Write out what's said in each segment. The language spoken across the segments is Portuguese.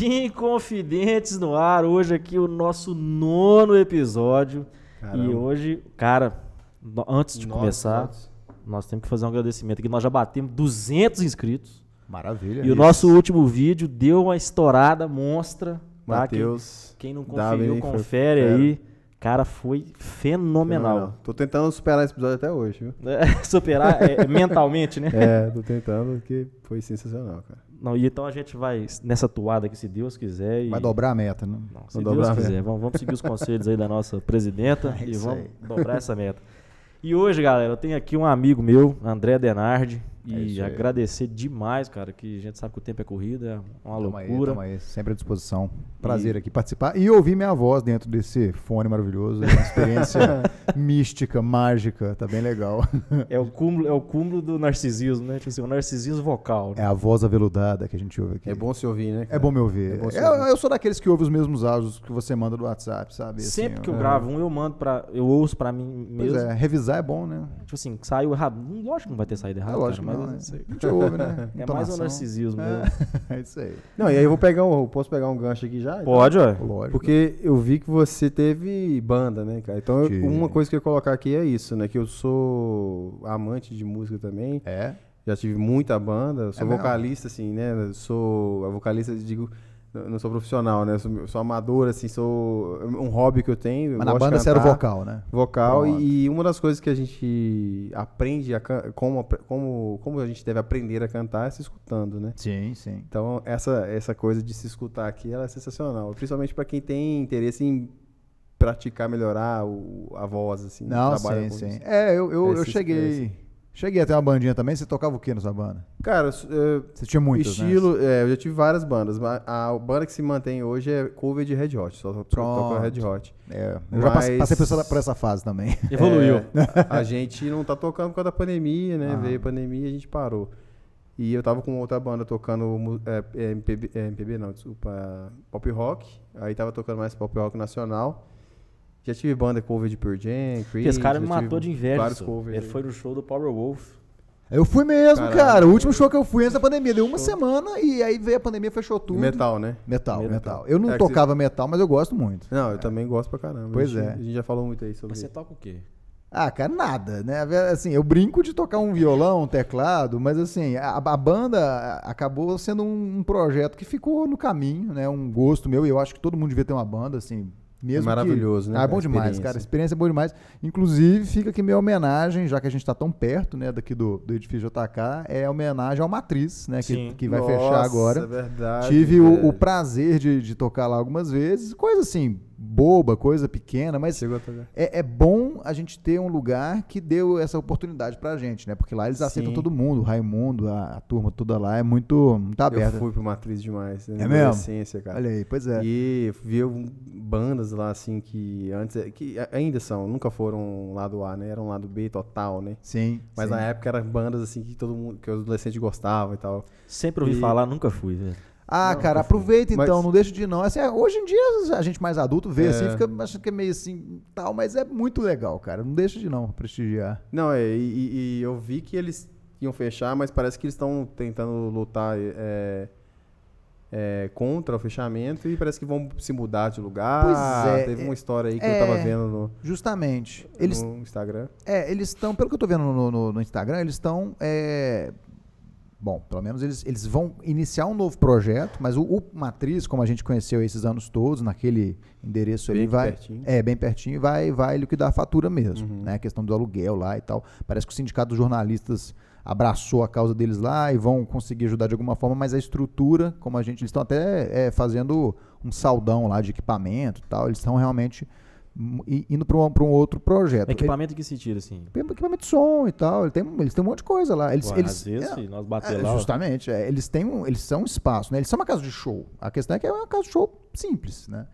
Inconfidentes no ar, hoje aqui o nosso nono episódio. Caramba. E hoje, cara, antes de Nossa, começar, nós temos que fazer um agradecimento aqui. Nós já batemos 200 inscritos. Maravilha. E o nosso último vídeo deu uma estourada monstra. Tá? Quem, Matheus. quem não conferiu, foi confere fera. aí. Cara, foi fenomenal. Tô tentando superar esse episódio até hoje, viu? Superar é, mentalmente, né? É, tô tentando, porque foi sensacional, cara. Não, e então a gente vai nessa toada aqui, se Deus quiser. E... Vai dobrar a meta, né? Não, se Vamos Deus quiser. Vamos, vamos seguir os conselhos aí da nossa presidenta É e vamos aí. dobrar essa meta. E hoje, galera, eu tenho aqui um amigo meu, André Denardi, e isso aí. agradecer demais, cara, que a gente sabe que o tempo é corrida, é uma Tamo aí, loucura. tamo aí, sempre à disposição. Prazer aqui participar e ouvir minha voz dentro desse fone maravilhoso. É uma experiência mística, mágica, tá bem legal. É o cúmulo, é o cúmulo do narcisismo, né? Tipo assim, o narcisismo vocal. né? É a voz aveludada que a gente ouve aqui. É bom se ouvir, né? É cara? bom me ouvir. É bom eu, ouvir. eu sou daqueles que ouvem os mesmos áudios que você manda do WhatsApp, sabe? Assim, Sempre que eu é. gravo um, eu mando pra. Eu ouço pra mim Pois mesmo. é, revisar é bom, né? Tipo assim, saiu errado. Lógico que não vai ter saído errado, É lógico, cara, mas é. isso aí- A gente ouve, né? é mais um narcisismo É, mesmo. é isso aí. Não, e aí eu vou pegar um. Posso pegar um gancho aqui já? Pode, ué. Lógico. Porque eu vi que você teve banda, né, cara? Então, eu- uma coisa que eu ia colocar aqui é isso, né? Que eu sou amante de música também. É. Já tive muita banda. Sou É mesmo? vocalista, assim, né? Sou a vocalista, digo, não sou profissional, né? Eu sou, sou amador, assim, sou um hobby que eu tenho. eu Mas na gosto de banda você era vocal, né? Vocal Pronto. e uma das coisas que a gente aprende a como, como, como a gente deve aprender a cantar é se escutando, né? Sim, sim. Então essa, essa coisa de se escutar aqui ela é sensacional, principalmente para quem tem interesse em praticar, melhorar o- a voz assim. Não, sim, sim. É, eu, eu, eu cheguei. Cheguei a ter uma bandinha também. Você tocava o que na sua banda? Cara, é, Você tinha muitas, né? estilo, é, eu já tive várias bandas, mas a banda que se mantém hoje é cover de Red Hot, só, toca Red Hot. É, eu já passei, Mas- passei por, essa, por essa fase também. Evoluiu. É, a gente não tá tocando por causa da pandemia, né? Ah. Veio a pandemia e a gente parou. E eu tava com outra banda tocando é, é, MPB, é, MPB não, desculpa, pop rock. Aí tava tocando mais pop rock nacional. Já tive banda cover de Pearl Jam, Creed. Esse cara me matou de inveja. Covers. Ele aí. foi no show do Power Wolf. Eu fui mesmo, Caralho. cara. O último show que eu fui antes da pandemia. Deu uma semana e aí veio a pandemia, fechou tudo. Metal, né? Metal, Metal. metal. Eu não É tocava metal, mas eu gosto muito. Não, eu também gosto pra caramba. Pois a gente, é. A gente já falou muito aí sobre Mas você toca o quê? Ah, cara, nada, né? Assim, eu brinco de tocar um violão, um teclado, mas assim, a, a banda acabou sendo um, um projeto que ficou no caminho, né? Um gosto meu, e eu acho que todo mundo devia ter uma banda, assim, mesmo que- maravilhoso, né, Ah, é bom demais, cara. A experiência é boa demais. Inclusive, fica aqui minha homenagem, já que a gente tá tão perto, né, daqui do, do edifício JK, é homenagem ao Matriz, né, que, Sim. que vai Nossa, fechar agora. É verdade. Tive o, o prazer de, de tocar lá algumas vezes, coisa assim, boba, coisa pequena, mas Chegou a tocar. é, é bom a gente ter um lugar que deu essa oportunidade pra gente, né? Porque lá eles aceitam Sim. todo mundo, o Raimundo, a, a turma toda lá é muito, muito Eu aberta. fui pro Matriz demais. né, É na mesmo? adolescência, cara. Olha aí, pois é. E vi bandas lá, assim, que antes, que ainda são, nunca foram lado A, né? Eram lado B total, né? Sim. Mas sim. na época eram bandas, assim, que todo mundo, que os adolescentes gostavam e tal. Sempre ouvi E- falar, nunca fui, velho. Ah, Não, cara, aproveita então, Mas- não deixa de ir não. Assim, é, hoje em dia a gente mais adulto vê É. assim, fica achando que é meio assim, tal, mas é muito legal, cara. Não deixa de não prestigiar. Não, é, e, e- eu vi que eles iam fechar, mas parece que eles estão tentando lutar é, é, contra o fechamento e parece que vão se mudar de lugar. Pois é, Teve é- uma história aí que é. eu tava vendo no, Justamente. Eles no Instagram. É, eles estão, pelo que eu tô vendo no, no- no Instagram, eles estão. Bom, pelo menos eles, eles vão iniciar um novo projeto, mas o, o Matriz, como a gente conheceu esses anos todos, naquele endereço ali, Bem vai. pertinho. É, bem pertinho, vai, vai liquidar a fatura mesmo, Uhum. né? A questão do aluguel lá e tal. Parece que o sindicato dos jornalistas abraçou a causa deles lá e vão conseguir ajudar de alguma forma, mas a estrutura, como a gente. Eles estão até é, fazendo um saldão lá de equipamento e tal. Eles estão realmente indo para um, pra um outro projeto. Equipamento em que sentido, assim? Equipamento de som e tal. Ele tem, eles têm um monte de coisa lá. Eles, Pô, eles, às vezes, é, se nós é, bater lá... ó, justamente, é, eles têm um, eles são um espaço, né? Eles são uma casa de show. A questão é que é uma casa de show simples, né?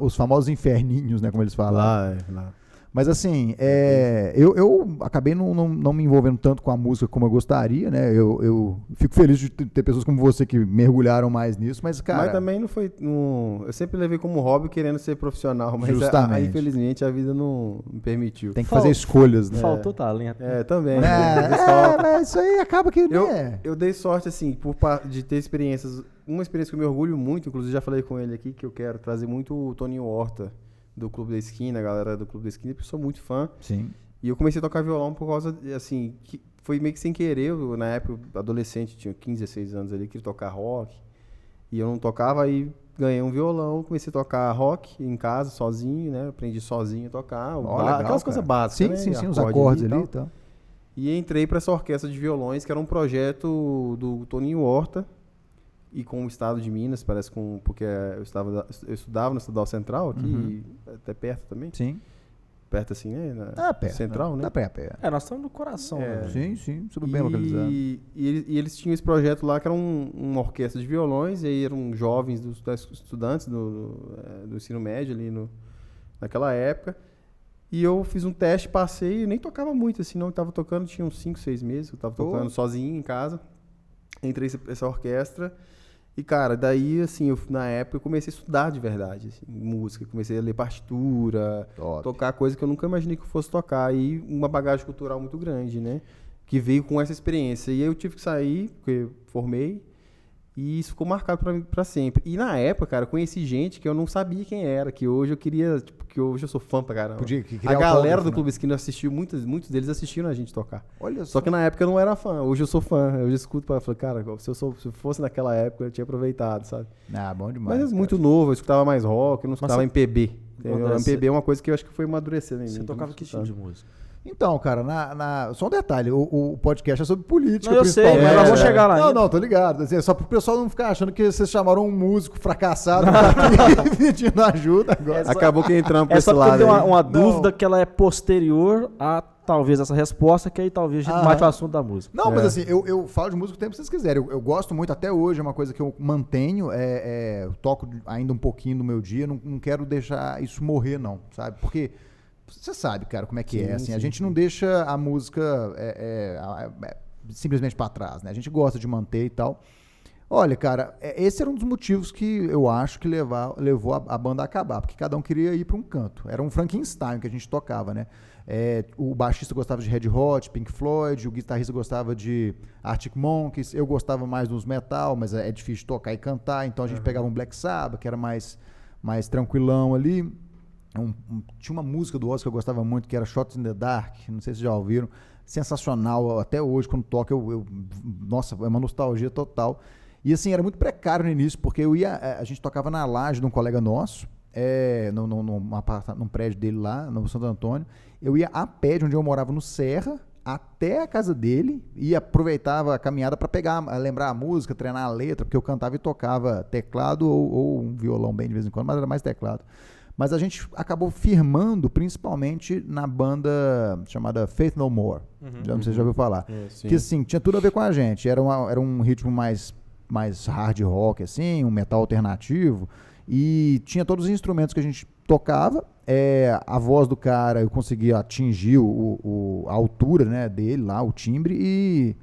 Os famosos inferninhos, né? Como eles falam. Lá, é, lá. Mas assim, é, eu, eu acabei não, não, não me envolvendo tanto com a música como eu gostaria, né? Eu, eu fico feliz de ter pessoas como você que mergulharam mais nisso, mas, cara. mas também não foi. Não, eu sempre levei como hobby querendo ser profissional, mas a- a- Justamente. infelizmente a vida não me permitiu. Tem que Fal- fazer escolhas, né? Faltou talento. É, também. É, é, mas isso aí acaba que. Eu, né? eu dei sorte, assim, por, de ter experiências. Uma experiência que eu me orgulho muito, inclusive já falei com ele aqui, que eu quero trazer muito o Toninho Horta, do Clube da Esquina, a galera do Clube da Esquina, porque eu sou muito fã. Sim. E eu comecei a tocar violão por causa, de, assim, que foi meio que sem querer. Eu, na época, adolescente, tinha 15, 16 anos ali, queria tocar rock. E eu não tocava, aí ganhei um violão, comecei a tocar rock em casa, sozinho, né? Aprendi sozinho a tocar. o Ó, ba- legal, aquelas coisas básicas, Sim, né? sim, sim, os Acorde acordes ali tal. e tal. E entrei para essa orquestra de violões, que era um projeto do Toninho Horta e com o estado de Minas, parece com porque eu estava eu estudava no Estadual Central aqui, até perto também, Sim. perto assim, né, na Ah, perto. Central, né? Tá perto, é. É, nós estamos no coração. É. né? Sim, sim, super bem e, localizado. E, eles- e eles tinham esse projeto lá que era um- uma orquestra de violões, e aí eram jovens dos, das estudantes do, do, eh, do ensino médio ali no, naquela época. E eu fiz um teste, passei, e nem tocava muito assim, não. Eu tava tocando, tinha uns 5, 6 meses, eu tava Pô. tocando sozinho em casa. Entrei nessa orquestra. E, cara, daí, assim, eu, na época eu comecei a estudar de verdade, assim, música. Comecei a ler partitura, Top. tocar coisa que eu nunca imaginei que eu fosse tocar. E uma bagagem cultural muito grande, né? Que veio com essa experiência. E aí eu tive que sair, porque formei. E isso ficou marcado pra, mim pra sempre. E na época, cara, eu conheci gente que eu não sabia quem era, que hoje eu queria, tipo, que hoje eu sou fã pra caramba. Podia que a galera do né? Clube Esquina assistiu, muitos, muitos deles assistiram a gente tocar. Olha Só que na época eu não era fã, hoje eu sou fã. Hoje eu escuto pra falar, cara, se eu, sou, se eu fosse naquela época, eu tinha aproveitado, sabe? Ah, bom demais. Mas, cara. muito novo, eu escutava mais rock, eu não escutava você- MPB. André, MPB é uma coisa que eu acho que foi amadurecendo em mim. Você tocava que tipo de música? Então, cara, na, na- só um detalhe, o, o podcast é sobre política, Não, eu sei, mas nós vamos chegar lá Não, ainda. não, tô ligado. Assim, é só pro pessoal não ficar achando que vocês chamaram um músico fracassado aqui pedindo ajuda agora. Essa- Acabou que entramos pra É esse só porque lado deu uma, aí. uma Não. dúvida que ela é posterior a talvez essa resposta, que aí talvez a gente Aham. mate o assunto da música. Não, mas É. assim, eu, eu falo de música o tempo que vocês quiserem. Eu, eu gosto muito, até hoje, é uma coisa que eu mantenho. É, é, eu toco ainda um pouquinho no meu dia, não, não quero deixar isso morrer, não, sabe? Porque você sabe, cara, como é que Sim, é. Assim, a sim. gente não deixa a música é, é, a- é, simplesmente pra trás, né? A gente gosta de manter e tal. Olha, cara, é- esse era um dos motivos que eu acho que levar, levou a, a banda a acabar, porque cada um queria ir para um canto. Era um Frankenstein que a gente tocava, né? É, o baixista gostava de Red Hot, Pink Floyd, o guitarrista gostava de Arctic Monkeys, eu gostava mais dos metal, mas é, é difícil tocar e cantar, então a gente pegava um Black Sabbath, que era mais, mais tranquilão ali. Um- tinha uma música do Ozzy que eu gostava muito, que era Shots in the Dark, não sei se já ouviram. Sensacional, até hoje, quando toca, eu, eu- nossa, é uma nostalgia total. E assim, era muito precário no início, porque eu ia, eh, a gente tocava na laje de um colega nosso, é, num, aparta- num prédio dele lá, no Santo Antônio. Eu ia a pé de onde eu morava no Serra, até a casa dele, e aproveitava a caminhada para pegar, lembrar a música, treinar a letra, porque eu cantava e tocava teclado ou, ou um violão bem de vez em quando, mas era mais teclado. Mas a gente acabou firmando principalmente na banda chamada Faith No More. Já não sei se já ouviu falar. Sim. Que assim, tinha tudo a ver com a gente. Era, uma- era um ritmo mais, mais hard rock, assim, um metal alternativo. E tinha todos os instrumentos que a gente tocava. É, a voz do cara eu conseguia atingir o, o- a altura né, dele lá, o timbre, e,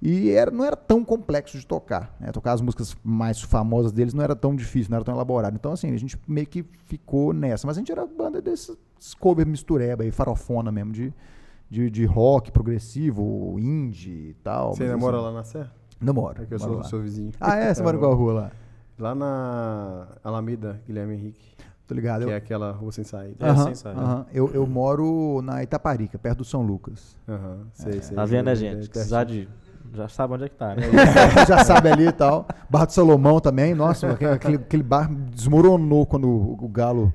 e era, não era tão complexo de tocar. né? Tocar as músicas mais famosas deles não era tão difícil, não era tão elaborado. Então, assim, a gente meio que ficou nessa. Mas a gente era banda desses cover mistureba aí, farofona mesmo, de, de, de rock progressivo, indie e tal. Você ainda mora assim, lá na Serra? Não moro. É que eu moro sou lá. seu vizinho. Ah, é? Você mora em qual rua lá? Lá na Alameda, Guilherme Henrique. Tô ligado. Que Eu, é aquela rua sem saída. É, Aham, sem saída. aham. eu, eu moro na Itaparica, perto do São Lucas. Aham, sei, sei. Tá vendo, sei, gente? sei, Precisar de. Já sabe onde é que tá, né? Já sabe ali e tal. Barra do Salomão também. Nossa, aquele, aquele- bar desmoronou quando o, o Galo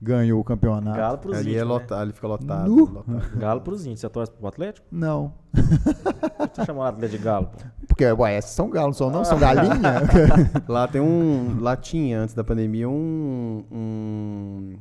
ganhou o campeonato. Galo pros Ali índios. é né? lotado, ali fica lotado. Lotado. Galo pros índios. Você torce pro Atlético? Não. Por que você chamou o Atlético de Galo? pô? Porque, ué, esses são galos, não são não? São galinha? Lá tem um. Lá tinha, antes da pandemia, um. um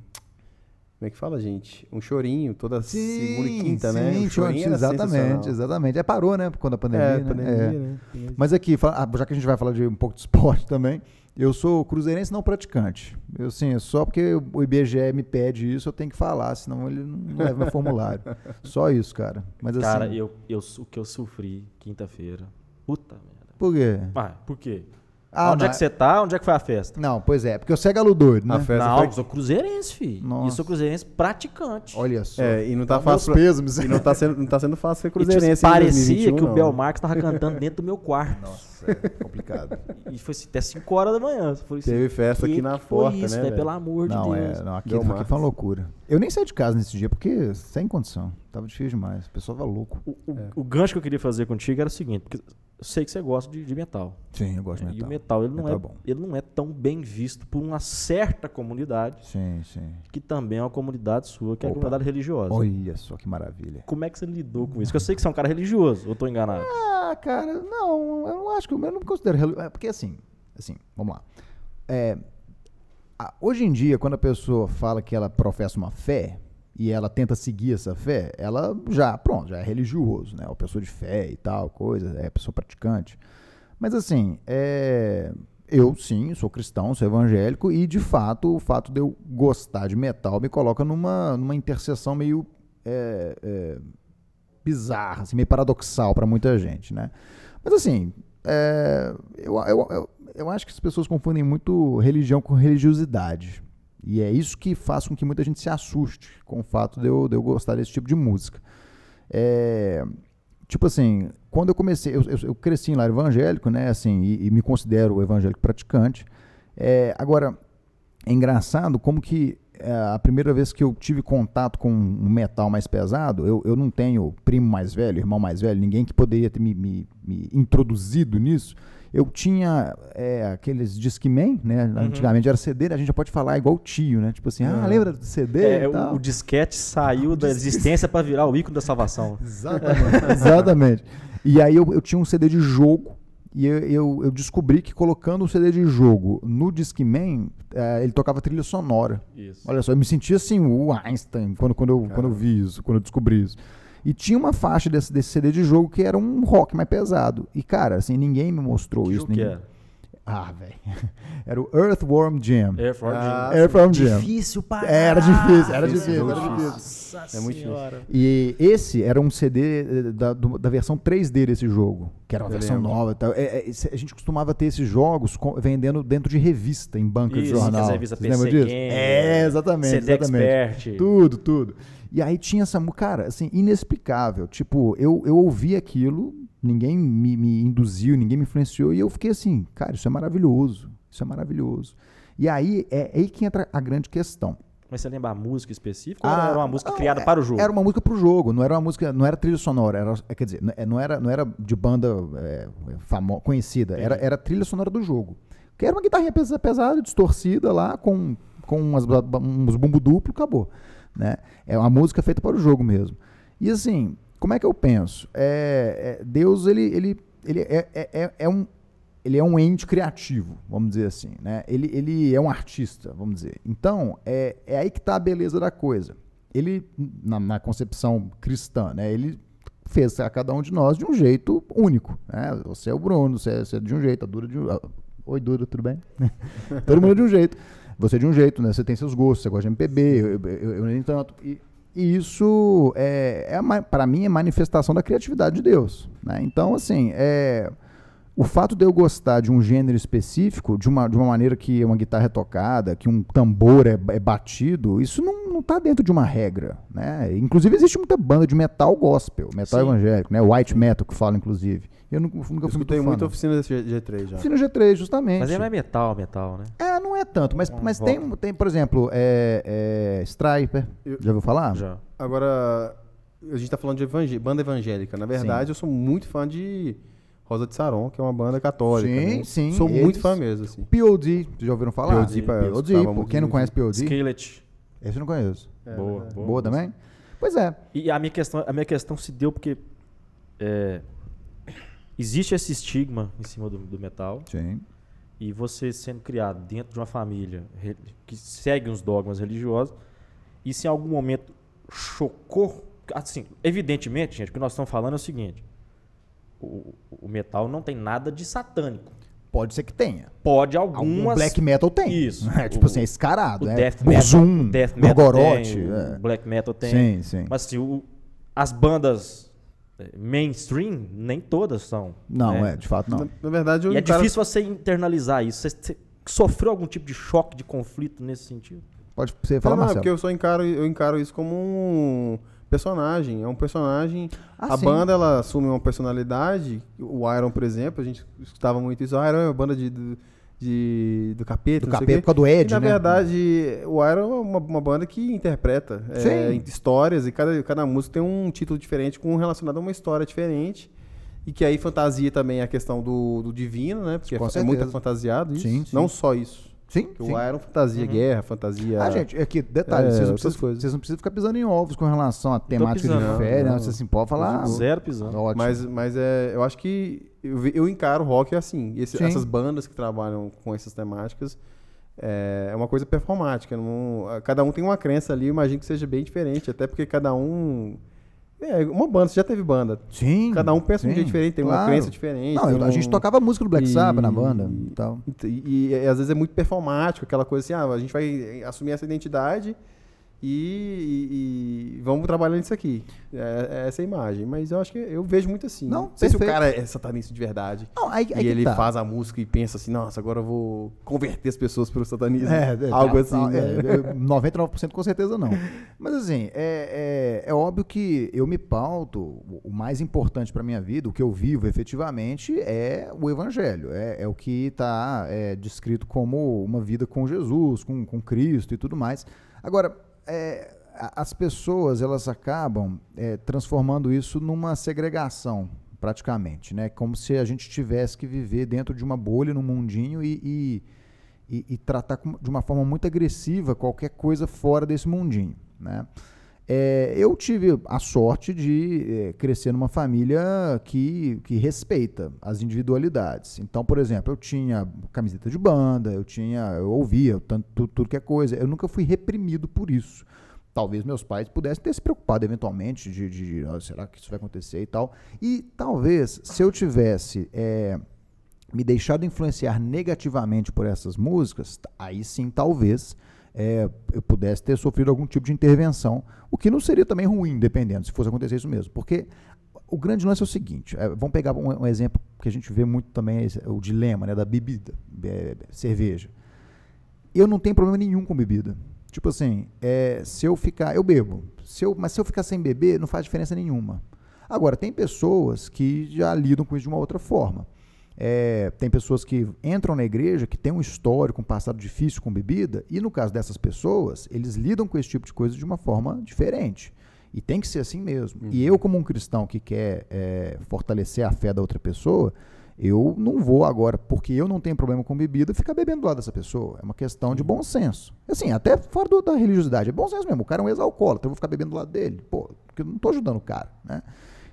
como é que fala, gente? Um chorinho, toda segunda e quinta, né? sim, O chorinho era exatamente, exatamente. É, parou, né, quando a pandemia, É, né? pandemia, É. né? Mas aqui, ah, já que a gente vai falar de um pouco de esporte também, Eu sou cruzeirense não praticante. Eu, assim, só porque o IBGE me pede isso, eu tenho que falar, senão ele não leva meu formulário. Só isso, cara. Mas assim. Cara, eu, eu, o que eu sofri quinta-feira. Puta merda. Por quê? Ah, por quê? Ah, Onde é não, que você tá? Onde é que foi a festa? Não, pois é, porque eu sou galo doido, né? A festa não, foi- eu sou cruzeirense, filho. E Nossa. eu sou cruzeirense praticante. Olha só. É, e não tá Meus fácil. pêsames. E não tá sendo, não tá sendo fácil ser E, tipo, cruzeirense. em parecia 2021, que o não. Bel Marques tava cantando dentro do meu quarto. Nossa, é complicado. E foi assim, até 5 horas da manhã. Assim, Teve festa que aqui na porta, isso, né, velho? Pelo amor de Não, Deus. é, não, aqui, aqui foi uma loucura. Eu nem saí de casa nesse dia, porque sem condição. Tava difícil demais. O pessoal tava louco. O, o- É. o gancho que eu queria fazer contigo era o seguinte, porque eu sei que você gosta de, de metal. Sim, eu gosto de E metal. o metal, ele não, Metal é, é bom. ele não é tão bem visto por uma certa comunidade, Sim, sim. que também é uma comunidade sua, que é a Opa. comunidade religiosa. Olha só que maravilha. Como é que você lidou com isso? Porque eu sei que você é um cara religioso, ou tô enganado? Ah, cara, não, eu não acho que eu não me considero relig- é, Porque assim, assim, vamos lá. É, hoje em dia, quando a pessoa fala que ela professa uma fé e ela tenta seguir essa fé, ela já, pronto, já é religioso, né? Uma pessoa de fé e tal, coisa, é pessoa praticante. Mas assim, é, eu sim, sou cristão, sou evangélico e de fato o fato de eu gostar de metal me coloca numa, numa interseção meio é, é, bizarra, assim, meio paradoxal para muita gente, né? Mas assim, é, eu, eu, eu, eu acho que as pessoas confundem muito religião com religiosidade. E é isso que faz com que muita gente se assuste com o fato de eu, de eu gostar desse tipo de música. É, tipo assim, quando eu comecei, eu, eu- eu cresci em lar evangélico, né, assim, e, e me considero evangélico praticante. É, agora, é engraçado como que é, a primeira vez que eu tive contato com um metal mais pesado, eu, eu não tenho primo mais velho, irmão mais velho, ninguém que poderia ter me, me- me introduzido nisso. Eu tinha é, aqueles Discman, né? Antigamente era CD, a gente já pode falar igual o tio, né? Tipo assim, ah, Ah. lembra do CD É, o, o disquete saiu da existência para virar o ícone da salvação. Exatamente. Exatamente. E aí eu, eu tinha um CD de jogo e eu, eu, eu descobri que colocando o CD de jogo no Discman, eh, ele tocava trilha sonora. Isso. Olha só, eu me sentia assim, o Einstein, quando, quando, eu, quando eu vi isso, quando eu descobri isso. E tinha uma faixa desse, desse CD de jogo que era um rock mais pesado. E, cara, assim, ninguém me mostrou Que isso. jogo que ninguém- era? Ah, velho. Era o Earthworm Jam. Air Force Ah, Earthworm Jam. Difícil pra Era difícil, era Difícil, difícil, muito era difícil. difícil. Nossa É muito senhora. E esse era um CD eh, da, da versão 3D desse jogo, que era uma Eu versão lembro. nova. e tal. É, é, a gente costumava ter esses jogos vendendo dentro de revista, em banca de Isso, jornal. que as revistas Vocês lembram PC disso? Gamer, É, exatamente. CD exatamente. Expert. Tudo, tudo. E aí tinha essa, cara, assim, inexplicável. Tipo, eu, eu ouvi aquilo, ninguém me, me induziu, ninguém me influenciou, e eu fiquei assim, cara, isso é maravilhoso. Isso é maravilhoso. E aí é aí que entra a grande questão. Mas você lembra a música específica ou Ah, era uma música não, criada é- para o jogo? Era uma música pro jogo, não era uma música, não era trilha sonora, era, é, quer dizer, é, não era, não era de banda é, famo- conhecida, era, Entendi. era trilha sonora do jogo. Que era uma guitarrinha pesa- pesada, distorcida lá, com, com umas, uns bumbo duplo, acabou. Né? É uma música feita para o jogo mesmo. E assim, como é que eu penso? É, é, Deus, ele, ele, ele é, é, é- é um ele é um ente criativo, vamos dizer assim, né? Ele, ele é um artista, vamos dizer. Então, é, é aí que está a beleza da coisa. Ele, na, na concepção cristã, né? Ele fez a cada um de nós de um jeito único, né? Você é o Bruno, você é, você é de um jeito, a Dura de um... Oi, Dura, tudo bem? Todo mundo de um jeito. Você de um jeito, né? Você tem seus gostos, você gosta de MPB, eu, eu, eu- eu nem tanto. E, e isso, é, é para mim, é manifestação da criatividade de Deus, né? Então, assim, é... O fato de eu gostar de um gênero específico, de uma, de uma maneira que uma guitarra é tocada, que um tambor é, é batido, isso não, não tá dentro de uma regra, né? Inclusive existe muita banda de metal gospel, metal Sim. evangélico, né? White metal que fala, inclusive. Eu nunca, nunca Eu fui muito escutei fã, muita oficina desse G- G3 já. Oficina G3, justamente. Mas ele não é metal, metal, né? É, não é tanto, mas, mas tem, tem, por exemplo, é, é, Striper, Eu- já ouviu falar? Já. Agora, a gente tá falando de evangé- banda evangélica. Na verdade, eu sou muito fã de Rosa de Saron, que é uma banda católica. Sim, né? sim, Sou eles- muito fã mesmo, assim. POD, vocês já ouviram falar? POD, POD, muito quem não conhece POD? Skillet. Esse eu não conheço. É, boa, verdade. boa. Boa também? Pois é. E a minha questão, a minha questão se deu porque é, existe esse estigma em cima do, do metal Sim. e você sendo criado dentro de uma família que segue uns dogmas religiosos e se em algum momento chocou, assim, evidentemente, gente, o que nós estamos falando é o seguinte: o, o metal não tem nada de satânico. Pode ser que tenha. Pode Algum algumas. black metal tem. Isso. É, tipo O- assim, é escarado. O é death metal, death metal tem, é. o black metal tem. Sim, sim. Mas assim, o- as bandas eh, mainstream, nem todas são. Não, né? é, de fato não. Na, na verdade, o E é cara- difícil você internalizar isso. Você, você sofreu algum tipo de choque, de conflito nesse sentido? Pode você Não, falar, não, é Marcelo. porque eu só encaro, eu encaro isso como um personagem. É um personagem. Ah, a sim. banda ela assume uma personalidade. O Iron, por exemplo, a gente escutava muito isso. O Iron é uma banda de, do, de- do capeta. Do capeta por causa do Ed, E, na né? verdade, o Iron é uma, uma banda que interpreta é, histórias e cada, cada música tem um título diferente, com relacionado a uma história diferente. E que aí fantasia também a questão do, do divino, né? Porque Com é, é muito certeza. fantasiado isso. Sim, sim. Não só isso. Sim, Porque sim. o Iron fantasia guerra, fantasia. Ah, gente, aqui, detalhe, É, vocês, não precisam, coisas. vocês não precisam ficar pisando em ovos com relação à temática pisando, de férias, não, né? Vocês assim, podem falar. Zero pisando. Ótimo. Mas, mas é, eu acho que eu, eu encaro o rock assim. esse- essas bandas que trabalham com essas temáticas é, é uma coisa performática. não- cada um tem uma crença ali, eu imagino que seja bem diferente, até porque cada um. É, uma banda, você já teve banda. Sim. Cada um pensa de um sim, jeito diferente, tem uma claro. crença diferente. Não, eu- a um- gente tocava música do Black e- Sabbath na banda. Então. E, e- e às vezes é muito performático, aquela coisa assim, ah, a gente vai assumir essa identidade e, e- e vamos trabalhar nisso aqui. É, é essa imagem. Mas eu acho que eu vejo muito assim. Não, sei se o perfeito. cara é satanista de verdade. Não, aí, aí e ele tá. faz a música e pensa assim, nossa, agora eu vou converter as pessoas para o satanismo. É, é, Algo tá, assim, tá, né? é, é, 99% com certeza não. Mas assim, é, é, é óbvio que eu me pauto, o- mais importante para minha vida, o que eu vivo efetivamente é o evangelho, é, é o que está descrito como uma vida com Jesus, com, com Cristo e tudo mais. Agora, é, as pessoas elas acabam é, transformando isso numa segregação praticamente, né? Como se a gente tivesse que viver dentro de uma bolha, num mundinho e- e e, e tratar de uma forma muito agressiva qualquer coisa fora desse mundinho. Né? É, eu tive a sorte de é, crescer numa família que, que respeita as individualidades. Então, por exemplo, eu tinha camiseta de banda, eu tinha, eu ouvia tanto, tudo, tudo que é coisa. Eu nunca fui reprimido por isso. Talvez meus pais pudessem ter se preocupado eventualmente de, de, "Ah, será que isso vai acontecer e tal. E talvez se eu tivesse é, me deixado influenciar negativamente por essas músicas, aí sim, talvez, é, eu pudesse ter sofrido algum tipo de intervenção, o que não seria também ruim, dependendo, se fosse acontecer isso mesmo. Porque o grande lance é o seguinte, é, vamos pegar um, um exemplo que a gente vê muito também, esse- o dilema né, da bebida, é, cerveja. Eu não tenho problema nenhum com bebida. Tipo assim, é, se eu ficar, eu bebo, se eu, mas se eu ficar sem beber, não faz diferença nenhuma. Agora, tem pessoas que já lidam com isso de uma outra forma. É, tem pessoas que entram na igreja que tem um histórico, um passado difícil com bebida, e no caso dessas pessoas, eles lidam com esse tipo de coisa de uma forma diferente. E tem que ser assim mesmo. E eu, como um cristão que quer é, fortalecer a fé da outra pessoa, eu não vou agora, porque eu não tenho problema com bebida, ficar bebendo do lado dessa pessoa. É uma questão de bom senso. Assim, até fora do- da religiosidade. É bom senso mesmo. O cara é um ex-alcoólatra, eu vou ficar bebendo do lado dele. Pô, porque eu não estou ajudando o cara. Né?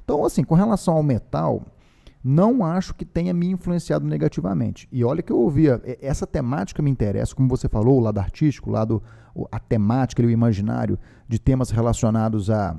Então, assim, com relação ao metal, não acho que tenha me influenciado negativamente. E olha que eu ouvia, essa temática me interessa, como você falou, o lado artístico, o lado, a temática, o imaginário de temas relacionados a,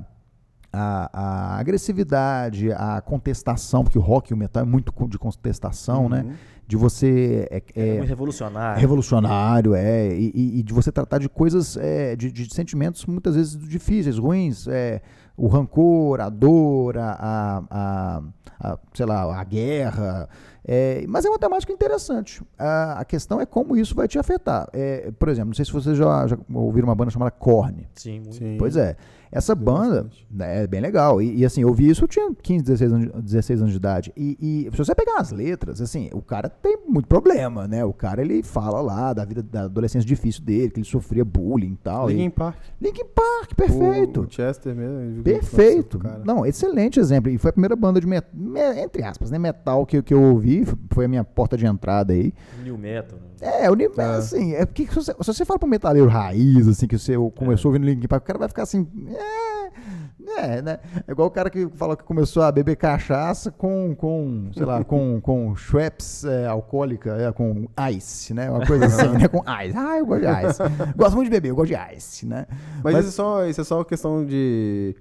a, a agressividade, a contestação, porque o rock e o metal é muito de contestação, né? De você é, É, é, muito revolucionário. revolucionário, é, e, e- e de você tratar de coisas, é, de, de sentimentos muitas vezes difíceis, ruins, é, o rancor, a dor, a, a- a- a, sei lá, a guerra, é, mas é uma temática interessante. A, a questão é como isso vai te afetar. É, por exemplo, não sei se vocês já, já ouviram uma banda chamada Korn. Sim, muito. Sim. Pois é. Essa banda né, é bem legal. E, e, assim, eu vi isso, eu tinha 15, 16 anos, de- 16 anos de idade. E, e se você pegar as letras, assim, o cara tem muito problema, né? O cara, ele fala lá da vida, da adolescência difícil dele, que ele sofria bullying e tal. Linkin E... Park. Linkin Park, perfeito. O, o Chester mesmo. ele jogou Perfeito. Não, excelente exemplo. E foi a primeira banda de metal, entre aspas, né? Metal que, que eu ouvi, foi a minha porta de entrada aí. New metal. né? É, o nível, É. assim, é porque se você, se você fala pro metaleiro raiz, assim, que você É. começou ouvindo Linkin Park, o cara vai ficar assim, é, é, né? É igual o cara que fala que começou a beber cachaça com, com sei lá, com, com Schweppes é, alcoólica, é, com ice, né? Uma coisa assim, né? Com ice. Ah, eu gosto de ice. gosto muito de beber, eu gosto de ice, né? Mas, isso, é só, isso é só questão de.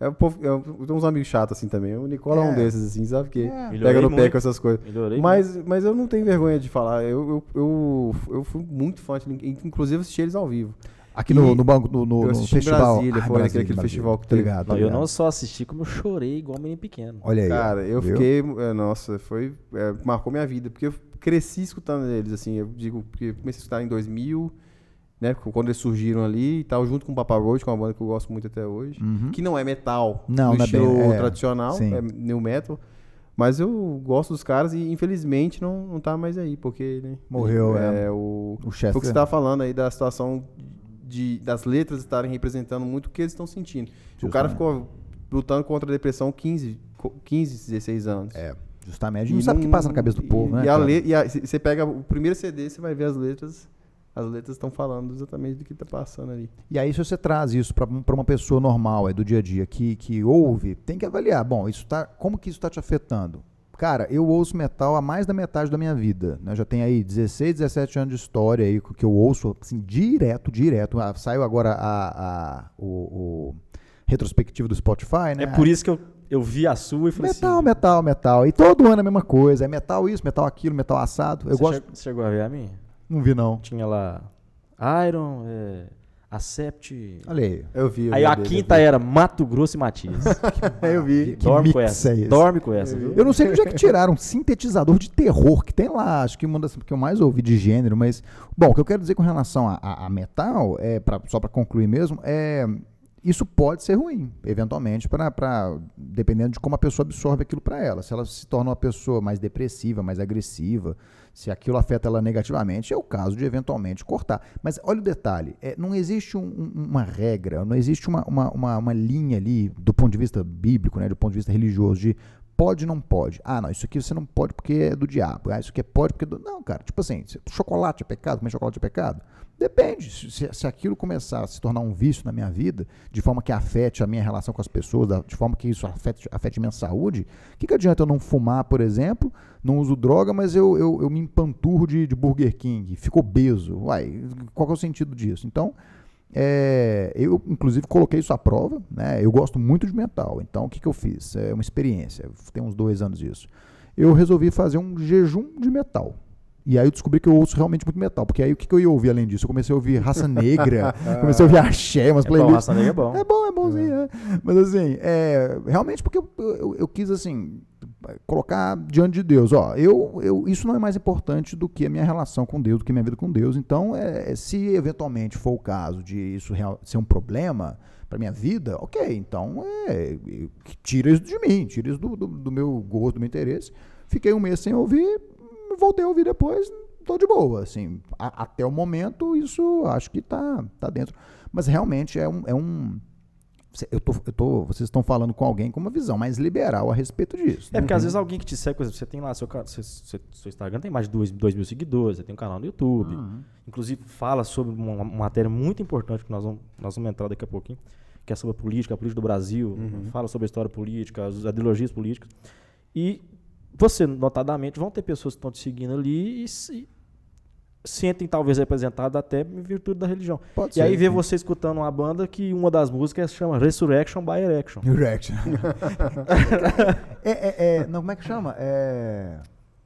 É, o povo, tenho uns amigos chatos assim também. O Nicola é, um É. desses, assim, sabe? Que É. Pega no pé com essas coisas. Melhorei Mas, mas eu não tenho vergonha de falar. Eu, eu, eu, eu fui muito fã, de, inclusive assisti eles ao vivo. Aqui no, E no banco, no, no, eu no festival. Brasília, Ah, foi Brasília, aquele Brasília. festival que teve. Não, eu não só assisti, como eu chorei igual um menino pequeno. Olha aí. Cara, eu Viu? fiquei. é, Nossa, foi. é, marcou minha vida. Porque eu cresci escutando eles, assim. Eu digo, porque eu comecei a escutar em 2000, né? Quando eles surgiram ali e tal, junto com o Papa Roach, que é uma banda que eu gosto muito até hoje. Uhum. Que não é metal Não, no é estilo é, tradicional, sim. é new metal. Mas eu gosto dos caras e infelizmente não, não tá mais aí, porque. Né, Morreu, é. é. o, O foi o que você tava falando aí da situação de, das letras estarem representando muito o que eles estão sentindo. O cara Justamente. ficou lutando contra a depressão 15, co- 15 16 anos. É, justamente. A gente não sabe o que passa na cabeça do e- povo, né? E, a cara? le- e a- você pega o primeiro CD, você vai ver as letras. As letras estão falando exatamente do que tá passando ali. E aí, se você traz isso para uma pessoa normal, é do dia a dia, que, que ouve, tem que avaliar. Bom, isso tá, como que isso está te afetando? Cara, eu ouço metal há mais da metade da minha vida. Né? Já tem aí 16, 17 anos de história aí que eu ouço assim, direto, direto. Ah, saiu agora a, a- o, o retrospectivo do Spotify, né? É por isso que eu, eu vi a sua e falei Metal, assim... metal, metal. E todo ano é a mesma coisa. É metal isso, metal aquilo, metal assado. Eu você gosto. che- chegou a ver a minha? Não vi, não. Tinha lá Iron, é, Acept... Olha aí. Eu vi. eu Aí vi a dele, quinta era Mato Grosso e Matias. eu vi. Que Dorme com mix essa. é esse? Dorme com essa, viu? Eu não sei de onde é que tiraram um sintetizador de terror que tem lá. Acho que uma das que eu mais ouvi de gênero, mas. Bom, o que eu quero dizer com relação a, a- a metal, é pra, só para concluir mesmo, é. Isso pode ser ruim, eventualmente, para dependendo de como a pessoa absorve aquilo para ela. Se ela se torna uma pessoa mais depressiva, mais agressiva, se aquilo afeta ela negativamente, é o caso de eventualmente cortar. Mas olha o detalhe: é, não existe um- um- uma regra, não existe uma, uma, uma, uma linha ali, do ponto de vista bíblico, né, do ponto de vista religioso, de pode não pode. Ah, não, isso aqui você não pode porque é do diabo. Ah, isso aqui é pode porque é do... Não, cara, tipo assim, chocolate é pecado, comer chocolate é pecado? Depende. Se, se- aquilo começar a se tornar um vício na minha vida, de forma que afete a minha relação com as pessoas, de forma que isso afete, afete minha saúde, o que, que adianta eu não fumar, por exemplo, não uso droga, mas eu, eu, eu me empanturro de, de Burger King, fico obeso. Uai, qual é o sentido disso? Então, é, eu, inclusive, coloquei isso à prova. Né? Eu gosto muito de metal. Então, o que, que eu fiz? É uma experiência. Tem uns dois anos isso. Eu resolvi fazer um jejum de metal. E aí eu descobri que eu ouço realmente muito metal. Porque aí o que, que eu ia ouvir além disso? Eu comecei a ouvir Raça Negra, comecei a ouvir axé, umas É bom, playlists. Raça Negra é bom. É bom, é bonzinho, é. Mas assim, é, realmente porque eu, eu, eu quis assim colocar diante de Deus, ó, eu, eu, isso não é mais importante do que a minha relação com Deus, do que minha vida com Deus. Então, é, se eventualmente for o caso de isso real- ser um problema para minha vida, ok, então é, tira isso de mim, tira isso do, do, do meu gosto, do meu interesse. Fiquei um mês sem ouvir, voltei a ouvir depois, tô de boa, assim, a- até o momento isso acho que tá, tá dentro. Mas realmente é um, é um eu tô, eu tô, vocês estão falando com alguém com uma visão mais liberal a respeito disso. É porque às vezes alguém que te segue, por exemplo, você tem lá seu, seu, seu, Instagram, tem mais de 2 mil seguidores, você tem um canal no YouTube. Uhum. Inclusive fala sobre uma, uma matéria muito importante que nós vamos, nós vamos entrar daqui a pouquinho, que é sobre a política, a política do Brasil, fala sobre a história política, as ideologias políticas. E você, notadamente, vão ter pessoas que estão te seguindo ali e se sentem talvez representadas até em virtude da religião. Pode E ser, aí vê sim. você escutando uma banda que uma das músicas chama Resurrection by Erection. Erection. é, é, é, não, como é que chama? É,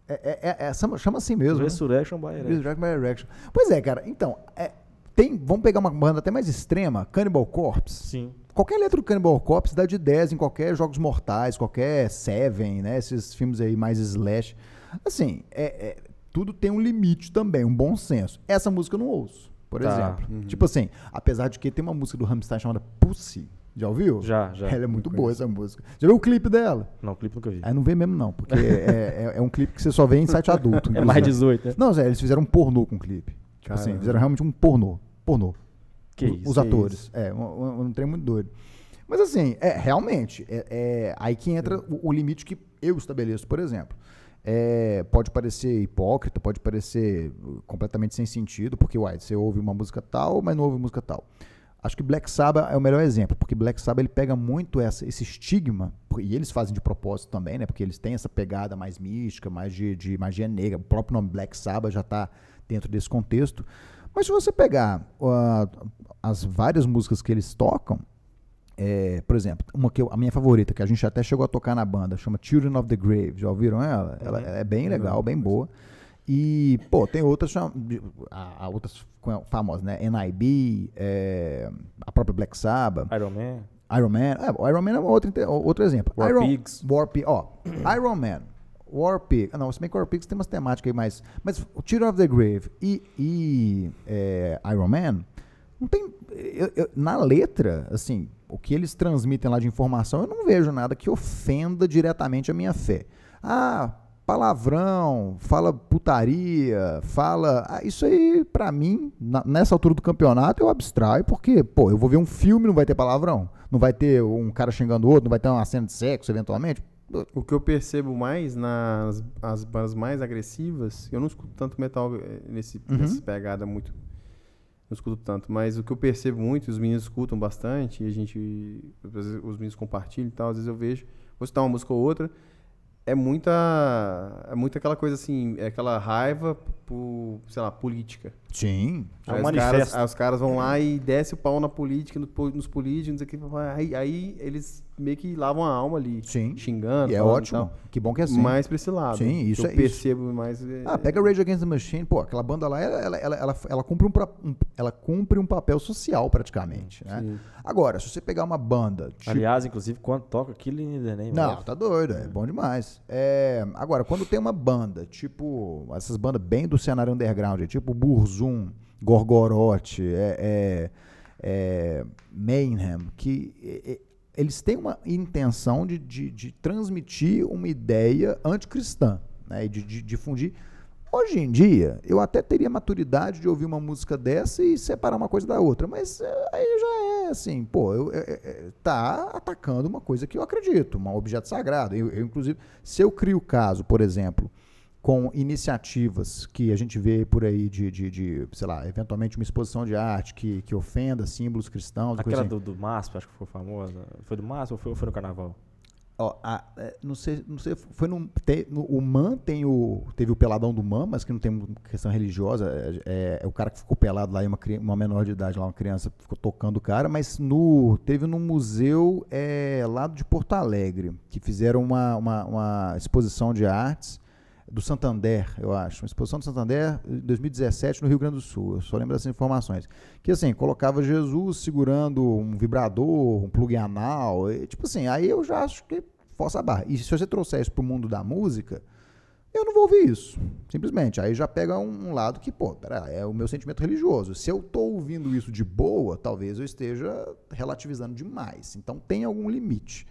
é, é, é- é- chama, assim mesmo. né? Resurrection by Erection. Resurrection by Erection. Pois é, cara. Então, é, tem, vamos pegar uma banda até mais extrema, Cannibal Corpse. Sim. Qualquer letra do Cannibal Corpse dá de 10 em qualquer Jogos Mortais, qualquer Seven, né? Esses filmes aí mais slash. Assim, é- tudo tem um limite também, um bom senso. Essa música eu não ouço, por Tá. exemplo. Tipo assim, apesar de que tem uma música do Rammstein chamada Pussy. Já ouviu? Já, já. Ela é muito boa essa música. Já viu o clipe dela? Não, o clipe nunca vi. Aí não vê mesmo não, porque é, é- é um clipe que você só vê em site adulto. É mais inclusive. 18, né? Não, Zé, eles fizeram um pornô com o clipe. Tipo assim, fizeram realmente um pornô. Pornô. Que O- isso, Os atores. É, um, um, um trem muito doido. Mas assim, é, realmente, é, é aí que entra o, o limite que eu estabeleço, por exemplo. É, pode parecer hipócrita, pode parecer uh, completamente sem sentido, porque uai, você ouve uma música tal, mas não ouve música tal. Acho que Black Sabbath é o melhor exemplo, porque Black Sabbath ele pega muito essa, esse estigma, e eles fazem de propósito também, né? Porque eles têm essa pegada mais mística, mais de, de magia negra. O próprio nome Black Sabbath já está dentro desse contexto. Mas se você pegar uh, as várias músicas que eles tocam, é, por exemplo, uma que eu- a minha favorita, que a gente até chegou a tocar na banda, chama Children of the Grave. Já ouviram ela? Ela é bem legal, bem boa. E, pô, tem outras, a, a outras famosas, né? NIB, é, a própria Black Sabbath, Iron Man. Iron Man. É, Iron Man é outro, outro exemplo. War Iron, Pigs. War Pi- ó, Iron Man, War Pig. Não, se bem que War Pigs tem umas temáticas aí mais. Mas o Children of the Grave e, e é, Iron Man, não tem. eu- eu- na letra, assim, que eles transmitem lá de informação, eu não vejo nada que ofenda diretamente a minha fé. Ah, palavrão, fala putaria, fala. ah, isso aí, pra mim, na- nessa altura do campeonato, eu abstraio, porque, pô, eu vou ver um filme, não vai ter palavrão. Não vai ter um cara xingando o outro, não vai ter uma cena de sexo, eventualmente. O que eu percebo mais nas as bandas mais agressivas, eu não escuto tanto metal eh, nesse, Uhum. nessa pegada muito. Não escuto tanto, mas o que eu percebo muito, os meninos escutam bastante, e a gente. os meninos compartilham e tal, às vezes eu vejo, vou citar uma música ou outra, é muita. É muito aquela coisa assim, é aquela raiva por, sei lá, política. Sim. É um os, manifesto. caras, os caras vão lá e desce o pau na política, no po- nos políticos, que. Aí, aí eles meio que lavam a alma ali. Sim. Xingando. E é ótimo. tal. Que bom que é assim. Mais pra esse lado. Sim, isso eu é- percebo mais. é- Ah, pega Rage Against the Machine, pô, aquela banda lá, ela, ela, ela, ela, ela cumpre, um, pra- um- ela cumpre um papel social praticamente, né? Sim. Agora, se você pegar uma banda... tipo- Aliás, inclusive, quando toca Killing in the Name Não, of- tá doido, é bom demais. É, agora, quando tem uma banda, tipo, essas bandas bem do cenário underground, tipo Burzum, Gorgorote, é, é, é, Mayhem, que é, eles têm uma intenção de, de, de transmitir uma ideia anticristã, né, e de, de difundir. Hoje em dia, eu até teria maturidade de ouvir uma música dessa e separar uma coisa da outra, mas é, aí já é assim, pô, eu, é, é, tá atacando uma coisa que eu acredito, um objeto sagrado. Eu, eu, inclusive, se eu crio caso, por exemplo, com iniciativas que a gente vê por aí de, de, de, sei lá, eventualmente uma exposição de arte que, que ofenda símbolos cristãos, Aquela assim. do, do MASP, acho que ficou famosa. Foi do MASP ou foi, foi no Carnaval? Ó, a- é, não sei, não sei, foi num, te- no- o Man tem o, teve o peladão do Man, mas que não tem questão religiosa, é, é- é o cara que ficou pelado lá, e uma, uma menor de idade lá, uma criança ficou tocando o cara, mas no, teve no museu é, lá de Porto Alegre, que fizeram uma, uma, uma exposição de artes do Santander, eu acho, uma exposição do Santander em 2017 no Rio Grande do Sul, eu só lembro dessas informações, que assim, colocava Jesus segurando um vibrador, um plug anal, e, tipo assim, aí eu já acho que força a barra. E se você trouxer isso pro mundo da música, eu não vou ouvir isso, simplesmente. Aí já pega um, lado que, pô, pera, é o meu sentimento religioso. Se eu tô ouvindo isso de boa, talvez eu esteja relativizando demais. Então tem algum limite.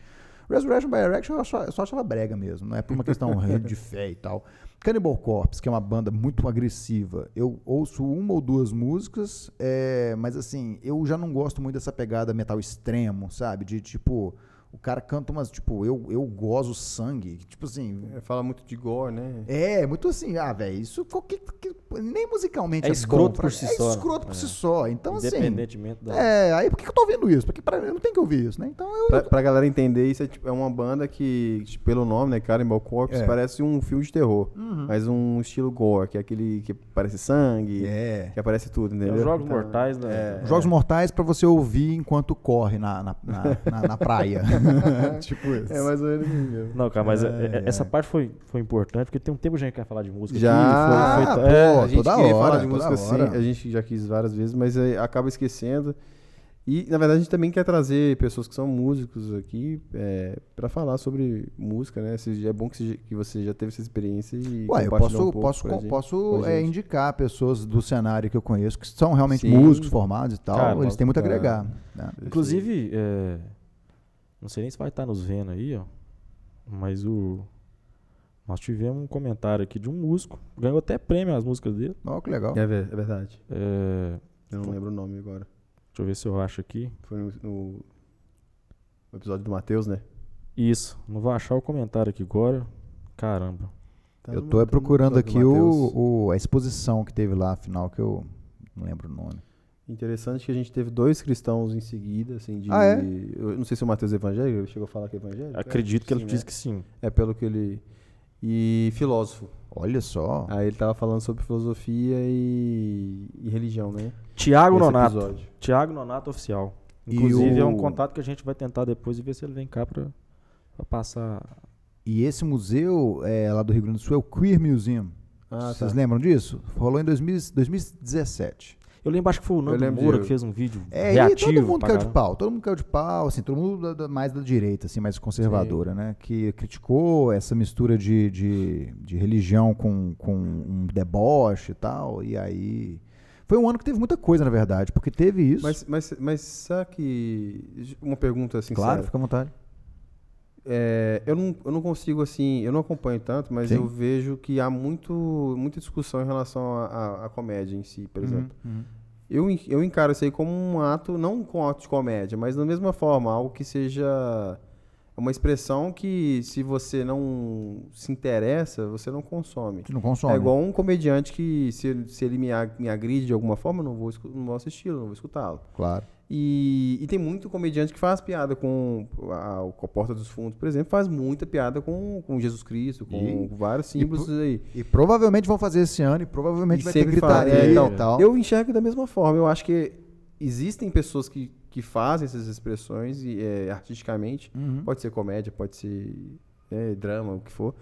Resurrection by Erection eu só, eu só achava brega mesmo, não é por uma questão de fé e tal. Cannibal Corpse, que é uma banda muito agressiva, eu ouço uma ou duas músicas, é, mas assim, eu já não gosto muito dessa pegada metal extremo, sabe? De tipo, o cara canta umas, tipo, eu, eu gozo sangue, tipo assim, É, Fala muito de gore, né? é, muito assim, ah, velho, isso qualquer, que- nem musicalmente É é, escroto bom pra- por si é só, né? escroto por É. si só. Então, assim, Independentemente da. é, aí por que eu tô ouvindo isso? Porque pra, eu não tenho que ouvir isso, né? Então eu... Pra, pra galera entender, isso é, tipo, é uma banda que, tipo, pelo nome, né, Cannibal Corpse, É. parece um filme de terror. Uhum. Mas um estilo gore, que é aquele que parece sangue, É. que aparece tudo, É entendeu? os Jogos Então, Mortais, né? é. Jogos Mortais pra você ouvir enquanto corre na, na, na, na- na praia. tipo isso. É mais ou menos isso mesmo. Não, cara, mas é- é- essa parte foi, foi importante, porque tem um tempo que a gente quer falar de música Já. aqui. Foi, Ah, foi, pô, é, a gente toda hora, falar de toda música hora. assim, a gente já quis várias vezes, mas acaba esquecendo. E, na verdade, a gente também quer trazer pessoas que são músicos aqui é, para falar sobre música, né? Se- É bom que você, que você já teve essa experiência e Ué, eu posso, um pouco posso, gente- posso é, indicar pessoas do cenário que eu conheço que são realmente Sim. músicos formados e tal. Cara, eles têm muito a agregar. né? Inclusive, é, não sei nem se vai estar nos vendo aí, ó. Mas o. Nós tivemos um comentário aqui de um músico. Ganhou até prêmio as músicas dele. Ó, que legal. É, ver- é verdade. É, Eu não lembro o nome agora. deixa eu ver se eu acho aqui. Foi no, no- episódio do Matheus, né? Isso, não vou achar o comentário aqui agora. Caramba. Tá eu tô é tá procurando aqui o, o- a exposição que teve lá, afinal, que eu não lembro o nome. Interessante que a gente teve dois cristãos em seguida, assim, de... Ah, é? Eu não sei se o Matheus é evangélico, ele chegou a falar que é evangélico. Acredito que ele sim, disse né? que sim. É pelo que ele... E filósofo. Olha só. Aí ele tava falando sobre filosofia e, e religião, né? Tiago Esse Nonato. episódio. Tiago Nonato Oficial. Inclusive, E é um o- contato que a gente vai tentar depois e ver se ele vem cá pra, pra passar. E esse museu é, lá do Rio Grande do Sul é o Queer Museum. Ah, Vocês tá. lembram disso? Rolou em 2000 2017. Eu lembro, acho que foi o Nando lembro Moura de- que fez um vídeo É, reativo. e todo mundo caiu de pau. Todo mundo caiu de pau, assim, todo mundo da- da- mais da direita, assim, mais conservadora, né? Que criticou essa mistura de, de, de religião com, com um deboche e tal. E aí. Foi um ano que teve muita coisa, na verdade, porque teve isso. Mas, mas, mas será que. Uma pergunta assim, claro, fica à vontade. É, eu, não, eu não consigo, assim, eu não acompanho tanto, mas Sim. eu vejo que há muito, muita discussão em relação à- comédia em si, por exemplo. Uhum. Eu, eu encaro isso aí como um ato, não com um ato de comédia, mas da mesma forma, algo que seja uma expressão que se você não se interessa, você não consome. Não consome. É igual um comediante que se, ele- se ele me, me agride de alguma forma, eu não vou, não vou assisti-lo, não vou escutá-lo. Claro. E, e tem muito comediante que faz piada com a, com a Porta dos Fundos, por exemplo, faz muita piada com, com Jesus Cristo, com E- vários símbolos aí. E provavelmente vão fazer esse ano e provavelmente E vai ter faz, gritaria é, então, e tal. Eu enxergo da mesma forma. Eu acho que existem pessoas que, que fazem essas expressões e, é, artisticamente. Uhum. Pode ser comédia, pode ser é, drama, o que for.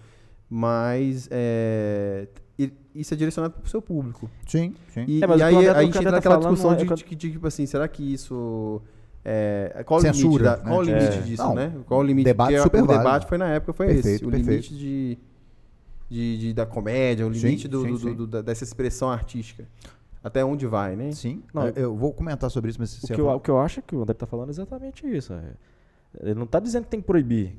Mas é, e- isso é direcionado para o seu público. Sim, sim. E, É, e aí a gente entra naquela falando discussão é de, que eu- de que, tipo assim, será que isso... É, qual o limite, Censura, da- né? qual o limite É. disso, Não, né? Qual o limite? debate Porque super o debate foi na época, foi Perfeito, esse. O perfeito. limite de, de, de- da comédia, o Sim, limite do, sim, do- sim. do- da- dessa expressão artística. Até onde vai, né? Sim. Não, eu, eu vou comentar sobre isso, mas O que, eu, o que eu acho é que o André tá falando é exatamente isso. é. Ele não tá dizendo que tem que proibir.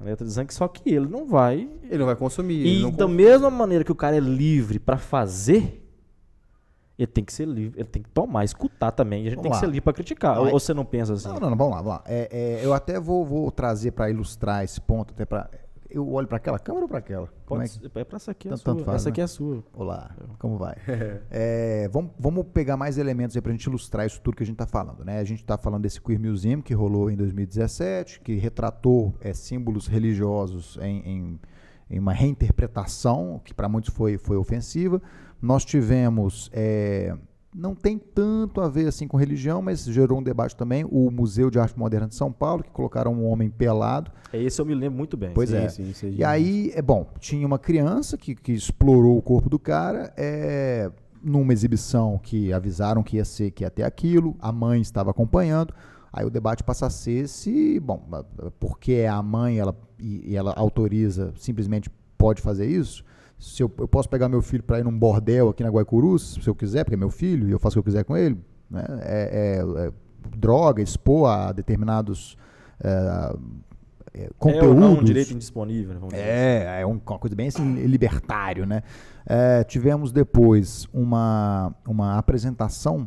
Ele tá dizendo que só que ele não vai. Ele não vai consumir. E da consome. mesma maneira que o cara é livre pra fazer, ele tem que ser livre, ele tem que tomar, escutar também. E a gente Vamos tem que lá. ser livre pra criticar. Não, ou, é- ou você não pensa assim? Não, não, não, vamos lá, vamos lá. É, é, eu até vou, vou trazer para ilustrar esse ponto, até para. Eu olho para aquela câmera ou para aquela? Pode, é que... é pra essa aqui é a Tanto- sua. tanto faz, essa né? aqui é a sua. Olá, como vai? É, vamos, vamos pegar mais elementos aí pra gente ilustrar isso tudo que a gente tá falando, né? A gente tá falando desse Queer Museum que rolou em 2017, que retratou é, símbolos religiosos em, em, em uma reinterpretação, que para muitos foi, foi ofensiva. Nós tivemos, é, não tem tanto a ver assim com religião, mas gerou um debate também, o Museu de Arte Moderna de São Paulo, que colocaram um homem pelado, É esse eu me lembro muito bem. Pois Sim, é. sim, sim, e aí, é bom, tinha uma criança que, que explorou o corpo do cara, é, numa exibição que avisaram que ia ser, que ia ter aquilo, a mãe estava acompanhando. Aí o debate passa a ser se, bom, porque é a mãe ela, e, e ela autoriza, simplesmente pode fazer isso. Se eu, eu posso pegar meu filho para ir num bordel aqui na Guaicurus, se eu quiser, porque é meu filho e eu faço o que eu quiser com ele. Né? É, é- é droga, expor a determinados é, é, É conteúdos. um, um direito indisponível, né, assim. É, é um- uma coisa bem assim, libertário, né? É, tivemos depois uma, uma apresentação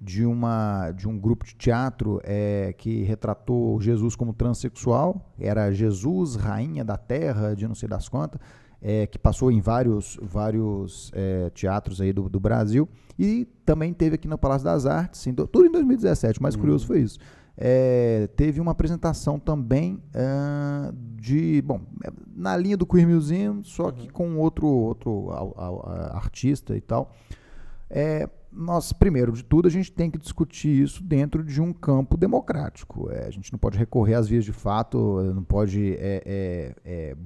de, uma, de um grupo de teatro é, que retratou Jesus como transexual. Era Jesus, rainha da terra, de não sei das quantas, é, que passou em vários, vários é, teatros aí do, do Brasil. E também teve aqui no Palácio das Artes, em do- tudo em 2017, o mais curioso foi isso. É, teve uma apresentação também ah, de, bom, é, na linha do Queer Museum, só que com outro, outro au- a- artista e tal. É, nós, primeiro de tudo, a gente tem que discutir isso dentro de um campo democrático. É, a gente não pode recorrer às vias de fato, não pode é, é,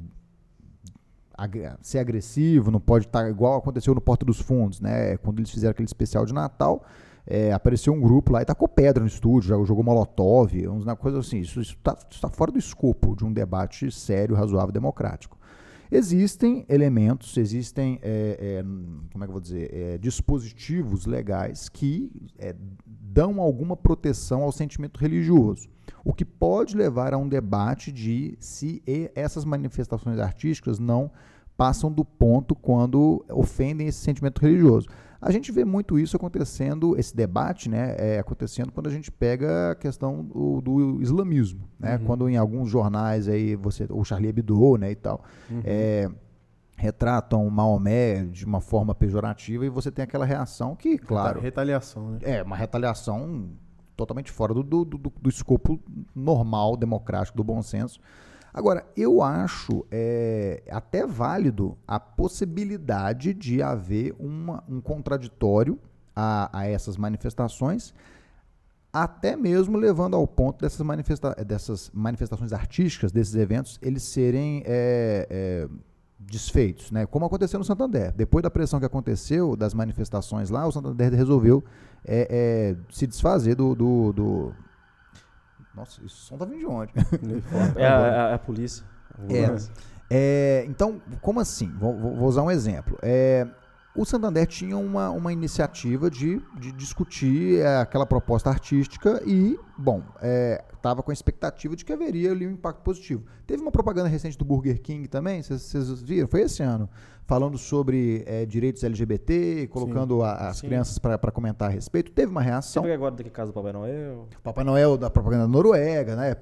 ser agressivo, não pode estar igual aconteceu no Porta dos Fundos, né? Quando eles fizeram aquele especial de Natal, é, apareceu um grupo lá e tacou pedra no estúdio, já jogou molotov, na coisa assim. Isso está fora do escopo de um debate sério, razoável, democrático. Existem elementos, existem, é, é, como é que eu vou dizer, é, dispositivos legais que é, dão alguma proteção ao sentimento religioso, o que pode levar a um debate de se essas manifestações artísticas não passam do ponto quando ofendem esse sentimento religioso. A gente vê muito isso acontecendo, esse debate, né, é, acontecendo quando a gente pega a questão do, do islamismo, né, quando em alguns jornais aí você, o Charlie Hebdo, né, e tal, é, retratam Maomé de uma forma pejorativa e você tem aquela reação que, claro, Retaliação, né? é uma retaliação totalmente fora do, do, do, do escopo normal, democrático, do bom senso. Agora, eu acho é, até válido a possibilidade de haver uma, um contraditório a, a essas manifestações, até mesmo levando ao ponto dessas, manifesta dessas manifestações artísticas, desses eventos, eles serem é, é, desfeitos, né? como aconteceu no Santander. Depois da pressão que aconteceu das manifestações lá, o Santander resolveu é, é se desfazer do, do, do... Nossa, isso som tá vindo de onde? é, a, a, a polícia. É, então, como assim? Vou, vou usar um exemplo. É, o Santander tinha uma, uma iniciativa de, de discutir é, aquela proposta artística e, bom, estava é, com a expectativa de que haveria ali um impacto positivo. Teve uma propaganda recente do Burger King também, vocês viram? Foi esse ano, falando sobre é, direitos LGBT, colocando a, as sim. crianças para comentar a respeito. Teve uma reação. Você agora daqui casa do Papai Noel? Papai Noel da propaganda da Noruega, né?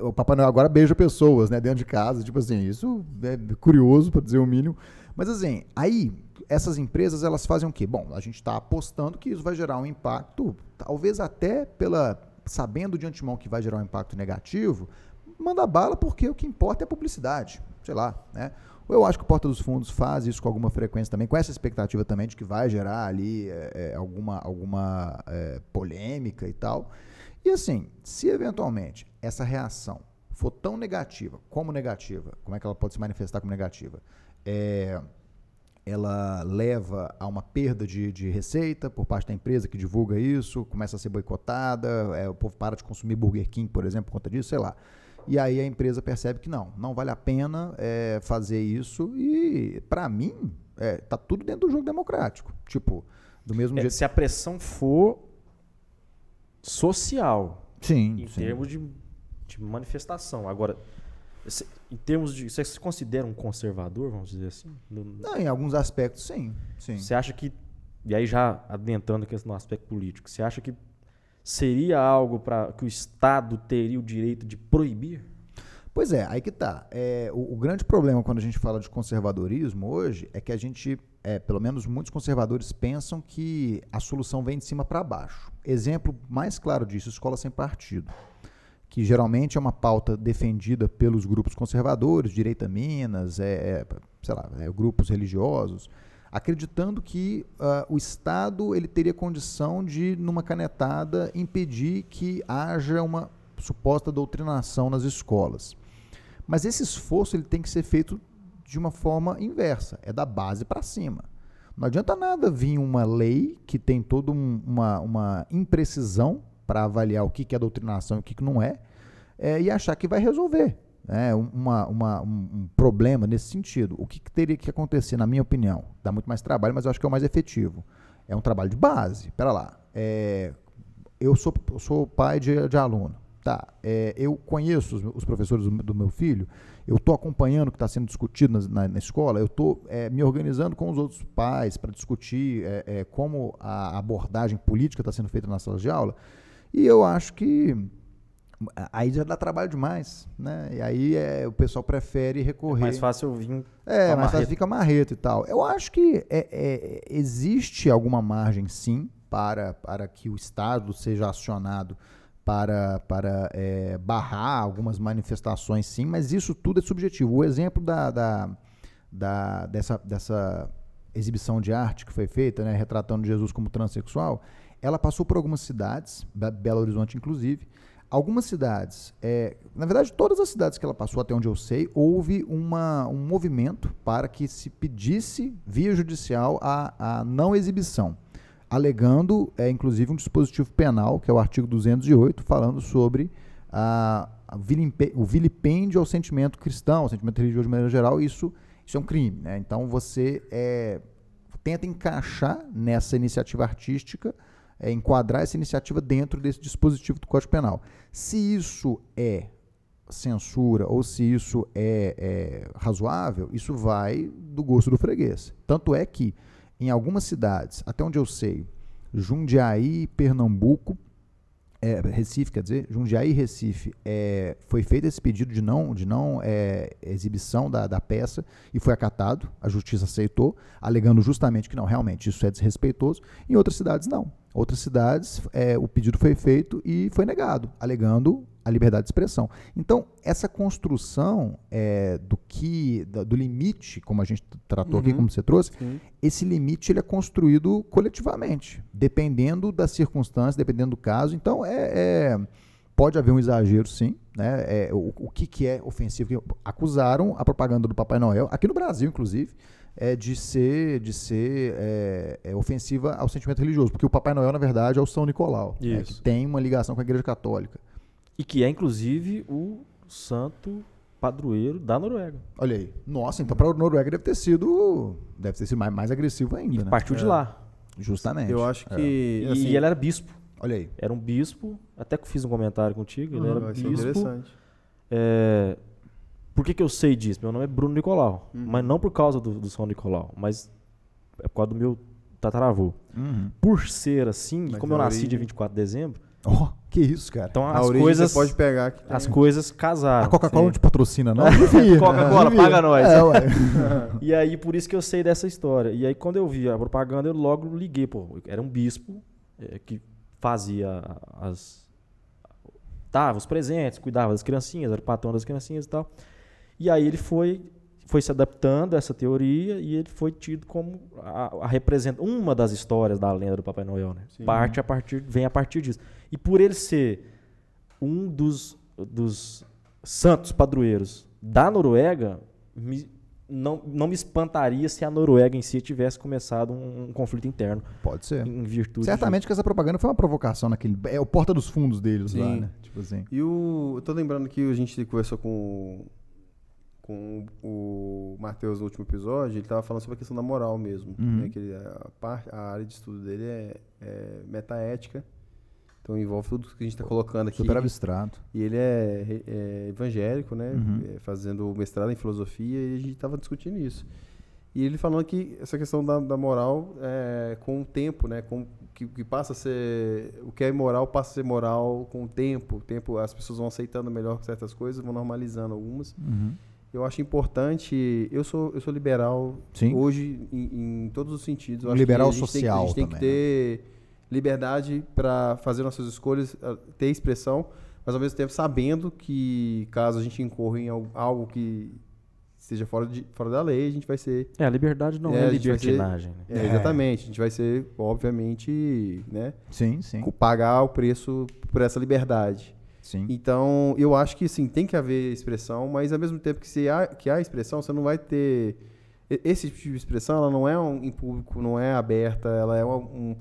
O Papai Noel agora beija pessoas, né, dentro de casa, tipo assim, isso é curioso, para dizer o mínimo. Mas assim, aí essas empresas elas fazem o quê? Bom, a gente está apostando que isso vai gerar um impacto, talvez até pela sabendo de antemão que vai gerar um impacto negativo, manda bala porque o que importa é a publicidade, sei lá, né? Eu acho que o Porta dos Fundos faz isso com alguma frequência também, com essa expectativa também de que vai gerar ali é, é, alguma, alguma é, polêmica e tal. E assim, se eventualmente essa reação for tão negativa como negativa, como é que ela pode se manifestar como negativa? É, ela leva a uma perda de, de, receita por parte da empresa que divulga isso, começa a ser boicotada, é, o povo para de consumir Burger King, por exemplo, por conta disso, sei lá. E aí a empresa percebe que não, não vale a pena é, fazer isso e, para mim, é, tá tudo dentro do jogo democrático. Tipo, do mesmo é, jeito... Se a pressão for social, sim, em sim. termos de, de manifestação. Agora, em termos de. Você se considera um conservador, vamos dizer assim? Não, em alguns aspectos, sim. sim. Você acha que. E aí, já adentrando aqui no aspecto político, você acha que seria algo para que o Estado teria o direito de proibir? Pois é, aí que tá. É, o, o, grande problema quando a gente fala de conservadorismo hoje é que a gente, é, pelo menos muitos conservadores pensam que a solução vem de cima para baixo. Exemplo mais claro disso, escola sem partido que geralmente é uma pauta defendida pelos grupos conservadores, direita Minas, é, é sei lá, é, grupos religiosos, acreditando que uh, o Estado ele teria condição de, numa canetada, impedir que haja uma suposta doutrinação nas escolas. Mas esse esforço ele tem que ser feito de uma forma inversa, é da base para cima. Não adianta nada vir uma lei que tem toda um, uma, uma imprecisão para avaliar o que, que é doutrinação e o que, que não é, é, e achar que vai resolver né, uma, uma, um, problema nesse sentido. O que, que, teria que acontecer, na minha opinião? Dá muito mais trabalho, mas eu acho que é o mais efetivo. É um trabalho de base. Pera lá. É, eu, sou, eu sou pai de, de aluno. Tá, é, eu conheço os, os professores do, do, meu filho, eu estou acompanhando o que está sendo discutido na, na, na escola, eu estou é, me organizando com os outros pais para discutir é, é, como a abordagem política está sendo feita nas salas de aula. E eu acho que aí já dá trabalho demais, né? E aí é, o pessoal prefere recorrer. É mais fácil vir. É, mais fácil fica marreto e tal. Eu acho que é, é, existe alguma margem, sim, para, para que o Estado seja acionado para, para é, barrar algumas manifestações, sim, mas isso tudo é subjetivo. O exemplo da, da, da, dessa, dessa exibição de arte que foi feita, né, retratando Jesus como transexual, ela passou por algumas cidades, Belo Horizonte inclusive. Algumas cidades, é, na verdade, todas as cidades que ela passou, até onde eu sei, houve uma, um movimento para que se pedisse, via judicial, a, a não exibição, alegando, é, inclusive, um dispositivo penal, que é o artigo 208, falando sobre a, a o vilipêndio ao sentimento cristão, ao sentimento religioso de maneira geral, isso, isso é um crime. Né? Então, você é, tenta encaixar nessa iniciativa artística é, enquadrar essa iniciativa dentro desse dispositivo do Código Penal. Se isso é censura ou se isso é, é razoável, isso vai do gosto do freguês. Tanto é que em algumas cidades, até onde eu sei, Jundiaí, Pernambuco, é, Recife, quer dizer, Jundiaí e Recife, é, foi feito esse pedido de não, de não é, exibição da, da peça e foi acatado, a justiça aceitou, alegando justamente que não, realmente isso é desrespeitoso. Em outras cidades, não. Outras cidades, é, o pedido foi feito e foi negado, alegando a liberdade de expressão. Então, essa construção é, do que, da- do limite, como a gente tratou aqui, Uhum. como você trouxe, Sim. esse limite ele é construído coletivamente, dependendo das circunstâncias, dependendo do caso. Então, é, é- pode haver um exagero, sim. Né? É, o, o que, que é ofensivo? Acusaram a propaganda do Papai Noel, aqui no Brasil, inclusive, é de ser, de ser é, é, ofensiva ao sentimento religioso, porque o Papai Noel, na verdade, é o São Nicolau, né, que tem uma ligação com a Igreja Católica. E que é, inclusive, o santo padroeiro da Noruega. Olha aí. Nossa, então para a Noruega deve ter sido, deve ter sido mais, mais agressivo ainda, E né? partiu de lá. Justamente. Eu acho É. que. E, assim, ele era bispo. Olha aí. Era um bispo. Até que eu fiz um comentário contigo. Ele Ah, era vai ser bispo. interessante. É, Por que, que eu sei disso? Meu nome é Bruno Nicolau. Uhum. Mas não por causa do, do São Nicolau, mas é por causa do meu tataravô. Uhum. Por ser assim, Mas como eu nasci origem- dia 24 de dezembro, Ó, que isso, cara. então a as coisas, pode pegar que tem. as coisas casaram. a Coca-Cola não te patrocina, não? Coca-Cola, paga nós. É, ué. E aí, por isso que eu sei dessa história. E aí, quando eu vi a propaganda, eu logo liguei, pô. Era um bispo é, que fazia as. dava os presentes, cuidava das criancinhas, era o patrão das criancinhas e tal. E aí ele foi, foi se adaptando a essa teoria e ele foi tido como a, a representa uma das histórias da lenda do Papai Noel, né? Sim. Parte a partir, vem a partir disso. E por ele ser um dos, dos santos padroeiros da Noruega, me- não, não me espantaria se a Noruega em si tivesse começado um, um conflito interno Pode ser. em virtude Certamente que essa propaganda foi uma provocação naquele. É o porta dos fundos deles lá, Sim. né? Tipo assim. E o. Eu tô lembrando que a gente conversou com, com o Matheus no último episódio, ele tava falando sobre a questão da moral mesmo. Uhum. né, que ele- a, parte, a área de estudo dele é, é metaética. Então envolve tudo que a gente está colocando aqui. Super abstrato. E ele é, é evangélico, né? Uhum. é, fazendo mestrado em filosofia e a gente estava discutindo isso. E ele falando que essa questão da, da moral, é, com o tempo, né? Com, que, que passa a ser. O que é moral passa a ser moral com o tempo. O tempo as pessoas vão aceitando melhor certas coisas, vão normalizando algumas. Uhum. Eu acho importante. Eu sou, eu sou liberal Sim. hoje em, em todos os sentidos. Eu acho que liberal a gente tem que- social a gente tem que também, né? ter liberdade para fazer nossas escolhas, ter expressão, mas ao mesmo tempo sabendo que caso a gente incorra em al- algo que seja fora, de, fora da lei, a gente vai ser. É, a liberdade não É, é, vai ser- libertinagem. né? é. Exatamente. A gente vai ser, obviamente, né, Sim, sim. pagar o preço por essa liberdade. Sim. Então, eu acho que sim, tem que haver expressão, mas ao mesmo tempo que, se há, que há expressão, você não vai ter. Esse tipo de expressão, ela não é um, em público, não é aberta, ela é uma- um,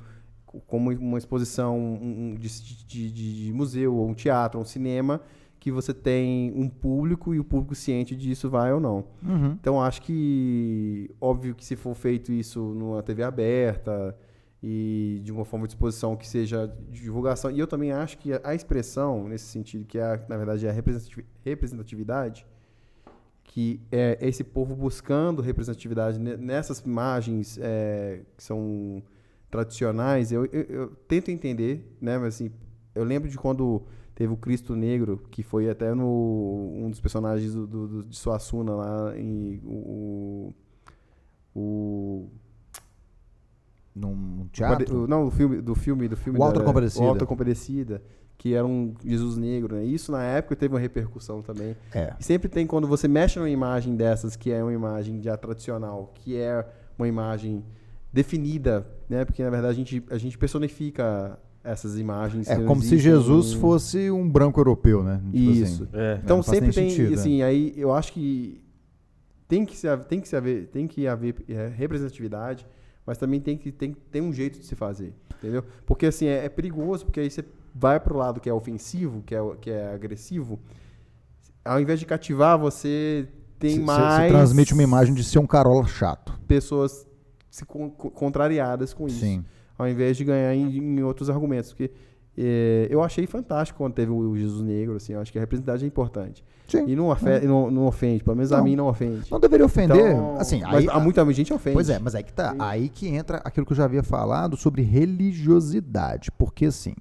como uma exposição um- de, de- de- de museu, ou um teatro, um cinema, que você tem um público e o público ciente disso vai ou não. Uhum. Então, acho que, óbvio que se for feito isso numa TV aberta e de uma forma de exposição que seja de divulgação, e eu também acho que a expressão, nesse sentido, que é, na verdade é a representati- representatividade, que é esse povo buscando representatividade ne- nessas imagens é, que são tradicionais, eu, eu- eu tento entender, né, mas assim, eu lembro de quando teve o Cristo Negro, que foi até no um dos personagens do, do- do- de Suassuna lá em o, o Num teatro. o- não, o filme do filme do filme O Alta Compadecida. o Alta Compadecida, que era um Jesus negro, né? Isso na época teve uma repercussão também. É. E sempre tem quando você mexe numa imagem dessas, que é uma imagem já tradicional, que é uma imagem definida, né? Porque na verdade a gente, a gente personifica essas imagens. É como se Jesus em- fosse um branco europeu, né? Tipo Isso. assim. É. Então sempre tem, sentido, assim, aí eu acho que tem que, se, haver- tem que, se haver, tem que haver é, representatividade, mas também tem que tem, tem um jeito de se fazer, entendeu? Porque assim, é, é perigoso, porque aí você vai pro lado que é ofensivo, que é, que é agressivo, ao invés de cativar, você tem Se- mais... se transmite uma imagem de ser um carola chato. Pessoas se con- co- contrariadas com isso Sim. ao invés de ganhar em, em outros argumentos. Porque é, eu achei fantástico quando teve o Jesus Negro, assim, eu acho que a representatividade é importante. Sim. E não, afe- não, não ofende, pelo menos a Não. mim não ofende. Não deveria ofender. Então, assim, aí, há muita gente ofende. Pois é, mas aí que tá. Sim. Aí que entra aquilo que eu já havia falado sobre religiosidade. Porque assim,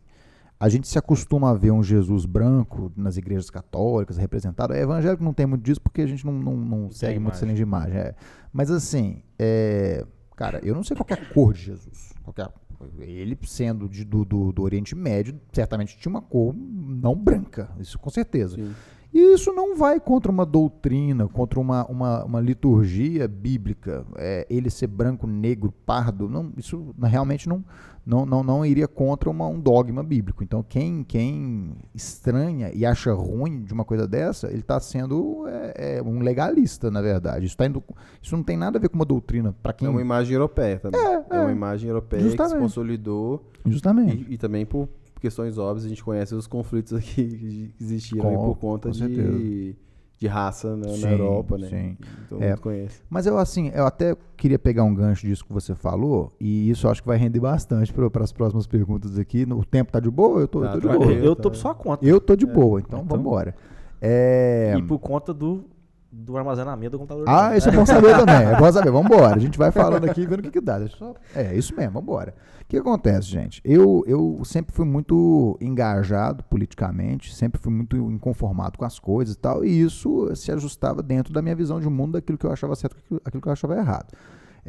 a gente se acostuma a ver um Jesus branco nas igrejas católicas representado. É evangélico não tem muito disso porque a gente não, não, não segue muito essa linha de imagem. é. Mas assim, é, cara, eu não sei qual que é a cor de Jesus. Qual que é a Ele, sendo de, do, do, do Oriente Médio, certamente tinha uma cor não branca, isso com certeza. Sim. E isso não vai contra uma doutrina, contra uma, uma, uma liturgia bíblica. É, ele ser branco, negro, pardo, não, isso realmente não, não, não, não iria contra uma, um dogma bíblico. Então, quem, quem estranha e acha ruim de uma coisa dessa, ele está sendo é, é, um legalista, na verdade. Isso, tá indo, isso não tem nada a ver com uma doutrina. para quem É uma imagem europeia também. É, É, é. uma imagem europeia que Justamente. se consolidou. Justamente. E, e também por questões óbvias, a gente conhece os conflitos aqui que existiram aí Com- por conta certeza. de, de raça né, Sim, na Europa, né? sim. Todo É. mundo conhece. Mas eu assim, eu até queria pegar um gancho disso que você falou, e isso eu acho que vai render bastante para as próximas perguntas aqui. No- O tempo tá de boa? Eu tô, Tá, eu tô de tá Eu, boa. eu tô por sua conta. Eu tô de boa, então, Então- vamos embora. É... E por conta do, do armazenamento do computador. Ah, isso é bom saber também. É bom saber. Vamos embora. A gente vai falando aqui e vendo o que, que dá. Só- É, isso mesmo, vamos embora. O que acontece, gente? Eu, eu sempre fui muito engajado politicamente, sempre fui muito inconformado com as coisas e tal, e isso se ajustava dentro da minha visão de mundo, daquilo que eu achava certo e aquilo que eu achava errado.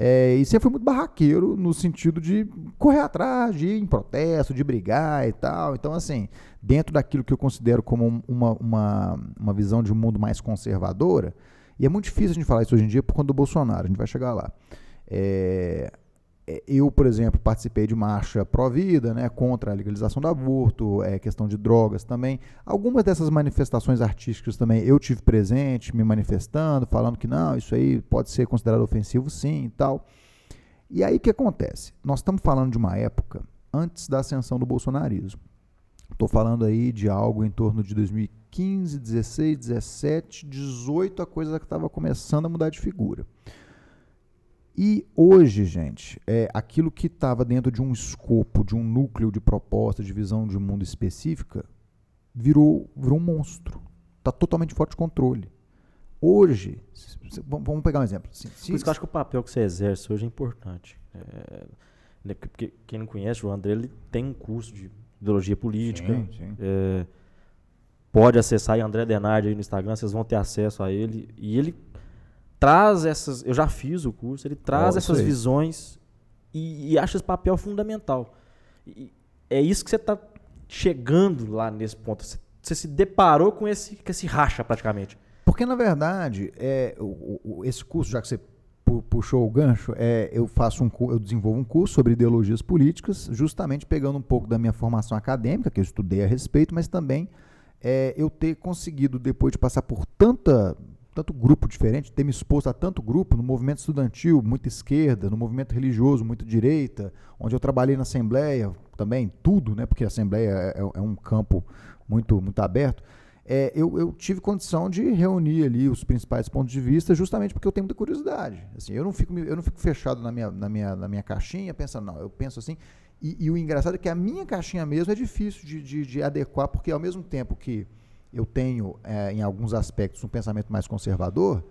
É, e sempre fui muito barraqueiro no sentido de correr atrás, de ir em protesto, de brigar e tal. Então, assim, dentro daquilo que eu considero como uma, uma, uma visão de um mundo mais conservadora, e é muito difícil a gente falar isso hoje em dia por conta do Bolsonaro, a gente vai chegar lá. É, eu, por exemplo, participei de marcha pró-vida, né, contra a legalização do aborto, é, questão de drogas também. Algumas dessas manifestações artísticas também eu tive presente, me manifestando, falando que não, isso aí pode ser considerado ofensivo sim e tal. E aí o que acontece? Nós estamos falando de uma época antes da ascensão do bolsonarismo. Estou falando aí de algo em torno de 2015, 16, 17, 18, a coisa que estava começando a mudar de figura. E hoje, gente, é aquilo que estava dentro de um escopo, de um núcleo de proposta, de visão de mundo específica, virou, virou um monstro. Está totalmente fora de controle. Hoje, vamos pegar um exemplo. Se- se- Por isso que eu acho que o papel que você exerce hoje é importante. É, né, porque quem não conhece o André, ele tem um curso de ideologia política. Sim, sim. É, pode acessar aí André Denardi aí no Instagram, vocês vão ter acesso a ele. E ele traz essas. Eu já fiz o curso, ele traz isso essas visões e, e acha esse papel fundamental. E é isso que você está chegando lá nesse ponto. Você, você se deparou com esse, com esse racha praticamente. Porque, na verdade, é, o- o- esse curso, já que você pu- puxou o gancho, é, eu faço um eu desenvolvo um curso sobre ideologias políticas, justamente pegando um pouco da minha formação acadêmica, que eu estudei a respeito, mas também é, eu ter conseguido, depois de passar por tanta, tanto grupo diferente, ter me exposto a tanto grupo, no movimento estudantil, muita esquerda, no movimento religioso, muito direita, onde eu trabalhei na Assembleia também, tudo, né, porque a Assembleia é, é um campo muito, muito aberto é, eu, eu tive condição de reunir ali os principais pontos de vista, justamente porque eu tenho muita curiosidade. Assim, eu não fico, eu não fico fechado na minha, na, minha, na minha caixinha, pensando, não, eu penso assim. E, e o engraçado é que a minha caixinha mesmo é difícil de, de, de adequar, porque ao mesmo tempo que eu tenho, é, em alguns aspectos, um pensamento mais conservador,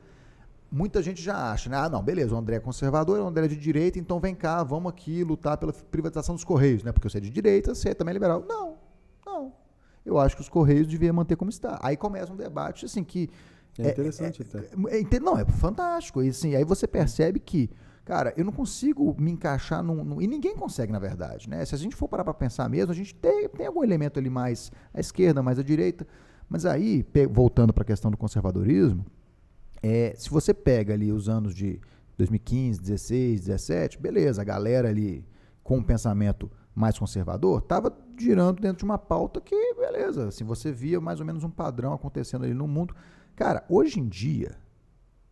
muita gente já acha, né? Ah, não, beleza, o André é conservador, o André é de direita, então vem cá, vamos aqui lutar pela privatização dos Correios, né? Porque você é de direita, você também é liberal. Não, não. Eu acho que os Correios deviam manter como está. Aí começa um debate, assim, que... É interessante até. É, inte- não, é fantástico. E, assim, aí você percebe que, cara, eu não consigo me encaixar num, num- E ninguém consegue, na verdade, né? Se a gente for parar para pensar mesmo, a gente tem, tem algum elemento ali mais à esquerda, mais à direita. Mas aí, voltando para a questão do conservadorismo, é, se você pega ali os anos de 2015, 16, 17, beleza, a galera ali com um pensamento mais conservador estava girando dentro de uma pauta que, beleza, assim, você via mais ou menos um padrão acontecendo ali no mundo. Cara, hoje em dia,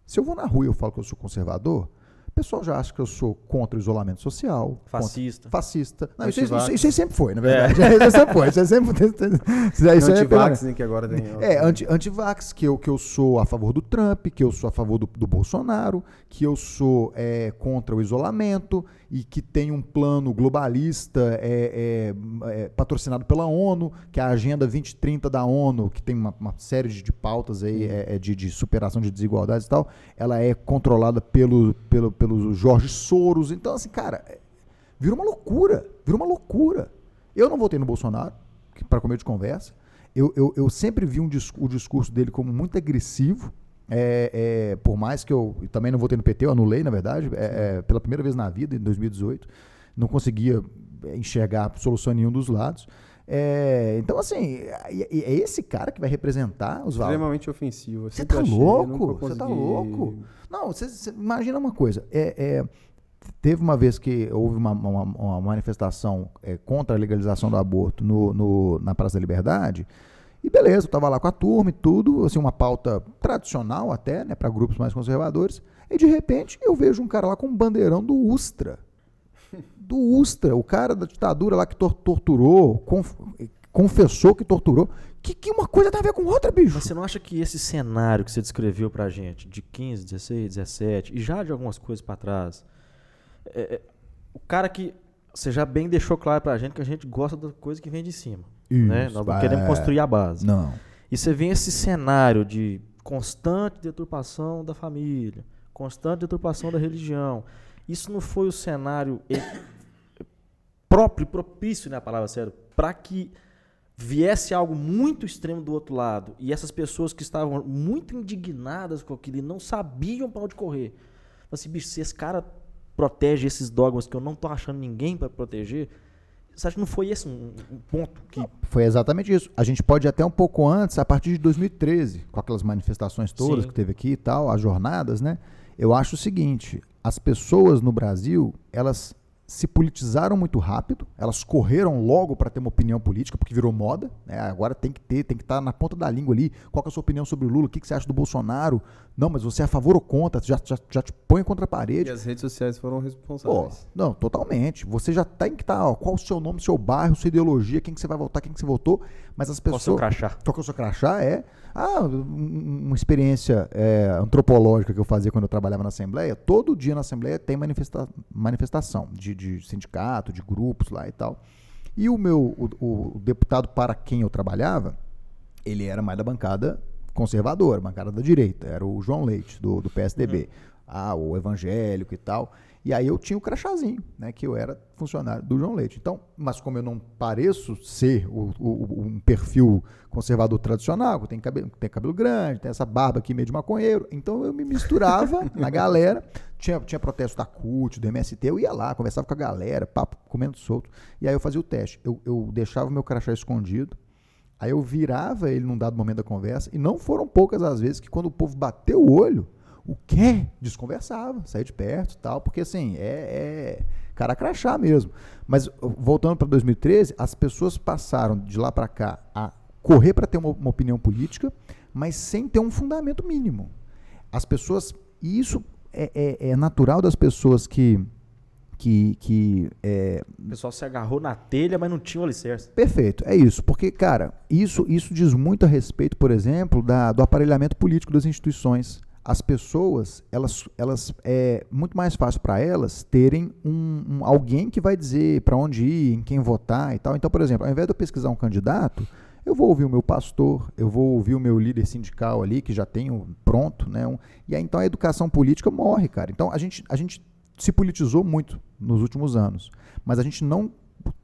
se eu vou na rua e eu falo que eu sou conservador, pessoal já acha que eu sou contra o isolamento social. contra- Fascista. fascista. Não, isso, aí- Antivax. isso, isso aí sempre foi, na verdade. Isso aí sempre foi. Isso aí sempre isso isso aí é pela- Antivax, né, que agora tem. é, anti, antivax, que eu, que eu sou a favor do Trump, que eu sou a favor do, do Bolsonaro, que eu sou é, contra o isolamento e que tem um plano globalista é, é, é, patrocinado pela ONU, que é a Agenda 2030 da ONU, que tem uma, uma série de, de pautas aí é, é, de, de superação de desigualdades e tal, ela é controlada pelo, pelo, pelo Jorge Soros. Então, assim, cara, vira uma loucura, vira uma loucura. Eu não votei no Bolsonaro, para comer de conversa. Eu, eu, eu sempre vi um o discurso dele como muito agressivo. É, é, por mais que eu também não votei no PT, eu anulei, na verdade, é, é, pela primeira vez na vida, em 2018. Não conseguia enxergar solução em nenhum dos lados. É, então, assim, é, é esse cara que vai representar os valores. Extremamente ofensivo. Você tá louco? Você tá louco? Não, você imagina uma coisa. É, é, teve uma vez que houve uma, uma, uma manifestação é, contra a legalização do aborto no, no, na Praça da Liberdade. E beleza, eu estava lá com a turma e tudo, assim, uma pauta tradicional até, né, para grupos mais conservadores. E de repente eu vejo um cara lá com um bandeirão do Ustra do Ustra, o cara da ditadura lá que tor torturou, conf confessou que torturou. Que, que uma coisa tem a ver com outra, bicho. Mas você não acha que esse cenário que você descreveu pra gente, de 15, 16, 17, e já de algumas coisas para trás, é, é, o cara que você já bem deixou claro pra gente que a gente gosta da coisa que vem de cima. Isso, né? Nós não queremos construir a base. Não. E você vê esse cenário de constante deturpação da família, constante deturpação da religião. Isso não foi o cenário próprio, propício, né, a palavra sério, para que viesse algo muito extremo do outro lado e essas pessoas que estavam muito indignadas com aquilo e não sabiam para onde correr. Assim, bicho, se esse cara protege esses dogmas que eu não tô achando ninguém para proteger, você acha que não foi esse um, um ponto que. Não, foi exatamente isso. A gente pode ir até um pouco antes, a partir de 2013, com aquelas manifestações todas Sim. que teve aqui e tal, as jornadas, né? Eu acho o seguinte: as pessoas no Brasil, elas se politizaram muito rápido, elas correram logo para ter uma opinião política, porque virou moda, né? agora tem que ter, tem que estar tá na ponta da língua ali, qual é a sua opinião sobre o Lula, o que, que você acha do Bolsonaro, não, mas você é a favor ou contra, já, já, já te põe contra a parede. E as redes sociais foram responsáveis. Pô, não, totalmente, você já tem que estar, tá, qual o seu nome, seu bairro, sua ideologia, quem que você vai votar, quem que você votou, mas as pessoas... Qual o seu crachá? Qual é o seu crachá, é... Ah, uma experiência é, antropológica que eu fazia quando eu trabalhava na Assembleia, todo dia na Assembleia tem manifesta manifestação de, de, sindicato, de grupos lá e tal. E o meu, o, o, deputado para quem eu trabalhava, ele era mais da bancada conservadora, bancada da direita, era o João Leite, do, do PSDB. Uhum. Ah, o evangélico e tal. E aí eu tinha o crachazinho, né? Que eu era funcionário do João Leite. Então, mas como eu não pareço ser o, o, um perfil conservador tradicional, que tem cabelo, tem cabelo grande, tem essa barba aqui meio de maconheiro, então eu me misturava na galera. Tinha, tinha protesto da CUT, do MST, eu ia lá, conversava com a galera, papo comendo solto. E aí eu fazia o teste. Eu, eu deixava o meu crachá escondido, aí eu virava ele num dado momento da conversa, e não foram poucas as vezes que quando o povo bateu o olho, o quê? Desconversava, saía de perto e tal, porque assim, é, é cara crachá mesmo. Mas voltando para 2013, as pessoas passaram de lá para cá a correr para ter uma, uma, opinião política, mas sem ter um fundamento mínimo. As pessoas, e isso é, é, é natural das pessoas que que, que é... o pessoal se agarrou na telha, mas não tinha o alicerce. Perfeito, é isso, porque cara, isso isso diz muito a respeito, por exemplo, da, do aparelhamento político das instituições as pessoas, elas, elas é muito mais fácil para elas terem um, um, alguém que vai dizer para onde ir, em quem votar e tal. Então, por exemplo, ao invés de eu pesquisar um candidato, eu vou ouvir o meu pastor, eu vou ouvir o meu líder sindical ali, que já tenho pronto, né? Um, e aí então a educação política morre, cara. Então a gente, a gente se politizou muito nos últimos anos, mas a gente não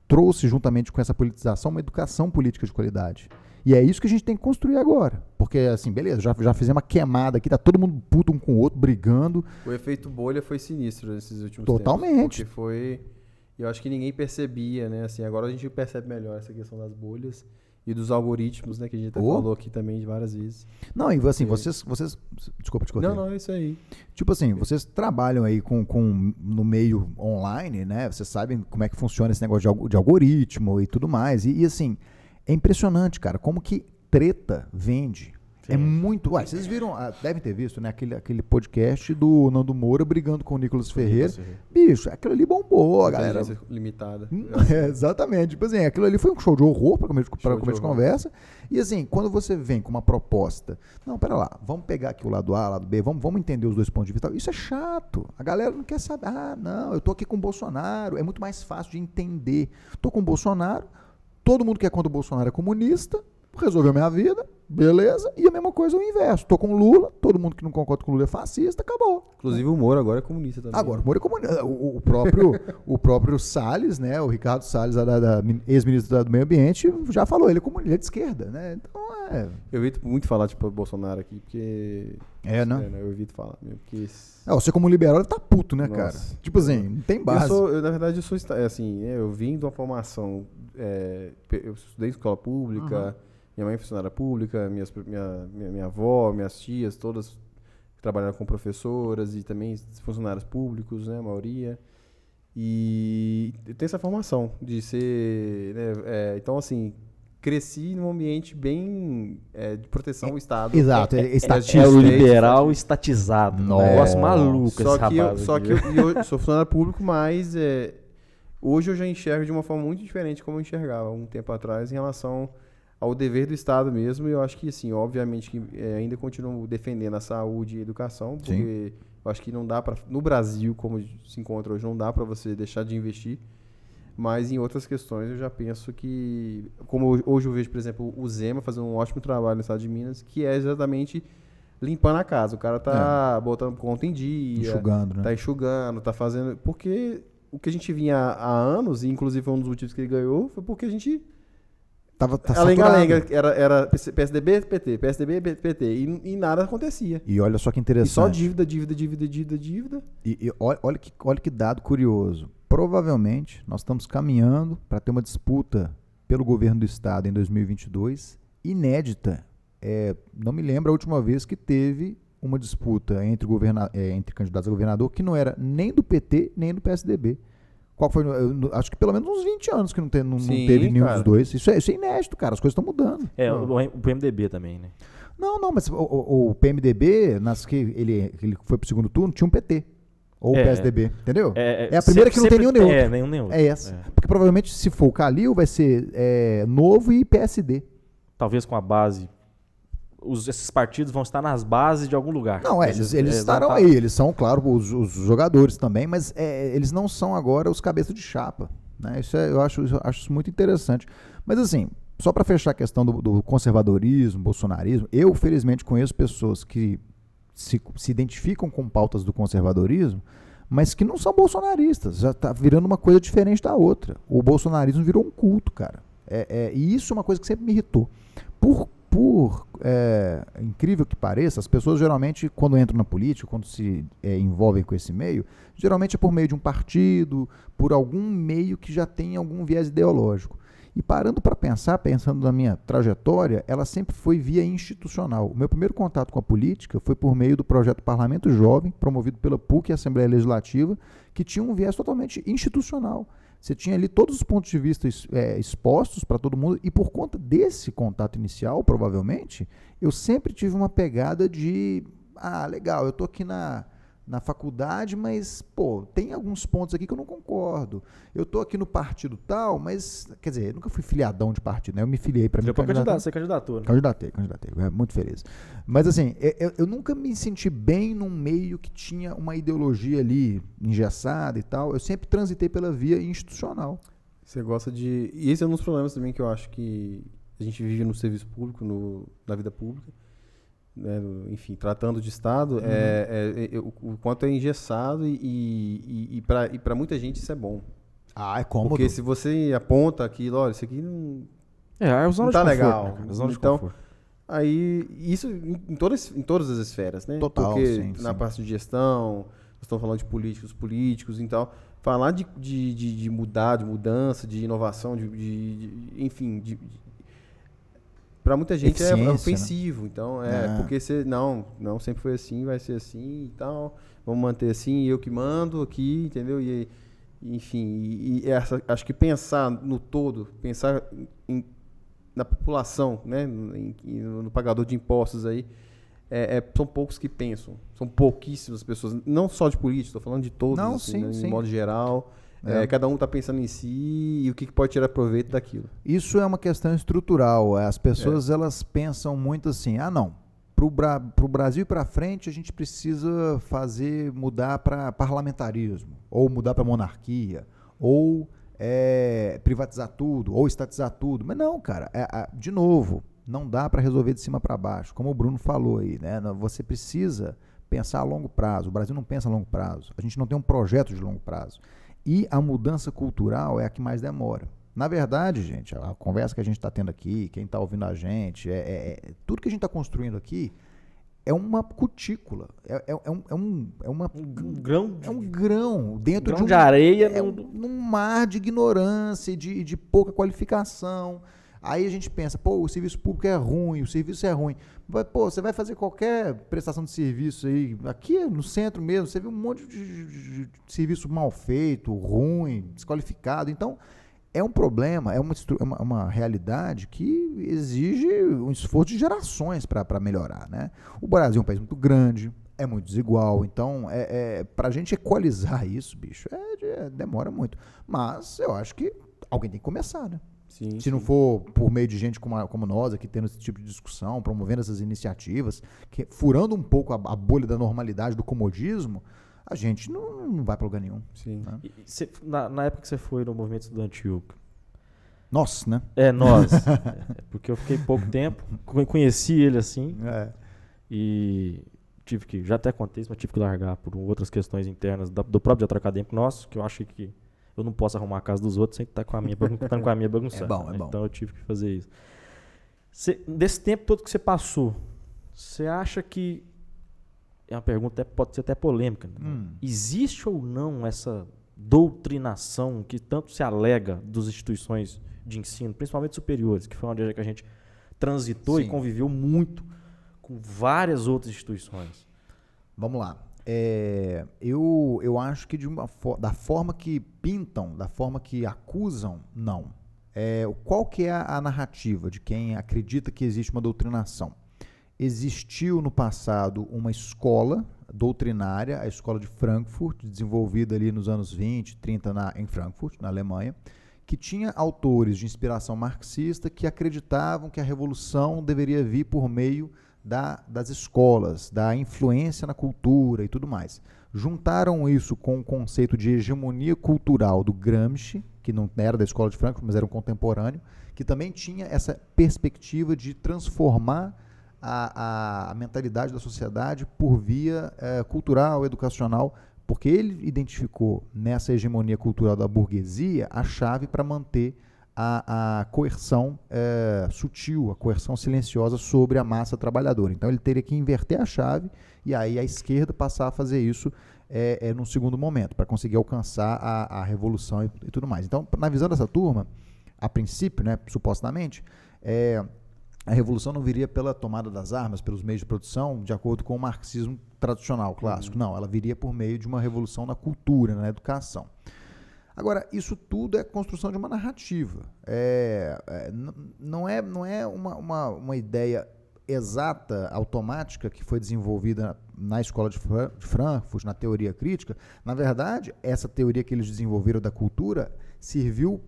trouxe juntamente com essa politização uma educação política de qualidade. E é isso que a gente tem que construir agora. Porque, assim, beleza, já, já fizemos uma queimada aqui, tá todo mundo puto um com o outro, brigando. O efeito bolha foi sinistro nesses últimos Totalmente. tempos. Totalmente. Foi. Eu acho que ninguém percebia, né? Assim, agora a gente percebe melhor essa questão das bolhas e dos algoritmos, né? Que a gente até oh. falou aqui também várias vezes. Não, e assim, vocês. vocês desculpa te cortar. Não, não, é isso aí. Tipo assim, vocês trabalham aí com, com no meio online, né? Vocês sabem como é que funciona esse negócio de, de algoritmo e tudo mais. E, e assim, é impressionante, cara, como que treta vende. É Sim. É muito. Ué, vocês viram, ah, devem ter visto, né? Aquele, aquele podcast do Nando Moura brigando com o Nicolas Ferreira. Bicho, aquilo ali bombou, a galera. limitada. Hum, é, exatamente. Tipo assim, aquilo ali foi um show de horror para começo, pra começo de, de conversa. E assim, quando você vem com uma proposta, não, pera lá, vamos pegar aqui o lado A, o lado B, vamos, vamos entender os dois pontos de vista. Isso é chato. A galera não quer saber. Ah, não, eu tô aqui com o Bolsonaro. É muito mais fácil de entender. Tô com o Bolsonaro Todo mundo que é contra o Bolsonaro é comunista, resolveu minha vida, beleza. E a mesma coisa o inverso. Tô com o Lula, todo mundo que não concorda com o Lula é fascista, acabou. Inclusive o Moro agora é comunista também. Agora o Moro é comunista. O, o próprio, o próprio Salles, né, o Ricardo Salles, ex-ministro do Meio Ambiente, já falou, ele é, comunista, é de esquerda, né? Então É, Eu evito muito falar, tipo, Bolsonaro aqui, porque. É, né? Eu evito falar mesmo, porque. É, você como liberal tá puto, né, Nossa. cara? Tipo assim, não tem Eu base. sou, eu, na verdade, eu sou é, assim, é, eu vim de uma formação. é, eu estudei em escola pública, minha mãe é funcionária pública, minhas, minha, minha, minha avó, minhas tias, todas trabalharam com professoras e também funcionários públicos, né, a maioria. E eu tenho essa formação de ser. né, é, então, assim, cresci num ambiente bem é, de proteção ao Estado. Exato, é, é É, estatística. o liberal estatizado. Um Nossa. negócio maluco Só esse que, eu, só aqui, que eu, eu sou funcionário público, mas é, hoje eu já enxergo de uma forma muito diferente como eu enxergava um tempo atrás em relação ao dever do Estado mesmo. E eu acho que, assim, obviamente que é, ainda continuo defendendo a saúde e a educação, porque eu acho que não dá para no Brasil, como se encontra hoje, não dá para você deixar de investir. Mas em outras questões eu já penso que, como hoje- eu vejo, por exemplo, o Zema fazendo um ótimo trabalho no estado de Minas, que é exatamente limpando a casa. O cara tá botando conta em dia, Enxugando, né? tá enxugando, tá fazendo. Porque o que a gente vinha há anos, e inclusive foi um dos motivos que ele ganhou, foi porque a gente. Tava, tá a lenga saturado. lenga era, era PSDB, PT, PSDB, PT, e, e nada acontecia. E olha só que E interessante. só dívida, dívida, dívida, dívida, dívida. E, e olha, olha que, olha que dado curioso. Provavelmente nós estamos caminhando para ter uma disputa pelo governo do estado em 2022 inédita. É, não me lembro a última vez que teve uma disputa entre, governa, é, entre candidatos a governador que não era nem do PT nem do PSDB. Qual foi? eu não- acho que pelo menos uns 20 anos que não, te- não- não Sim, teve nenhum cara. dos dois. Isso é, isso é inédito, cara. As coisas estão mudando. É, o, o PMDB também, né? Não, não, mas o, o- o PMDB, nas que ele, ele foi pro segundo turno, tinha um PT. Ou É, PSDB, entendeu? É, É a primeira que não tem sempre- nenhum nem É, nenhum nem outro. É essa. Porque provavelmente, se for o Calil, vai ser é, Novo e PSD. Talvez com a base. Os, esses partidos vão estar nas bases de algum lugar. Não, é, eles, eles é, estarão tá- aí. Eles são, claro, os, os jogadores também, mas é, eles não são agora os cabeças de chapa. Né? Isso é- eu acho, eu acho isso muito interessante. Mas assim, só para fechar a questão do, do conservadorismo, bolsonarismo, eu felizmente conheço pessoas que se, se identificam com pautas do conservadorismo, mas que não são bolsonaristas. Já está virando uma coisa diferente da outra. O bolsonarismo virou um culto, cara. É, é- e isso é uma coisa que sempre me irritou. Por, por é, incrível que pareça, as pessoas geralmente, quando entram na política, quando se é, envolvem com esse meio, geralmente é por meio de um partido, por algum meio que já tem algum viés ideológico. E parando para pensar, pensando na minha trajetória, ela sempre foi via institucional. O meu primeiro contato com a política foi por meio do projeto Parlamento Jovem, promovido pela PUC e Assembleia Legislativa, que tinha um viés totalmente institucional. Você tinha ali todos os pontos de vista é, expostos para todo mundo, e por conta desse contato inicial, provavelmente, eu sempre tive uma pegada de: ah, legal, eu estou aqui na, na faculdade, mas, pô, tem alguns pontos aqui que eu não concordo. Eu estou aqui no partido tal, mas, quer dizer, eu nunca fui filiadão de partido, né? Eu me filiei para mim. Deu pra candidatar- candidato, você candidatou, né? Candidatei, candidatei. É, muito feliz. Mas assim, eu, eu- eu nunca me senti bem num meio que tinha uma ideologia ali engessada e tal. Eu sempre transitei pela via institucional. Você gosta de. E esse é um dos problemas também que eu acho que a gente vive no serviço público, no, na vida pública. Né, enfim, tratando de Estado, é, é- é- o, o quanto é engessado e, e, e para muita gente isso é bom. Ah, é cômodo. Porque se você aponta aquilo, olha, isso aqui não. É, é a zona Não tá conforto, legal. né, cara? Zona de Então, conforto. Aí, isso em, em todas, em todas as esferas, né? Total, Porque sim, na sim. parte de gestão, nós estamos falando de políticos, políticos e tal. Falar de, de, de, de mudar, de mudança, de inovação, de, de- de- enfim, de, para muita gente é né? ofensivo. Então, é, É. porque você, não, não sempre foi assim, vai ser assim e tal. Vamos manter assim, eu que mando aqui, entendeu? E, enfim, e, e essa, acho que pensar no todo, pensar em, na população, né, no, em- no- no pagador de impostos aí, é, é- são poucos que pensam. São pouquíssimas pessoas, não só de políticos, estou falando de todos, Não, assim, sim, né, sim. em modo geral. É. É, cada um está pensando em si e o que, que pode tirar proveito daquilo. Isso é uma questão estrutural. As pessoas elas pensam muito assim: ah, não, para o Bra Brasil para frente a gente precisa fazer mudar para parlamentarismo, ou mudar para monarquia, ou é, privatizar tudo, ou estatizar tudo. Mas não, cara, é- é- de novo, não dá para resolver de cima para baixo, como o Bruno falou aí, né? Você precisa pensar a longo prazo. O Brasil não pensa a longo prazo. A gente não tem um projeto de longo prazo. E a mudança cultural é a que mais demora. Na verdade, gente, a conversa que a gente está tendo aqui, quem está ouvindo a gente, é, é- é- tudo que a gente está construindo aqui é uma cutícula, é, é- é um, é, um, é uma Um grão é um grão dentro grão de um de areia é um, num mar de ignorância e de, de pouca qualificação. Aí a gente pensa, pô, o serviço público é ruim, o serviço é ruim. Mas, pô, você vai fazer qualquer prestação de serviço aí, aqui no centro mesmo, você vê um monte de, de- de serviço mal feito, ruim, desqualificado. Então, é um problema, é uma, é uma, uma realidade que exige um esforço de gerações para melhorar. Né? O Brasil é um país muito grande, é muito desigual, então é, é, para a gente equalizar isso, bicho, é, é- demora muito. Mas eu acho que alguém tem que começar, né? Sim, Se não sim. for por meio de gente como, a- como nós aqui tendo esse tipo de discussão, promovendo essas iniciativas, que- furando um pouco a, a bolha da normalidade, do comodismo, a gente não, não vai para lugar nenhum. Sim. né? E- e cê- na, na época que você foi no movimento estudantil, Nossa, né? é nós, é, porque eu fiquei pouco tempo, co- conheci ele assim É. e tive que, já até contei isso, mas tive que largar por outras questões internas da- do próprio diretor acadêmico nosso, que eu acho que eu não posso arrumar a casa dos outros sem estar com a minha, estando com a minha bagunçada. É bom, é né? bom. Então eu tive que fazer isso. Cê- desse tempo todo que você passou, você acha que é uma pergunta até- pode ser até polêmica. né? Hum. Existe ou não essa doutrinação que tanto se alega das instituições de ensino, principalmente superiores, que foi onde a gente transitou e Sim. conviveu muito com várias outras instituições? Vamos lá. É, eu, eu acho que de uma fo- da forma que pintam, da forma que acusam, não. É, qual que é a, a narrativa de quem acredita que existe uma doutrinação? Existiu no passado uma escola doutrinária, a escola de Frankfurt, desenvolvida ali nos anos 20, 30 na, em Frankfurt, na Alemanha, que tinha autores de inspiração marxista que acreditavam que a revolução deveria vir por meio da- das escolas, da influência na cultura e tudo mais. Juntaram isso com o conceito de hegemonia cultural do Gramsci, que não era da escola de Frankfurt, mas era um contemporâneo, que também tinha essa perspectiva de transformar a, a- mentalidade da sociedade por via eh, cultural, educacional, porque ele identificou nessa hegemonia cultural da burguesia a chave para manter a, a coerção eh, sutil, a coerção silenciosa sobre a massa trabalhadora. Então ele teria que inverter a chave e aí a esquerda passar a fazer isso é, é num segundo momento, para conseguir alcançar a, a revolução e, e tudo mais. Então, na visão dessa turma, a princípio, né, supostamente, é, a revolução não viria pela tomada das armas, pelos meios de produção, de acordo com o marxismo tradicional, clássico. Não, ela viria por meio de uma revolução na cultura, na educação. Agora, isso tudo é construção de uma narrativa. É, é, não é, não é uma, uma, uma ideia exata, automática, que foi desenvolvida na escola de, Fra- de Frankfurt, na teoria crítica. Na verdade, essa teoria que eles desenvolveram da cultura serviu,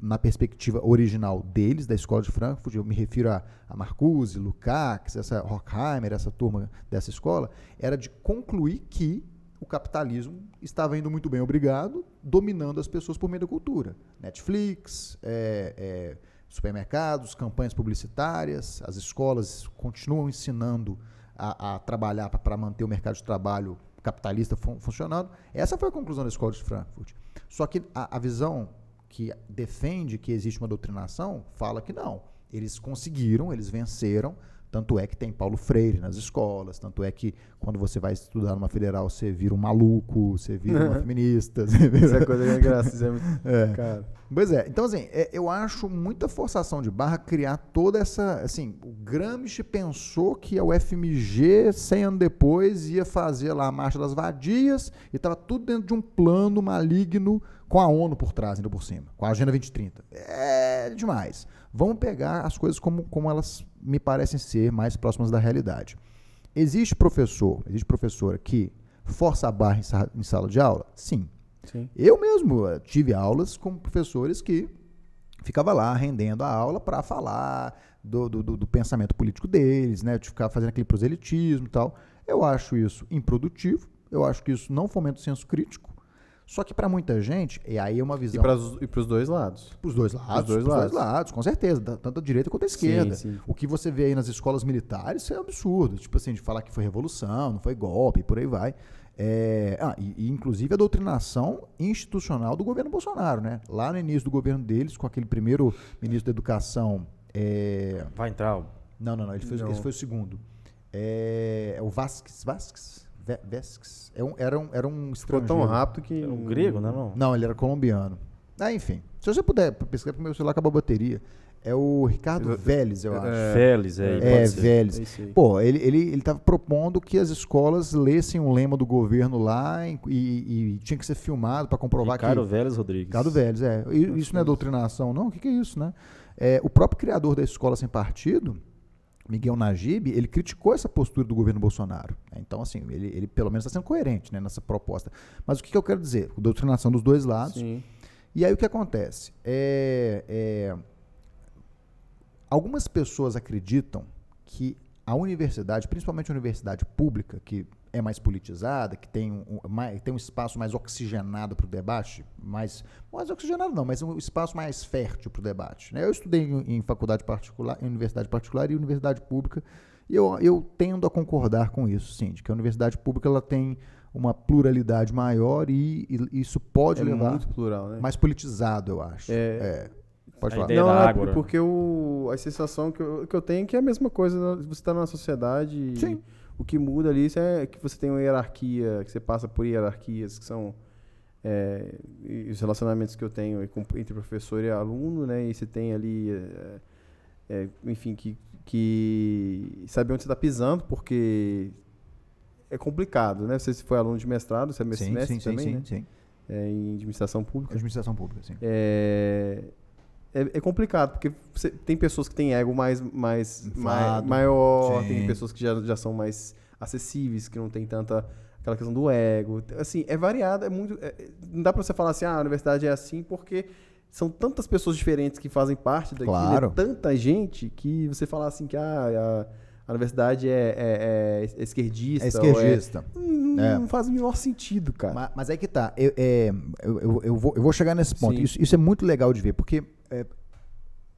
na perspectiva original deles, da escola de Frankfurt, eu me refiro a, a Marcuse, Lukács, essa Horkheimer, essa turma dessa escola, era de concluir que o capitalismo estava indo muito bem, obrigado, dominando as pessoas por meio da cultura. Netflix, é, é, supermercados, campanhas publicitárias, as escolas continuam ensinando a, a trabalhar para manter o mercado de trabalho capitalista fun- funcionando. Essa foi a conclusão da escola de Frankfurt. Só que a, a visão que defende que existe uma doutrinação fala que não. Eles conseguiram, eles venceram. Tanto é que tem Paulo Freire nas escolas, tanto é que quando você vai estudar numa federal, você vira um maluco, você vira uma feminista. Vira... Essa coisa que é engraçada, é muito... É. Cara, Pois é, então assim, é, eu acho muita forçação de barra criar toda essa, assim, o Gramsci pensou que a UFMG, 100 anos depois, ia fazer lá a Marcha das Vadias e estava tudo dentro de um plano maligno com a ONU por trás, ainda por cima, com a Agenda 2030. É demais. Vamos pegar as coisas como, como elas me parecem ser mais próximas da realidade. Existe professor, existe professora que força a barra em sa- em sala de aula? Sim. sim. Eu mesmo eh, tive aulas com professores que ficava lá rendendo a aula para falar do, do, do- do pensamento político deles, né? De ficar fazendo aquele proselitismo e tal. Eu acho isso improdutivo, eu acho que isso não fomenta o senso crítico. Só que para muita gente, e aí é uma E visão para os dois lados. os dois lados, dois pros lados. lados, com certeza, tanto a direita quanto a esquerda. Sim, sim. O que você vê aí nas escolas militares isso é absurdo, tipo assim, de falar que foi revolução, não foi golpe, por aí vai. É, ah, e, e, inclusive a doutrinação institucional do governo Bolsonaro, né? Lá no início do governo deles, com aquele primeiro ministro da Educação. É... Vai entrar? Não, não, não. Ele foi, não. Esse foi o segundo. É, é o Vasques. Vasques? Vesques. É um, era um, era um estrangeiro. Ficou tão rápido que... Era um grego, né? Não, não ele era colombiano. Ah, enfim. Se você puder pesquisar pro meu celular, acabou a bateria. É o Ricardo Vélez, eu acho. É, Vélez, é. É, Vélez. É Pô, ele ele ele estava propondo que as escolas lessem um lema do governo lá e, e, e tinha que ser filmado para comprovar Ricardo que... Ricardo Vélez Rodrigues. Ricardo Vélez, é. isso não é doutrinação, não? O que, que é isso, né? É, o próprio criador da Escola Sem Partido, Miguel Najib, ele criticou essa postura do governo Bolsonaro. Então, assim, ele, ele pelo menos está sendo coerente né, nessa proposta. Mas o que, que eu quero dizer? Doutrinação dos dois lados. Sim. E aí o que acontece? É, é, algumas pessoas acreditam que a universidade, principalmente a universidade pública, que é mais politizada, que tem um, mais, tem um espaço mais oxigenado para o debate, mais, mais oxigenado não, mas um espaço mais fértil para o debate. Né? Eu estudei em, em, faculdade particular, em universidade particular e universidade pública, e eu, eu tendo a concordar com isso, sim, de que a universidade pública ela tem uma pluralidade maior e, e isso pode é levar muito plural, né? mais politizado, eu acho. É, é. Pode a falar. Não, é porque o, a sensação que eu, que eu tenho é que é a mesma coisa. Você está numa sociedade. Sim. O que muda ali é que você tem uma hierarquia, que você passa por hierarquias que são é, os relacionamentos que eu tenho entre professor e aluno, né? E você tem ali, é, é, enfim, que, que saber onde você está pisando, porque é complicado, né? Você se foi aluno de mestrado, você é Sim, mestre sim, sim, também, sim, né? sim. É, em administração pública. Administração pública, sim. É, é, é complicado, porque você- tem pessoas que têm ego mais, mais, mai- Inflado. maior, Sim. tem pessoas que já, já são mais acessíveis, que não tem tanta aquela questão do ego. Assim, é variado, é muito. é- não dá pra você falar assim, ah, a universidade é assim, porque são tantas pessoas diferentes que fazem parte daquilo, Claro. é tanta gente que você falar assim que ah, a, a universidade é, é- é esquerdista. É é- esquerdista. Não, É. não faz o menor sentido, cara. Ma- Mas, aí que tá. Eu, é, eu, eu- eu vou, eu vou chegar nesse ponto. Isso, isso é muito legal de ver, porque é,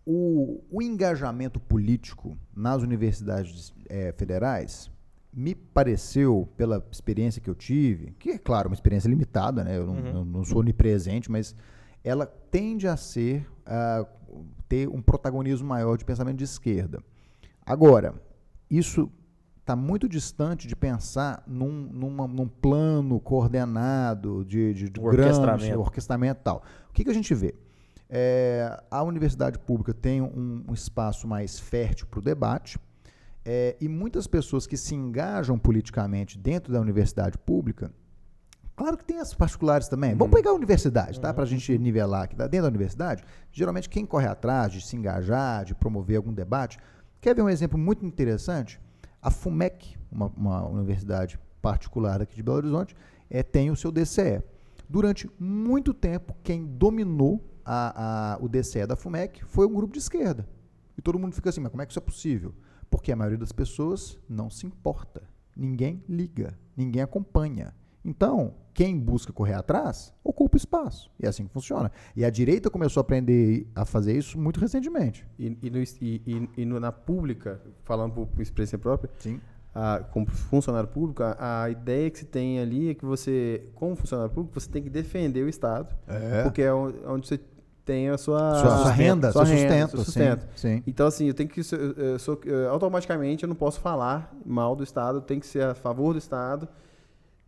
o, o engajamento político nas universidades é, federais me pareceu, pela experiência que eu tive, que é claro, uma experiência limitada, né? Eu não, Uhum. eu não sou onipresente, mas ela tende a ser, a ter um protagonismo maior de pensamento de esquerda. Agora, isso está muito distante de pensar num, numa- num plano coordenado de, de, de Um Gramsci, orquestramento. orquestramento e tal. O que, que a gente vê? É, a universidade pública tem um, um espaço mais fértil para o debate, é, e muitas pessoas que se engajam politicamente dentro da universidade pública, claro que tem as particulares também. Vamos pegar a universidade, tá? Para a gente nivelar aqui. tá? Dentro da universidade, geralmente quem corre atrás de se engajar, de promover algum debate, quer ver um exemplo muito interessante? A FUMEC, uma, uma universidade particular aqui de Belo Horizonte, é, tem o seu DCE. Durante muito tempo, quem dominou a- a- o DCE da FUMEC foi um grupo de esquerda. E todo mundo fica assim, mas como é que isso é possível? Porque a maioria das pessoas não se importa. Ninguém liga, ninguém acompanha. Então, quem busca correr atrás, ocupa espaço. E é assim que funciona. E a direita começou a aprender a fazer isso muito recentemente. E, e, no, e, e- no- na pública, falando por, por experiência própria, Sim. a- como funcionário público, a, a ideia que se tem ali é que você, como funcionário público, você tem que defender o Estado, É. porque é onde, você tem a sua, Sua, sua renda, sua seu renda, sustento. seu sustento. Sim, sim. Então, assim, eu tenho que. Eu, sou, automaticamente eu não posso falar mal do Estado, eu tenho que ser a favor do Estado.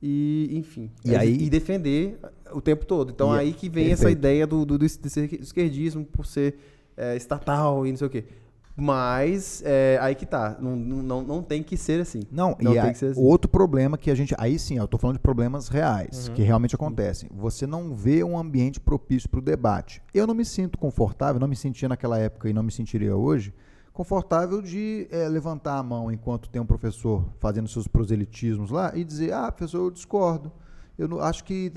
E, enfim. E aí- e defender o tempo todo. Então, E- aí que vem essa perfeito. ideia do, do, do esquerdismo por ser é, estatal e não sei o quê. Mas, é, aí que tá. Não, não, não tem que ser assim. Não, Não e tem a- que ser assim. outro problema que a gente. Aí sim, eu estou falando de problemas reais, Uhum. que realmente acontecem. Você não vê um ambiente propício para o debate. Eu não me sinto confortável, não me sentia naquela época e não me sentiria hoje, confortável de eh, levantar a mão enquanto tem um professor fazendo seus proselitismos lá e dizer: ah, professor, eu discordo. Eu não, acho que.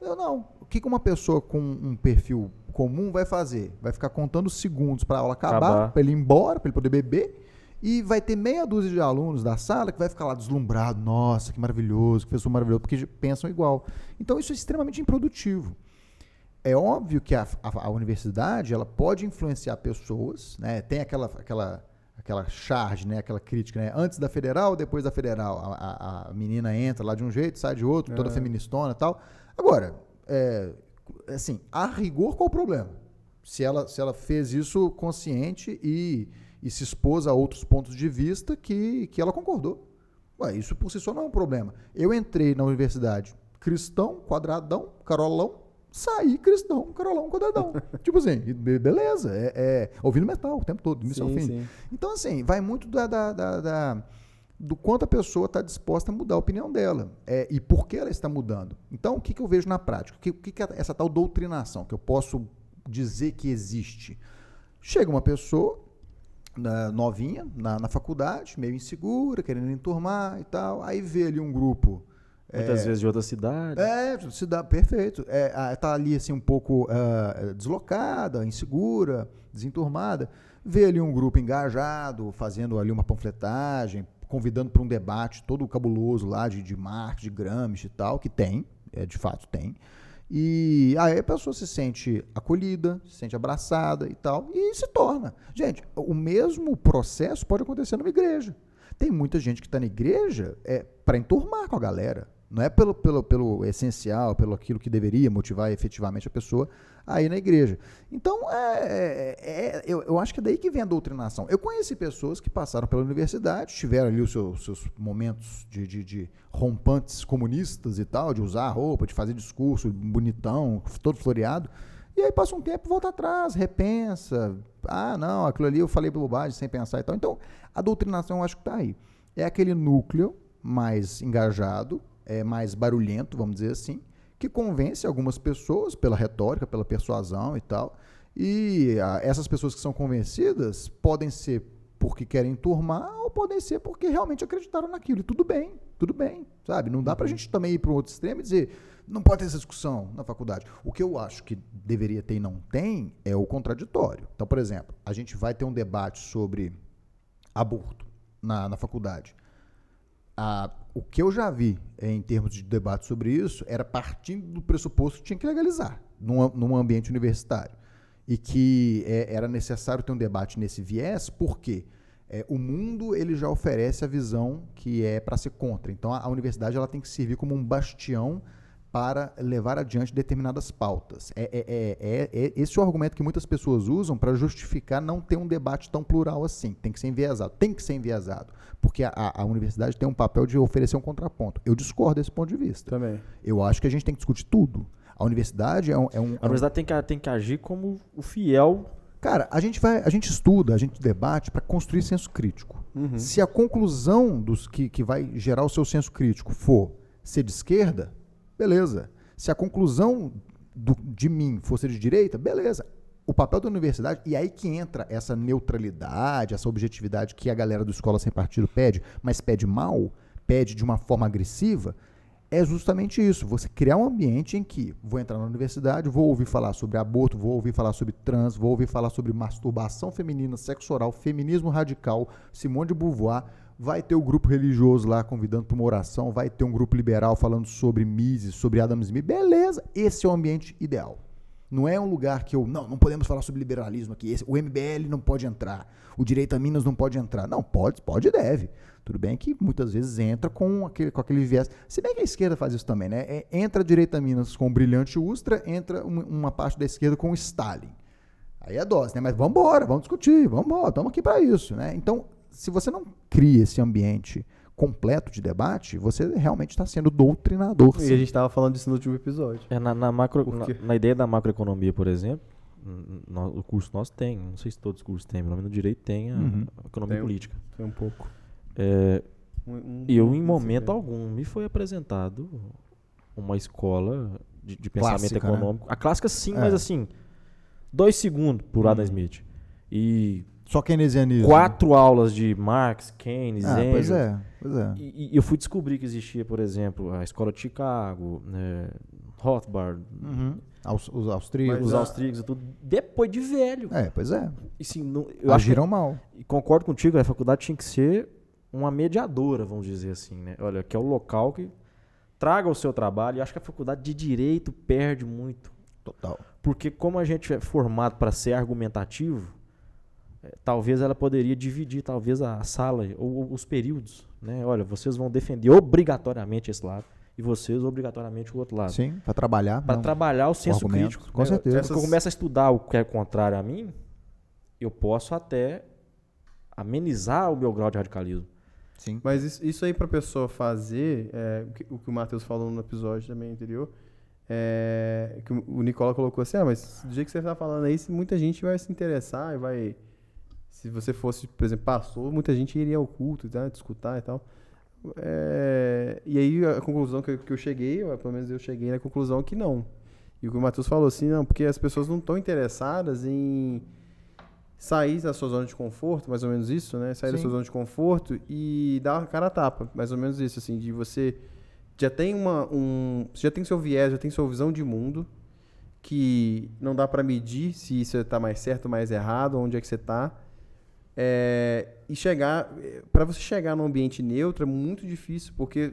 Eu não. O que que uma pessoa com um perfil comum vai fazer? Vai ficar contando segundos para a aula acabar, Acabar. para ele ir embora, para ele poder beber. E vai ter meia dúzia de alunos da sala que vai ficar lá deslumbrado. Nossa, que maravilhoso, que professor maravilhoso, porque pensam igual. Então isso é extremamente improdutivo. É óbvio que a, a- a universidade ela pode influenciar pessoas, né? tem aquela, aquela, aquela charge, né? Aquela crítica, né? Antes da federal, depois da federal. A, a- a menina entra lá de um jeito, sai de outro, toda É. feministona e tal. Agora, é, assim, a rigor, qual o problema? Se ela, se ela fez isso consciente e, e se expôs a outros pontos de vista que, que ela concordou. Ué, isso por si só não é um problema. Eu entrei na universidade cristão, quadradão, carolão, saí cristão, carolão, quadradão. tipo assim, be- beleza, é, é ouvindo metal o tempo todo, ao Sim, fim. sim. Então, assim, vai muito da, da- da- da- do quanto a pessoa está disposta a mudar a opinião dela é, e por que ela está mudando. Então, o que, que eu vejo na prática? O que, que, que é essa tal doutrinação que eu posso dizer que existe? Chega uma pessoa na- novinha na, na faculdade, meio insegura, querendo enturmar e tal, aí vê ali um grupo. Muitas é, vezes de outra cidade. é, dá, perfeito. É, tá ali assim um pouco ah, deslocada, insegura, desenturmada. Vê ali um grupo engajado, fazendo ali uma panfletagem, convidando para um debate todo cabuloso lá de, de Marx, de Gramsci e tal, que tem, é, de fato tem. E aí a pessoa se sente acolhida, se sente abraçada e tal, e se torna. Gente, o mesmo processo pode acontecer numa igreja. Tem muita gente que está na igreja é, para enturmar com a galera. Não é pelo, pelo, pelo essencial, pelo aquilo que deveria motivar efetivamente a pessoa a ir na igreja. Então, é, é- é- eu, eu acho que é daí que vem a doutrinação. Eu conheci pessoas que passaram pela universidade, tiveram ali os seus, seus momentos de, de, de rompantes comunistas e tal, de usar roupa, de fazer discurso bonitão, todo floreado. E aí passa um tempo, volta atrás, repensa. Ah, não, aquilo ali eu falei bobagem sem pensar e tal. Então, a doutrinação eu acho que está aí. É aquele núcleo mais engajado, é mais barulhento, vamos dizer assim, que convence algumas pessoas pela retórica, pela persuasão e tal. E ah, essas pessoas que são convencidas podem ser porque querem turmar ou podem ser porque realmente acreditaram naquilo. E tudo bem, tudo bem, sabe? Não dá pra gente também ir para um outro extremo e dizer não pode ter essa discussão na faculdade. O que eu acho que deveria ter e não tem é o contraditório. Então, por exemplo, a gente vai ter um debate sobre aborto na, na faculdade. Ah, o que eu já vi eh, em termos de debate sobre isso era partindo do pressuposto que tinha que legalizar num, num ambiente universitário. E que eh, era necessário ter um debate nesse viés, porque eh, o mundo ele já oferece a visão que é para ser contra. Então a, a universidade ela tem que servir como um bastião para levar adiante determinadas pautas. É, é- é- é- é- esse é o argumento que muitas pessoas usam para justificar não ter um debate tão plural assim. Tem que ser enviesado. Tem que ser enviesado. Porque a, a- universidade tem um papel de oferecer um contraponto. Eu discordo desse ponto de vista. Também. Eu acho que a gente tem que discutir tudo. A universidade é um. é um- A universidade tem que, tem que agir como o fiel. Cara, a gente vai, a gente estuda, a gente debate para construir senso crítico. Se a conclusão dos que, que vai gerar o seu senso crítico for ser de esquerda, beleza. Se a conclusão do- de mim for ser de direita, beleza. O papel da universidade, e aí que entra essa neutralidade, essa objetividade que a galera do Escola Sem Partido pede, mas pede mal, pede de uma forma agressiva, é justamente isso. Você criar um ambiente em que vou entrar na universidade, vou ouvir falar sobre aborto, vou ouvir falar sobre trans, vou ouvir falar sobre masturbação feminina, sexo oral, feminismo radical, Simone de Beauvoir. Vai ter o grupo religioso lá convidando para uma oração, vai ter um grupo liberal falando sobre Mises, sobre Adam Smith. Beleza, esse é o ambiente ideal. Não é um lugar que eu. Não, não podemos falar sobre liberalismo aqui. Esse- o MBL não pode entrar. O direito a Minas não pode entrar. Não, pode, pode e deve. Tudo bem que muitas vezes entra com aquele, com aquele viés. Se bem que a esquerda faz isso também, né? É, entra a direita Minas com o brilhante Ustra, entra uma, uma parte da esquerda com o Stalin. Aí é dose, né? Mas vamos embora, vamos discutir, vamos embora, estamos aqui para isso, né? Então, se você não cria esse ambiente completo de debate, você realmente está sendo doutrinador. E a sim. gente tava falando disso no último episódio. É, na, na macro, na, na ideia da macroeconomia, por exemplo, n- n- o curso nosso tem, não sei se todos os cursos têm, pelo menos no direito tem a Uhum. economia Tem política. Foi um pouco. É, Um- um- eu, em momento um- algum, me foi apresentado uma escola de, de pensamento Clássica, né? econômico. A clássica sim, É. mas assim, dois segundos por. Adam Smith. E Só keynesianismo. quatro aulas de Marx, Keynes, Ah, pois Engels. é, pois é. E, e eu fui descobrir que existia, por exemplo, a escola de Chicago, né, Rothbard, Uhum. Aos, os austríacos. Os austríacos e tudo, depois de velho. É, pois é. E, sim, não- eu acho que- Agiram mal. e concordo contigo, a faculdade tinha que ser uma mediadora, vamos dizer assim, né? Olha, que é o local que traga o seu trabalho. E acho que a faculdade de direito perde muito. Total. Porque como a gente é formado para ser argumentativo, talvez ela poderia dividir talvez a sala ou, ou os períodos, né? Olha, vocês vão defender obrigatoriamente esse lado e vocês obrigatoriamente o outro lado. Sim, para trabalhar. Para trabalhar o senso crítico. com né? certeza. Quando eu começo a estudar o que é contrário a mim, eu posso até amenizar o meu grau de radicalismo. Sim. Mas isso, isso aí pra pessoa fazer, é, o que- o que o Matheus falou no episódio também anterior, é, que o Nicola colocou assim, ah, mas do jeito que você tá falando aí, muita gente vai se interessar e vai... Se você fosse, por exemplo, pastor, muita gente iria ao culto, tá, escutar e tal. É, e aí a conclusão que eu, que eu cheguei, pelo menos eu cheguei na conclusão que não. E o que o Matheus falou assim, não, porque as pessoas não estão interessadas em sair da sua zona de conforto, mais ou menos isso, né? Sair da Sim. sua zona de conforto e dar a cara a tapa, mais ou menos isso, assim, de você já tem uma um, já tem seu viés, já tem sua visão de mundo que não dá pra medir se você tá mais certo, mais errado, onde é que você tá. É, e chegar para você chegar num ambiente neutro é muito difícil porque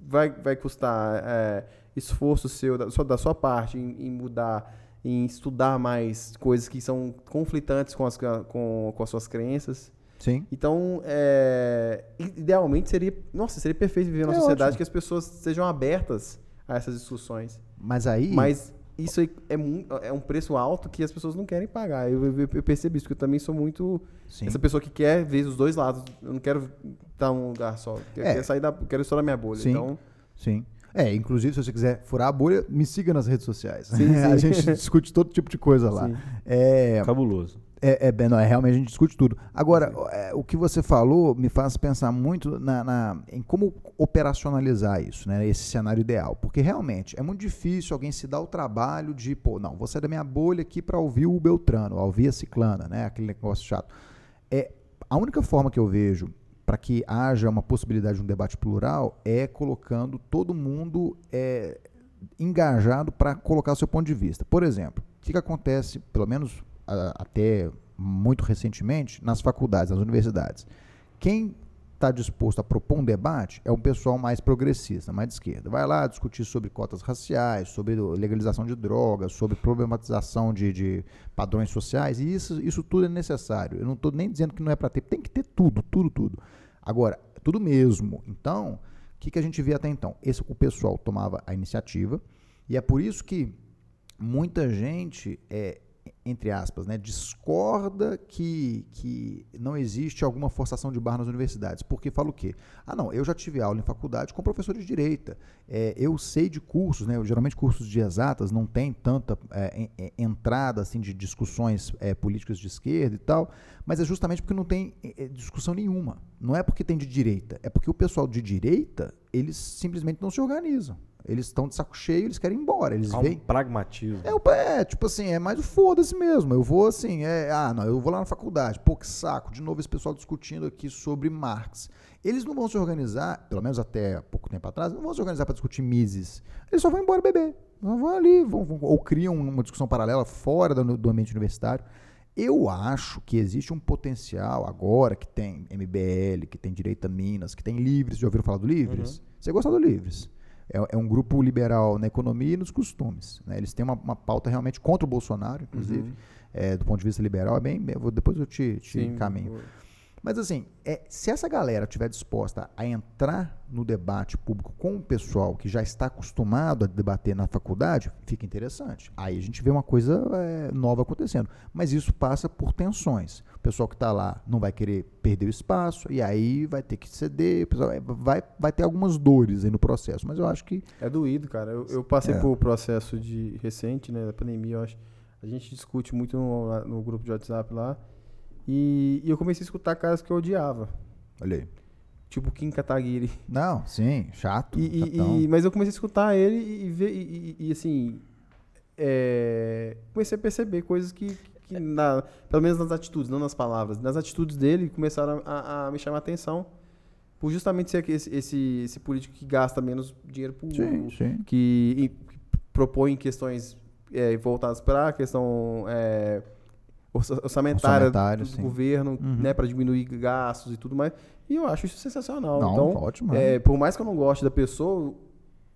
vai, vai custar é, esforço seu da sua, da sua parte em, em mudar em estudar mais coisas que são conflitantes com as, com, com as suas crenças Sim. então é, idealmente seria nossa seria perfeito viver numa É sociedade ótimo. que as pessoas sejam abertas a essas discussões Mas aí. mas isso aí é, é um preço alto que as pessoas não querem pagar. Eu, eu, eu percebi isso, porque eu também sou muito Sim. essa pessoa que quer ver os dois lados. Eu não quero estar num lugar só. Eu É. quero sair da, eu quero estourar minha bolha. Sim. Então, Sim. É, inclusive, se você quiser furar a bolha, me siga nas redes sociais. Sim, sim. a gente discute todo tipo de coisa lá. Sim. É, Cabuloso. É, é, não, é, realmente a gente discute tudo. Agora, é, o que você falou me faz pensar muito na, na- em como operacionalizar isso, né, esse cenário ideal. Porque realmente é muito difícil alguém se dar o trabalho de, pô, não, vou sair da minha bolha aqui para ouvir o Beltrano, ouvir a Ciclana, né, aquele negócio chato. É, a única forma que eu vejo para que haja uma possibilidade de um debate plural é colocando todo mundo é, engajado para colocar o seu ponto de vista. Por exemplo, o que, que acontece, pelo menos até muito recentemente, nas faculdades, nas universidades? Quem está disposto a propor um debate é um pessoal mais progressista, mais de esquerda. Vai lá discutir sobre cotas raciais, sobre legalização de drogas, sobre problematização de, de padrões sociais, e isso, isso tudo é necessário. Eu não estou nem dizendo que não é para ter, tem que ter tudo, tudo, tudo. Agora, tudo mesmo. Então, o que, que a gente vê até então? Esse, o pessoal tomava a iniciativa, e é por isso que muita gente, é, entre aspas, né, discorda que, que não existe alguma forçação de barra nas universidades. Porque fala o quê? Ah, não, eu já tive aula em faculdade com professores de direita. É, eu sei de cursos, né, geralmente cursos de exatas não tem tanta é, en- entrada assim, de discussões é, políticas de esquerda e tal, mas é justamente porque não tem é, é, discussão nenhuma. Não é porque tem de direita, é porque o pessoal de direita, eles simplesmente não se organizam. Eles estão de saco cheio, eles querem ir embora. Eles Há um veem. pragmatismo. É, é, tipo assim, é mais o foda-se mesmo. Eu vou assim, é, ah, não, eu vou lá na faculdade, pô, que saco, de novo esse pessoal discutindo aqui sobre Marx. Eles não vão se organizar, pelo menos até pouco tempo atrás, não vão se organizar para discutir Mises. Eles só vão embora beber. Vão vão ali, vão, vão- ou criam uma discussão paralela fora do, do ambiente universitário. Eu acho que existe um potencial agora que tem MBL, que tem Direita Minas, que tem Livres. Já ouviram falar do Livres? Você gosta do Livres? É, é um grupo liberal na economia e nos costumes. né? Eles têm uma, uma pauta realmente contra o Bolsonaro, inclusive, é, do ponto de vista liberal. É bem, depois eu te, te encaminho. Mas assim, é, se essa galera estiver disposta a entrar no debate público com o pessoal que já está acostumado a debater na faculdade, fica interessante. Aí a gente vê uma coisa é, nova acontecendo. Mas isso passa por tensões. O pessoal que está lá não vai querer perder o espaço, e aí vai ter que ceder, pessoal é, vai, vai ter algumas dores aí no processo. Mas eu acho que. É doído, cara. Eu, eu passei É. por processo de recente, né, da pandemia, eu acho. A gente discute muito no, no grupo de WhatsApp lá. E, e eu comecei a escutar caras que eu odiava. Olha aí. Tipo Kim Kataguiri. Não, sim, chato. E, e- e- mas eu comecei a escutar ele e, ver, e, assim, é, comecei a perceber coisas que, que na- pelo menos nas atitudes, não nas palavras, nas atitudes dele começaram a, a me chamar a atenção. Por justamente ser esse, esse, esse político que gasta menos dinheiro público, Sim, sim. que que propõe questões é, voltadas para a questão é, orçamentária, Orçamentária, do sim. governo, Uhum. né, para diminuir gastos e tudo mais. E eu acho isso sensacional. Não, então, ótimo. é, por mais que eu não goste da pessoa,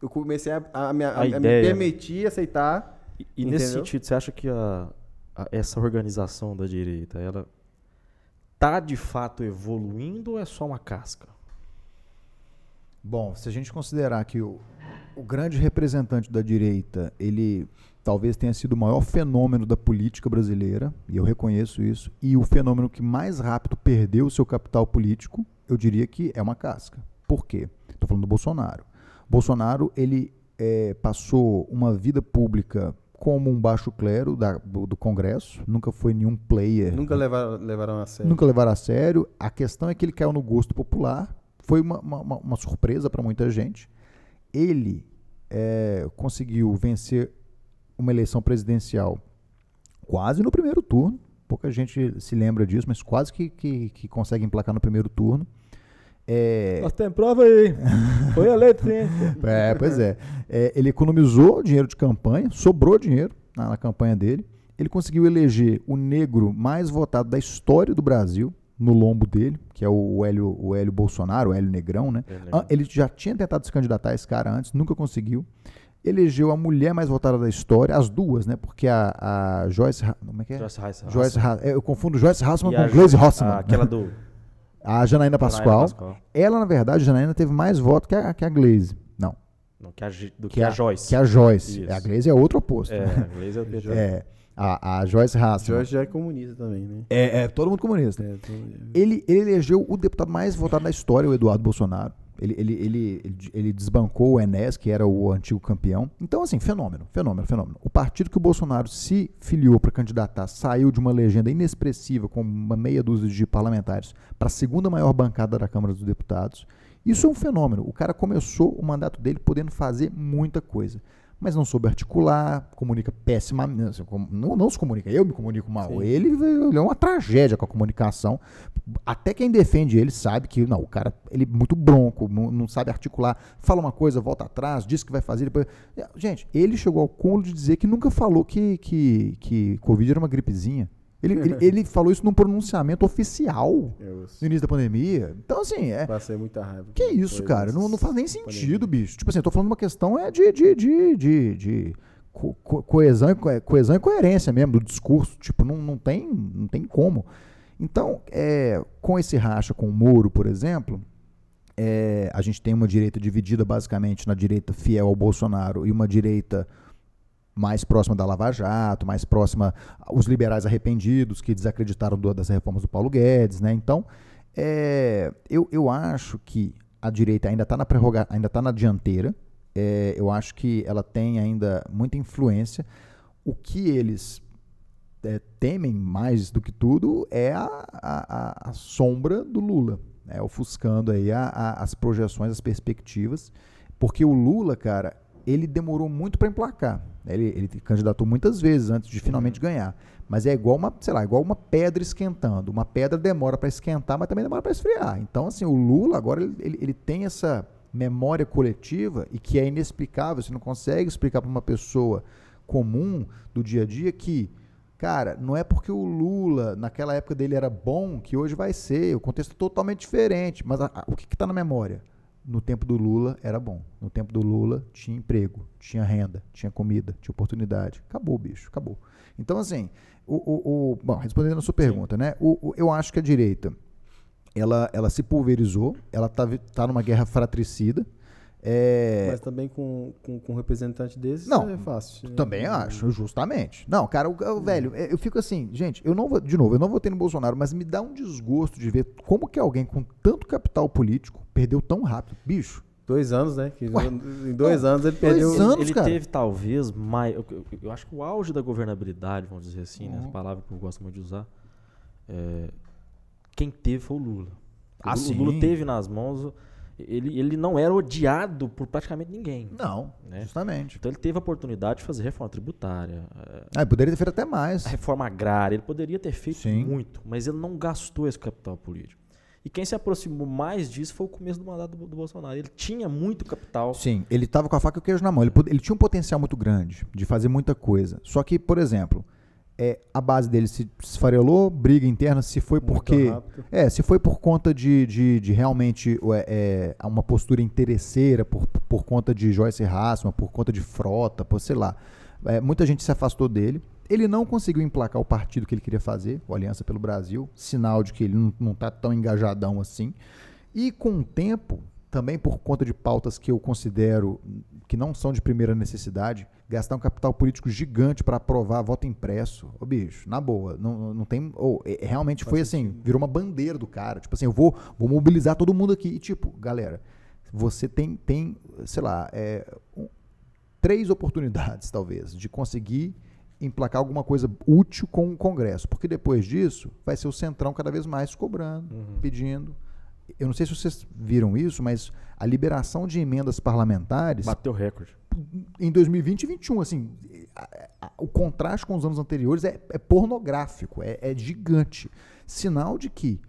eu comecei a, a me, a- A a me ideia. permitir aceitar. E, e nesse sentido, você acha que a, a- essa organização da direita, ela está de fato evoluindo ou é só uma casca? Bom, se a gente considerar que o, o grande representante da direita, ele talvez tenha sido o maior fenômeno da política brasileira, e eu reconheço isso, e o fenômeno que mais rápido perdeu o seu capital político, eu diria que é uma casca. Por quê? Estou falando do Bolsonaro. Bolsonaro, ele é, passou uma vida pública como um baixo clero da, do, do, Congresso, nunca foi nenhum player. Nunca levaram, levaram a sério. Nunca levaram a sério. A questão é que ele caiu no gosto popular, foi uma, uma, uma surpresa para muita gente. Ele é, conseguiu vencer uma eleição presidencial quase no primeiro turno. Pouca gente se lembra disso, mas quase que, que, que consegue emplacar no primeiro turno. É... Nós temos prova aí. Foi eleito, sim. é, pois é. é. Ele economizou dinheiro de campanha, sobrou dinheiro na, na, campanha dele. Ele conseguiu eleger o negro mais votado da história do Brasil no lombo dele, que é o Hélio, o Hélio Bolsonaro, o Hélio Negrão, né? Ele já tinha tentado se candidatar a esse cara antes, nunca conseguiu elegeu a mulher mais votada da história, as duas, né? Porque a, a Joyce. Como é que é? Joyce Hassman. Joyce é, Eu confundo Joyce Hassman com Glaze Hossman. Aquela do. A Janaína Pascoal. Pascoal. Ela, na verdade, a Janaína teve mais votos que a, que a Glaze. Não. Não que a, do que, que a, a, Joyce. Que a Joyce. Isso. A Glaze é outro oposto. É, né? a Glaze é o é, a, a Joyce Hassman. Joyce já é comunista também, né? É, é todo mundo comunista. É, todo... Ele, ele elegeu o deputado mais votado da história, o Eduardo Bolsonaro. Ele, ele, ele, ele, desbancou o Enes, que era o antigo campeão. Então, assim, fenômeno, fenômeno, fenômeno. O partido que o Bolsonaro se filiou para candidatar saiu de uma legenda inexpressiva, com uma meia dúzia de parlamentares, para a segunda maior bancada da Câmara dos Deputados. Isso é um fenômeno. O cara começou o mandato dele podendo fazer muita coisa mas não soube articular, comunica pessimamente, assim, não, não se comunica, eu me comunico mal. Ele, ele, é uma tragédia com a comunicação. Até quem defende ele sabe que, não, o cara, ele é muito bronco, não, não sabe articular, fala uma coisa, volta atrás, diz que vai fazer, depois... Gente, ele chegou ao cúmulo de dizer que nunca falou que, que, que Covid era uma gripezinha. Ele, ele, ele, falou isso num pronunciamento oficial no início da pandemia. Então, assim. É, Passei muita raiva. Que isso, cara? Não, não faz nem sentido, pandemia. bicho. Tipo assim, eu tô falando uma questão é de, de, de, de, de co coesão, e, coesão e coerência mesmo do discurso. Tipo, não, não, tem, não tem como. Então, é, com esse racha com o Moro, por exemplo, é, a gente tem uma direita dividida basicamente na direita fiel ao Bolsonaro e uma direita mais próxima da Lava Jato, mais próxima os liberais arrependidos que desacreditaram do, das reformas do Paulo Guedes, né? Então, é, eu, eu acho que a direita ainda está na ainda está na dianteira. É, eu acho que ela tem ainda muita influência. O que eles é, temem mais do que tudo é a, a, a sombra do Lula, né? ofuscando aí a, as projeções, as perspectivas, porque o Lula, cara, ele demorou muito para emplacar. Ele, ele candidatou muitas vezes antes de finalmente uhum. ganhar. Mas é igual uma, sei lá, igual uma pedra esquentando. Uma pedra demora para esquentar, mas também demora para esfriar. Então, assim, o Lula agora ele, ele, ele, tem essa memória coletiva e que é inexplicável. Você não consegue explicar para uma pessoa comum do dia a dia que, cara, não é porque o Lula naquela época dele era bom que hoje vai ser. O contexto é totalmente diferente. Mas a, a, o que está na memória? No tempo do Lula era bom. No tempo do Lula tinha emprego, tinha renda, tinha comida, tinha oportunidade. Acabou, bicho, acabou. Então, assim, o, o, o bom, respondendo a sua pergunta, Sim. né? O, eu acho que a direita ela, ela se pulverizou, ela está tá numa guerra fratricida. É... Mas também com, com, com um representante desses não, é fácil. Também acho, justamente. Não, cara, o, o, velho, é, eu fico assim, gente, eu não vou, de novo, eu não votei no Bolsonaro, mas me dá um desgosto de ver como que alguém com tanto capital político perdeu tão rápido. Bicho. Dois anos, né? Que Ué, em dois não, anos ele perdeu. Dois anos, ele cara. teve talvez mais. Eu, eu, eu, acho que o auge da governabilidade, vamos dizer assim, uhum. né? Essa palavra que eu gosto muito de usar. É, quem teve foi o Lula. Ah, o, Lula teve nas mãos ele, ele não era odiado por praticamente ninguém. Não, né? justamente. Então ele teve a oportunidade de fazer reforma tributária. Ah, ele poderia ter feito até mais. A reforma agrária, ele poderia ter feito Sim. muito, mas ele não gastou esse capital político. E quem se aproximou mais disso foi o começo do mandato do, do Bolsonaro. Ele tinha muito capital. Sim, ele estava com a faca e o queijo na mão. Ele, ele tinha um potencial muito grande de fazer muita coisa. Só que, por exemplo, é, a base dele se esfarelou, briga interna, se foi porque. É, se foi por conta de, de, de realmente é, é, uma postura interesseira, por, por conta de Joyce Hassman, por conta de frota, por sei lá. É, muita gente se afastou dele. Ele não conseguiu emplacar o partido que ele queria fazer, o Aliança pelo Brasil, sinal de que ele não, não tá tão engajadão assim. E com o tempo, também por conta de pautas que eu considero que não são de primeira necessidade, gastar um capital político gigante para aprovar voto impresso. Ô, bicho, na boa, não, não tem. Oh, é, realmente foi assim, virou uma bandeira do cara. Tipo assim, eu vou, vou mobilizar todo mundo aqui. E, tipo, galera, você tem, tem sei lá, é, um, três oportunidades, talvez, de conseguir emplacar alguma coisa útil com o Congresso. Porque depois disso, vai ser o Centrão cada vez mais cobrando, uhum. pedindo. Eu não sei se vocês viram isso, mas a liberação de emendas parlamentares. Bateu recorde. Em 2020 e 2021, assim, a, a, o contraste com os anos anteriores é, é pornográfico, é, é, gigante. Sinal de que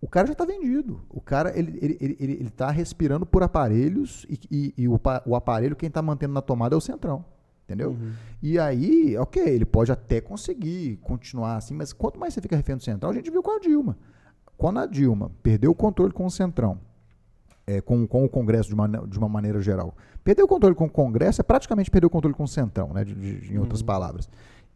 o cara já está vendido. O cara ele ele, ele, ele, ele tá respirando por aparelhos e, e, e o, o aparelho quem está mantendo na tomada é o centrão. Entendeu? Uhum. E aí, ok, ele pode até conseguir continuar assim, mas quanto mais você fica refém do central, a gente viu com a Dilma. Quando a Dilma perdeu o controle com o centrão, é, com, com o Congresso de uma, de uma maneira geral, perdeu o controle com o Congresso é praticamente perder o controle com o centrão, né, de, de, em outras uhum. palavras.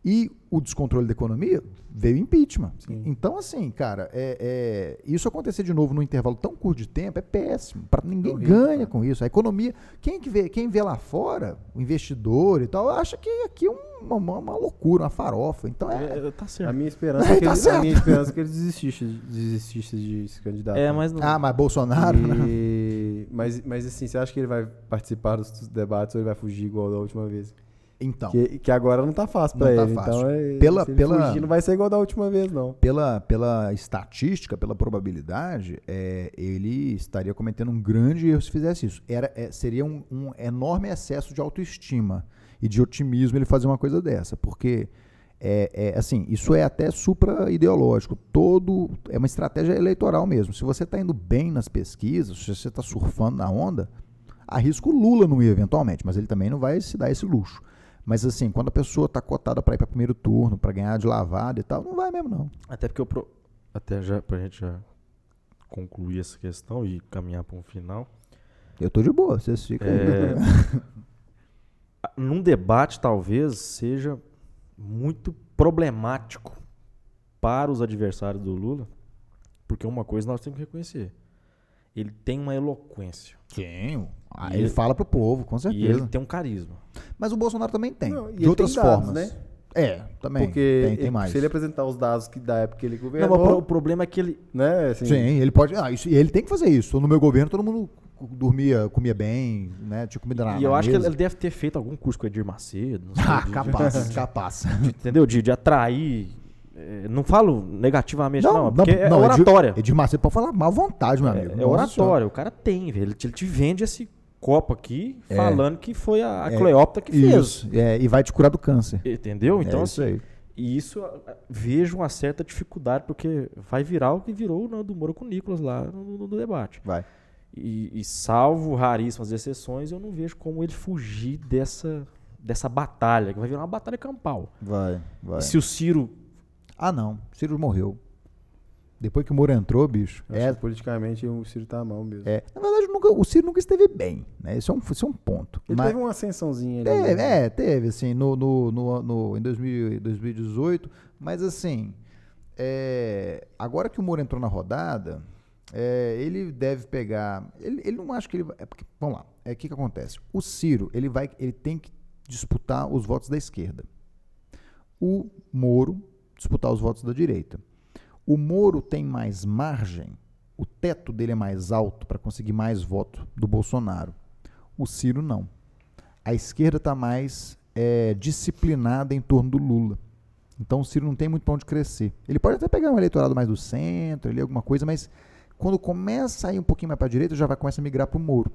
E o descontrole da economia veio impeachment. Sim. Então, assim, cara, é, é, isso acontecer de novo num intervalo tão curto de tempo é péssimo. Pra, ninguém horrível, ganha cara. com isso. A economia, quem, que vê, quem vê lá fora, o investidor e tal, acha que aqui é uma, uma, uma loucura, uma farofa. Então é. é, é tá certo. A minha esperança é que, tá ele, a minha esperança é que ele desistisse, desistisse de se candidatar. É, mas não... Ah, mas Bolsonaro. E... mas, mas assim, você acha que ele vai participar dos debates ou ele vai fugir igual da última vez? Então. Que, que agora não tá fácil para ele. Tá fácil. Então, é, pela, pela, fugir, não vai ser igual da última vez, não. Pela, pela estatística, pela probabilidade, é, ele estaria cometendo um grande erro se fizesse isso. Era, é, seria um, um, enorme excesso de autoestima e de otimismo ele fazer uma coisa dessa. Porque, é, é assim, isso é até supra-ideológico. Todo, é uma estratégia eleitoral mesmo. Se você está indo bem nas pesquisas, se você está surfando na onda, arrisca o Lula não ir eventualmente, mas ele também não vai se dar esse luxo. Mas assim, quando a pessoa está cotada para ir para primeiro turno, para ganhar de lavada e tal, não vai mesmo não. Até porque eu pro... até já pra gente já concluir essa questão e caminhar para um final. Eu tô de boa, vocês ficam. É... Num debate talvez seja muito problemático para os adversários do Lula, porque uma coisa nós temos que reconhecer. Ele tem uma eloquência. Tem. Ah, ele, ele, fala pro povo, com certeza. E ele tem um carisma. Mas o Bolsonaro também tem. Não, de outras formas. Dados, né? É, também. Porque tem, tem mais. se ele apresentar os dados que da época que ele governou. Não, o problema é que ele. Né, assim, Sim, ele pode. Ah, isso, ele tem que fazer isso. No meu governo, todo mundo dormia, comia bem, né? Tinha comida na E eu na acho mesa. que ele deve ter feito algum curso com o Edir Macedo. Sei, ah, de, capaz, de, capaz. entendeu? De, de atrair. É, não falo negativamente, não, não porque não, é oratória. Edir, Edir Macedo pode falar mal vontade, meu amigo. É, é oratória, o cara tem, velho. Ele, ele te vende esse copo aqui é. falando que foi a, a é, Cleópatra que isso, fez. É, e vai te curar do câncer. Entendeu? Então, é isso assim, aí. E isso vejo uma certa dificuldade, porque vai virar o que virou o Nando Moura com o Nicolas lá no, no, no debate. Vai. E, e, salvo raríssimas exceções, eu não vejo como ele fugir dessa, dessa batalha, que vai virar uma batalha campal. Vai, vai. E se o Ciro. Ah, não. Ciro morreu. Depois que o Moro entrou, bicho. é, politicamente o Ciro tá mal mesmo. É, na verdade, nunca, o Ciro nunca esteve bem, né? Isso é um, isso é um ponto. Ele Mas, teve uma ascensãozinha ali. Teve? É, teve, assim, no, no, no, no em 2000, 2018. Mas, assim, é, agora que o Moro entrou na rodada, é, ele deve pegar. Ele, ele não acha que ele vai. É porque, vamos lá, é o que, que acontece? O Ciro, ele, vai, ele tem que disputar os votos da esquerda. O Moro disputar os votos da direita. O Moro tem mais margem, o teto dele é mais alto para conseguir mais voto do Bolsonaro. O Ciro não. A esquerda está mais é, disciplinada em torno do Lula. Então o Ciro não tem muito para onde crescer. Ele pode até pegar um eleitorado mais do centro, ali, alguma coisa, mas quando começa a ir um pouquinho mais para a direita, já vai começar a migrar para o Moro.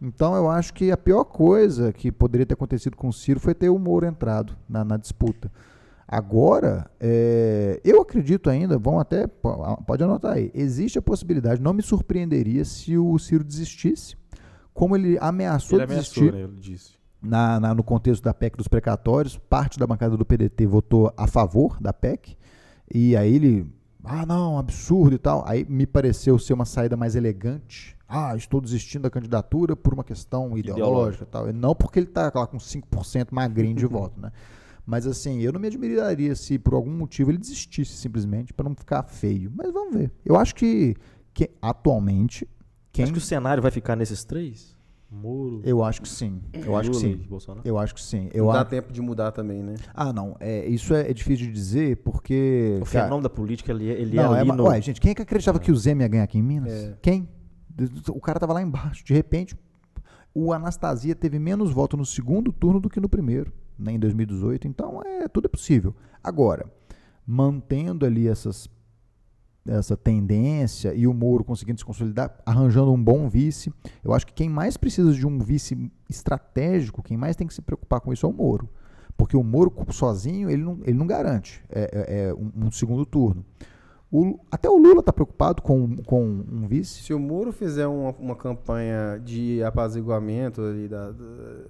Então eu acho que a pior coisa que poderia ter acontecido com o Ciro foi ter o Moro entrado na, na disputa. Agora, é, eu acredito ainda, vão até, pode anotar aí, existe a possibilidade, não me surpreenderia se o Ciro desistisse, como ele ameaçou ele desistir. Ameaçou, né? Ele disse. Na, na, no contexto da PEC dos precatórios, parte da bancada do PDT votou a favor da PEC, e aí ele, ah não, absurdo e tal, aí me pareceu ser uma saída mais elegante, ah, estou desistindo da candidatura por uma questão ideológica e tal, e não porque ele está lá com 5% magrinho de voto, né? Mas assim, eu não me admiraria se por algum motivo ele desistisse simplesmente para não ficar feio. Mas vamos ver. Eu acho que, que atualmente quem Acho que o cenário vai ficar nesses três? Moro, eu acho que sim. Eu acho que sim. Eu acho que sim. Eu Não dá a... tempo de mudar também, né? Ah, não. É, isso é, é difícil de dizer porque. O cara, fenômeno da política, ele, ele não, é é ali uma- no... Ué, gente, quem é que acreditava que o Zema ia ganhar aqui em Minas? É. Quem? O cara tava lá embaixo. De repente, o Anastasia teve menos voto no segundo turno do que no primeiro, né, em 2018. Então, é, tudo é possível. Agora, mantendo ali essas, essa tendência e o Moro conseguindo se consolidar, arranjando um bom vice, eu acho que quem mais precisa de um vice estratégico, quem mais tem que se preocupar com isso é o Moro. Porque o Moro sozinho, ele não, ele não garante é, é- é um, um segundo turno. O- até o Lula está preocupado com, com um vice. Se o Moro fizer uma, uma campanha de apaziguamento da, da-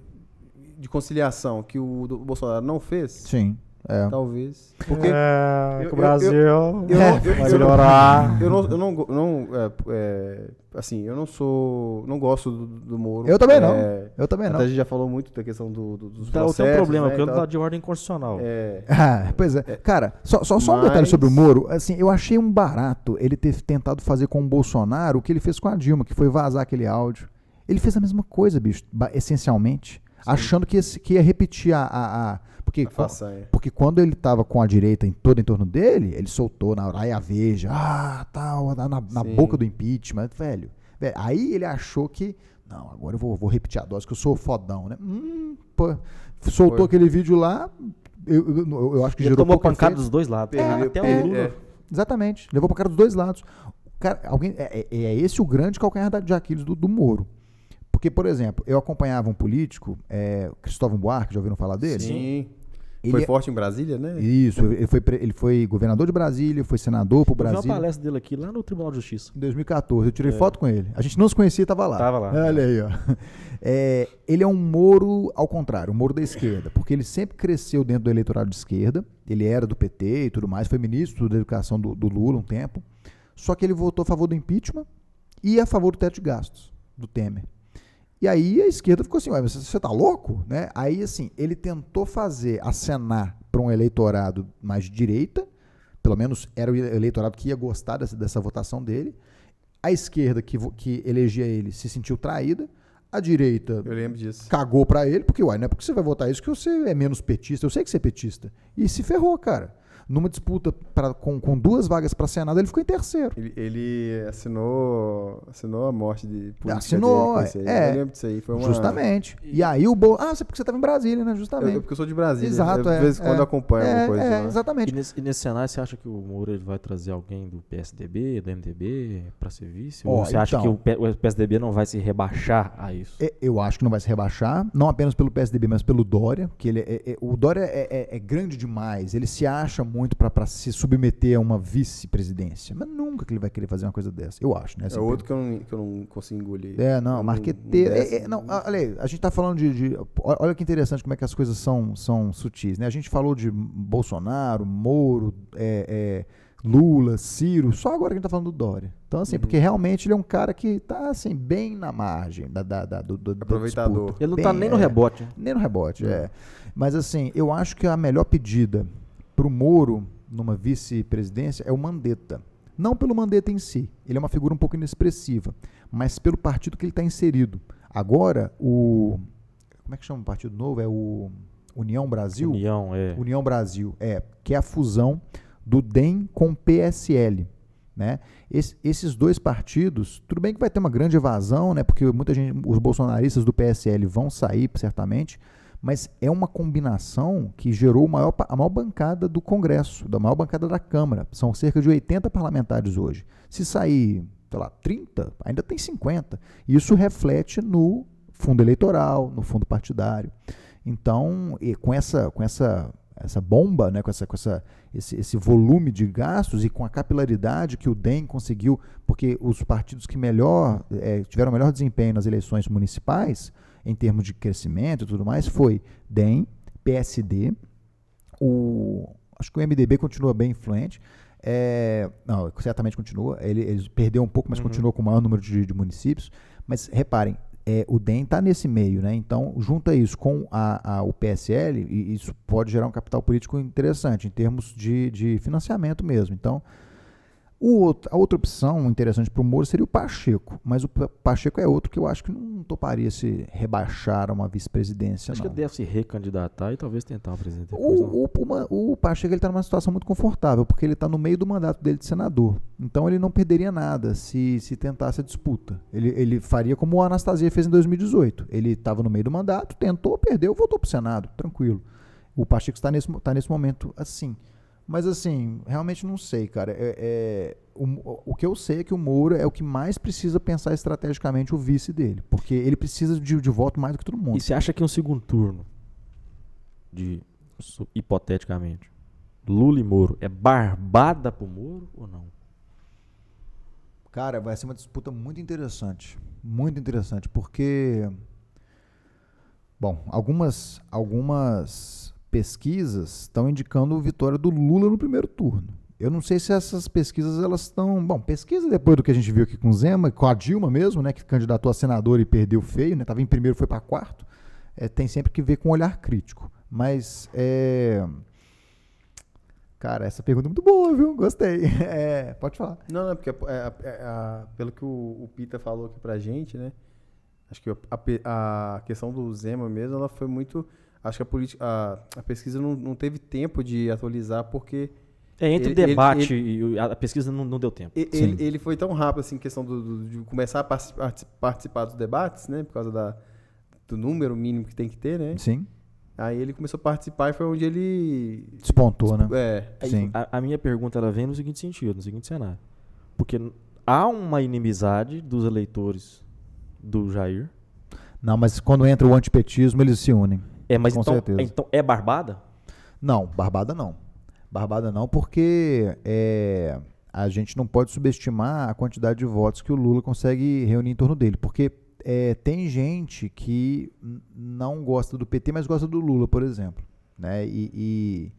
de conciliação que o Bolsonaro não fez, Sim. É. talvez. Porque É, eu- o Brasil eu não- eu- vai eu não- melhorar. eu não, eu não, não é, é, assim, eu não sou, não gosto do, do Moro. Eu também não. É, Eu também não. A gente já falou muito da questão do, do, dos Então, processos, tem um problema, né, porque tá de ordem constitucional. É, Ah, pois é. Cara, só, só, só um detalhe Mas- sobre o Moro. Assim, eu achei um barato ele ter tentado fazer com o Bolsonaro o que ele fez com a Dilma, que foi vazar aquele áudio. Ele fez a mesma coisa, bicho, essencialmente. Achando que ia, se- que ia repetir a. a- a- porque, a façanha. porque quando ele tava com a direita em todo em torno dele, ele soltou na Uraia Veja, ah, tal, na, na, boca do impeachment, velho. Velho, Aí ele achou que. Não, agora eu vou, vou repetir a dose, que eu sou fodão, né? Hum, pô, soltou Foi. aquele vídeo lá, eu, eu, eu acho que Ele gerou tomou pancada dos dois lados. Perdeu- até per- o Lula. é. Exatamente. Levou pra cara dos dois lados. Cara, alguém, é, é- é esse o grande calcanhar de Aquiles do, do Moro. Porque, por exemplo, eu acompanhava um político, é, Cristóvão Buarque, já ouviram falar dele? Sim. Ele Foi é- forte em Brasília, né? Isso, ele foi, ele foi governador de Brasília, foi senador pro Eu vi uma Brasil. palestra dele aqui lá no Tribunal de Justiça. Em 2014, eu tirei foto com ele. A gente não se conhecia, tava lá. Tava lá. Olha aí, ó. É, ele é um Moro ao contrário, um Moro da esquerda, porque ele sempre cresceu dentro do eleitorado de esquerda, ele era do PT e tudo mais, foi ministro da educação do, do Lula um tempo, só que ele votou a favor do impeachment e a favor do teto de gastos, do Temer. E aí a esquerda ficou assim, mas você tá louco? Né? Aí, assim, ele tentou fazer, acenar para um eleitorado mais de direita, pelo menos era o eleitorado que ia gostar dessa, dessa votação dele. A esquerda que, que elegia ele se sentiu traída. A direita cagou pra ele, porque, uai, não é porque você vai votar isso que você é menos petista. Eu sei que você é petista. E se ferrou, cara. Numa disputa pra, com, com duas vagas para Senado, ele ficou em terceiro. Ele, ele assinou, assinou a morte de política Assinou, isso aí. é. Eu lembro disso aí. Foi uma... Justamente. E aí o Bol... Ah, você porque você estava em Brasília, né? Eu, Justamente. eu- porque eu sou de Brasília. Exato, eu, é. De vez em quando é. eu acompanho é, alguma coisa é, de lá. E Exatamente. nesse, e nesse cenário, você acha que o Moro ele vai trazer alguém do PSDB, do MDB, pra ser vice? Ó, Ou você acha então. que o, P- o PSDB não vai se rebaixar a isso? É, Eu acho que não vai se rebaixar, não apenas pelo PSDB, mas pelo Dória, que ele é, é- o Dória é, é- é grande demais, ele se acha muito para se submeter a uma vice-presidência, mas nunca que ele vai querer fazer uma coisa dessa, eu acho, né? É assim, outro que eu não, que eu não consigo engolir. É, não, marqueteiro. desce- é, é, não, olha aí, a gente tá falando de, de- Olha que interessante como é que as coisas são, são sutis, né? A gente falou de Bolsonaro, Moro, é, é, Lula, Ciro, só agora que a gente tá falando do Dória. Então, assim, porque realmente ele é um cara que tá, assim, bem na margem da, da, da, do, do, da Aproveitador. disputa. Ele não tá Bem, nem no é, rebote. nem no rebote, é. Mas assim, eu acho que a melhor pedida pro Moro numa vice-presidência é o Mandetta. Não pelo Mandetta em si, ele é uma figura um pouco inexpressiva, mas pelo partido que ele está inserido. Agora, o. Como é que chama o partido novo? É o União Brasil? União, é. União Brasil, é, que é a fusão do DEM com o PSL. Né? Esse- esses dois partidos, tudo bem que vai ter uma grande evasão, né? porque muita gente, os bolsonaristas do PSL vão sair, certamente, mas é uma combinação que gerou maior a maior bancada do Congresso, da maior bancada da Câmara. São cerca de 80 parlamentares hoje. Se sair, sei lá, 30, ainda tem 50. Isso reflete no fundo eleitoral, no fundo partidário. Então, com essa, com essa, essa bomba, né, com, essa, com essa, esse, esse volume de gastos e com a capilaridade que o DEM conseguiu, porque os partidos que melhor eh, tiveram melhor desempenho nas eleições municipais, em termos de crescimento e tudo mais, foi DEM, PSD, o, acho que o MDB continua bem influente. É, não, certamente continua. Ele, ele perdeu um pouco, mas continua com o maior número de, de municípios. Mas reparem, é, o DEM está nesse meio, né? Então, junta isso com a, a, o PSL, e isso pode gerar um capital político interessante em termos de, de financiamento mesmo. Então, outro, a outra opção interessante para o Moro seria o Pacheco, mas o Pacheco é outro que eu acho que não toparia se rebaixar a uma vice-presidência. Acho não. que deve se recandidatar e talvez tentar o presidente. O, o, o, Pacheco está numa situação muito confortável, porque ele está no meio do mandato dele de senador. Então ele não perderia nada se, se tentasse a disputa. Ele, ele faria como o Anastasia fez em 2018. Ele estava no meio do mandato, tentou, perdeu, voltou para o Senado, tranquilo. O Pacheco está nesse, tá nesse momento assim. Mas assim, realmente não sei, cara. É, é o, o, que eu sei é que o Moura é o que mais precisa pensar estrategicamente o vice dele. Porque ele precisa de, de voto mais do que todo mundo. E você acha que um segundo turno, de hipoteticamente, Lula e Moro, é barbada pro Moro ou não? Cara, vai ser uma disputa muito interessante. Muito interessante, porque. Bom, algumas, algumas pesquisas estão indicando vitória do Lula no primeiro turno. Eu não sei se essas pesquisas elas estão. Bom, pesquisa depois do que a gente viu aqui com o Zema, com a Dilma mesmo, né, que candidatou a senador e perdeu feio, né? Tava em primeiro, foi para quarto. É, tem sempre que ver com um olhar crítico. Mas é, Cara, essa pergunta é muito boa, viu? Gostei. É, pode falar. Não, não, porque é, é, pelo que o, o, Pita falou aqui pra gente, né? Acho que a, a questão do Zema mesmo, ela foi muito acho que a, política, a, a pesquisa não, não teve tempo de atualizar porque... É, entre ele, debate ele, e a pesquisa não, não deu tempo. Ele, ele, foi tão rápido, assim, questão do, do, de começar a participar, dos debates, né? Por causa da, do número mínimo que tem que ter, né? Sim. Aí ele começou a participar e foi onde ele... Despontou, né? É. Sim. A, a, minha pergunta, ela vem no seguinte sentido, no seguinte cenário. Porque há uma inimizade dos eleitores do Jair. Não, mas quando entra o antipetismo, eles se unem. É, mas Com então, certeza. então é Barbada? Não, Barbada não. Barbada não, porque é, a gente não pode subestimar a quantidade de votos que o Lula consegue reunir em torno dele. Porque é, tem gente que não gosta do PT, mas gosta do Lula, por exemplo. Né? E, e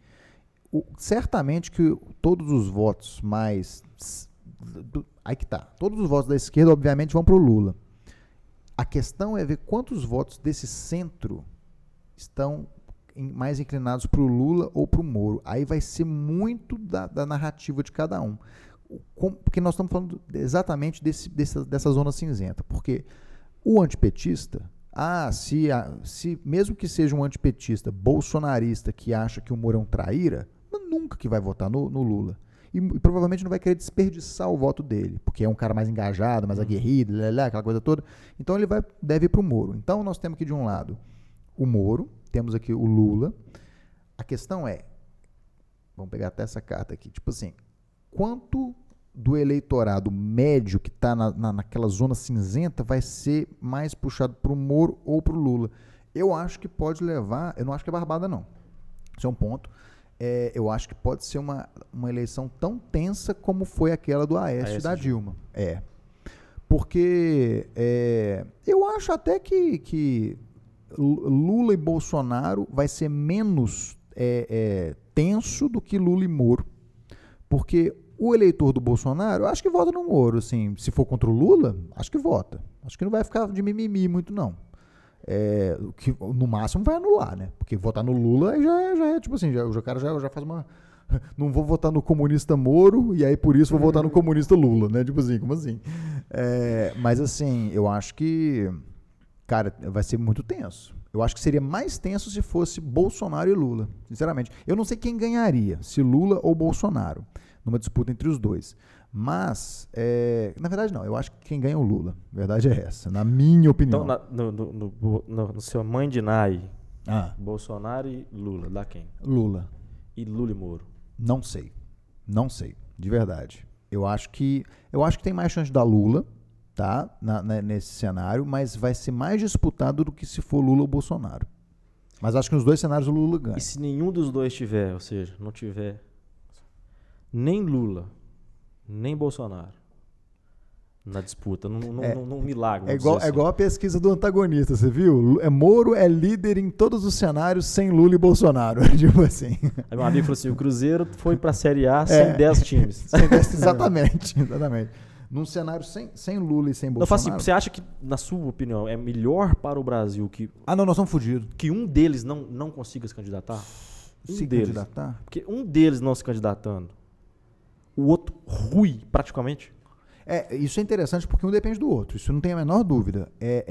o, certamente que todos os votos mais. Aí que tá. Todos os votos da esquerda, obviamente, vão para o Lula. A questão é ver quantos votos desse centro estão mais inclinados para o Lula ou para o Moro. Aí vai ser muito da, da narrativa de cada um. porque nós estamos falando exatamente desse, dessa, dessa zona cinzenta. Porque o antipetista, ah, se, se mesmo que seja um antipetista bolsonarista que acha que o Moro é um traíra, nunca que vai votar no, no Lula. E, e, provavelmente não vai querer desperdiçar o voto dele, porque é um cara mais engajado, mais uhum. aguerrido, lá, lá, aquela coisa toda. Então ele vai, deve ir para o Moro. Então nós temos que, de um lado, o Moro, temos aqui o Lula. A questão é, vamos pegar até essa carta aqui, tipo assim, quanto do eleitorado médio que está na, na, naquela zona cinzenta vai ser mais puxado para o Moro ou para o Lula? Eu acho que pode levar, eu não acho que é barbada não, isso é um ponto, é, eu acho que pode ser uma, uma eleição tão tensa como foi aquela do Aécio, da Dilma. É. Porque é, eu acho até que, que Lula e Bolsonaro vai ser menos é, é, tenso do que Lula e Moro. Porque o eleitor do Bolsonaro, acho que vota no Moro, assim, se for contra o Lula, acho que vota. Acho que não vai ficar de mimimi muito, não. É, que no máximo vai anular, né? Porque votar no Lula já é, já é tipo assim, já, o cara já, já faz uma. Não vou votar no comunista Moro e aí por isso vou votar no comunista Lula, né? Tipo assim, como assim? É, mas assim, eu acho que Cara, vai ser muito tenso. Eu acho que seria mais tenso se fosse Bolsonaro e Lula, sinceramente. Eu não sei quem ganharia, se Lula ou Bolsonaro, numa disputa entre os dois. Mas, é, na verdade, não. Eu acho que quem ganha é o Lula. A verdade é essa, na minha opinião. Então, na, no, no, no, no, seu mãe de Nai, ah. Bolsonaro e Lula, dá quem? Lula. E Lula e Moro? Não sei. Não sei, de verdade. Eu acho que eu acho que tem mais chance dar Lula tá? Na, na, nesse cenário, mas vai ser mais disputado do que se for Lula ou Bolsonaro. Mas acho que nos dois cenários o Lula ganha. E se nenhum dos dois tiver, ou seja, não tiver nem Lula, nem Bolsonaro na disputa, num, num, é, num milagre. É igual, assim. é igual a pesquisa do antagonista, você viu? É, Moro é líder em todos os cenários sem Lula e Bolsonaro. tipo assim. Aí meu amigo falou assim: o Cruzeiro foi para a Série A sem 10 é, times. Sem 10, exatamente, exatamente. Num cenário sem, sem Lula e sem Não, assim, Bolsonaro. você acha que, na sua opinião, é melhor para o Brasil que, Ah, não, nós estamos fodidos. que um deles não, não consiga se candidatar? Um Se deles. candidatar. Porque um deles não se candidatando, o outro rui praticamente. É, isso é interessante porque um depende do outro, isso não tem a menor dúvida. É,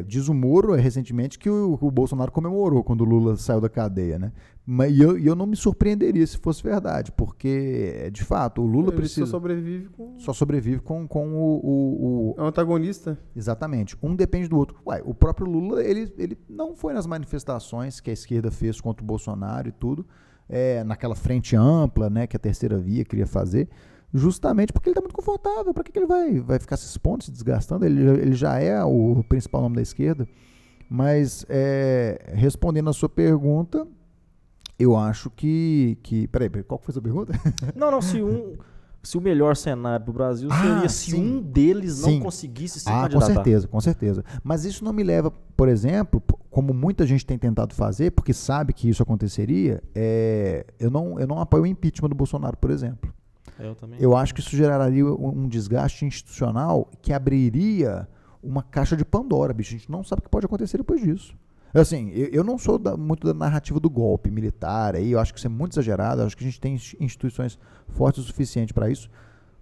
é, diz o Moro é, recentemente que o, o Bolsonaro comemorou quando o Lula saiu da cadeia, né? Mas e eu, eu não me surpreenderia se fosse verdade, porque, de fato, o Lula Ele precisa. só sobrevive com. Só sobrevive com, com o, o- o- É um antagonista. Exatamente. Um depende do outro. Uai, o próprio Lula, ele, ele não foi nas manifestações que a esquerda fez contra o Bolsonaro e tudo, é, naquela frente ampla, né, que a terceira via queria fazer, justamente porque ele está muito confortável. Para que, que ele vai, vai ficar se expondo, se desgastando? Ele, já- ele já é o principal nome da esquerda. Mas, é, respondendo a sua pergunta, eu acho que. que peraí, qual foi a sua pergunta? Não, não, se um. Se o melhor cenário para o Brasil Ah, seria se sim. um deles não Sim. conseguisse se Ah, com candidatar. certeza, com certeza. Mas isso não me leva, por exemplo, como muita gente tem tentado fazer, porque sabe que isso aconteceria, é, eu, não, eu não apoio o impeachment do Bolsonaro, por exemplo. Eu também. Eu acho que isso geraria um desgaste institucional que abriria uma caixa de Pandora, bicho. A gente não sabe o que pode acontecer depois disso. Assim, eu, eu não sou da- muito da narrativa do golpe militar, aí eu acho que isso é muito exagerado, acho que a gente tem ins- instituições fortes o suficiente para isso.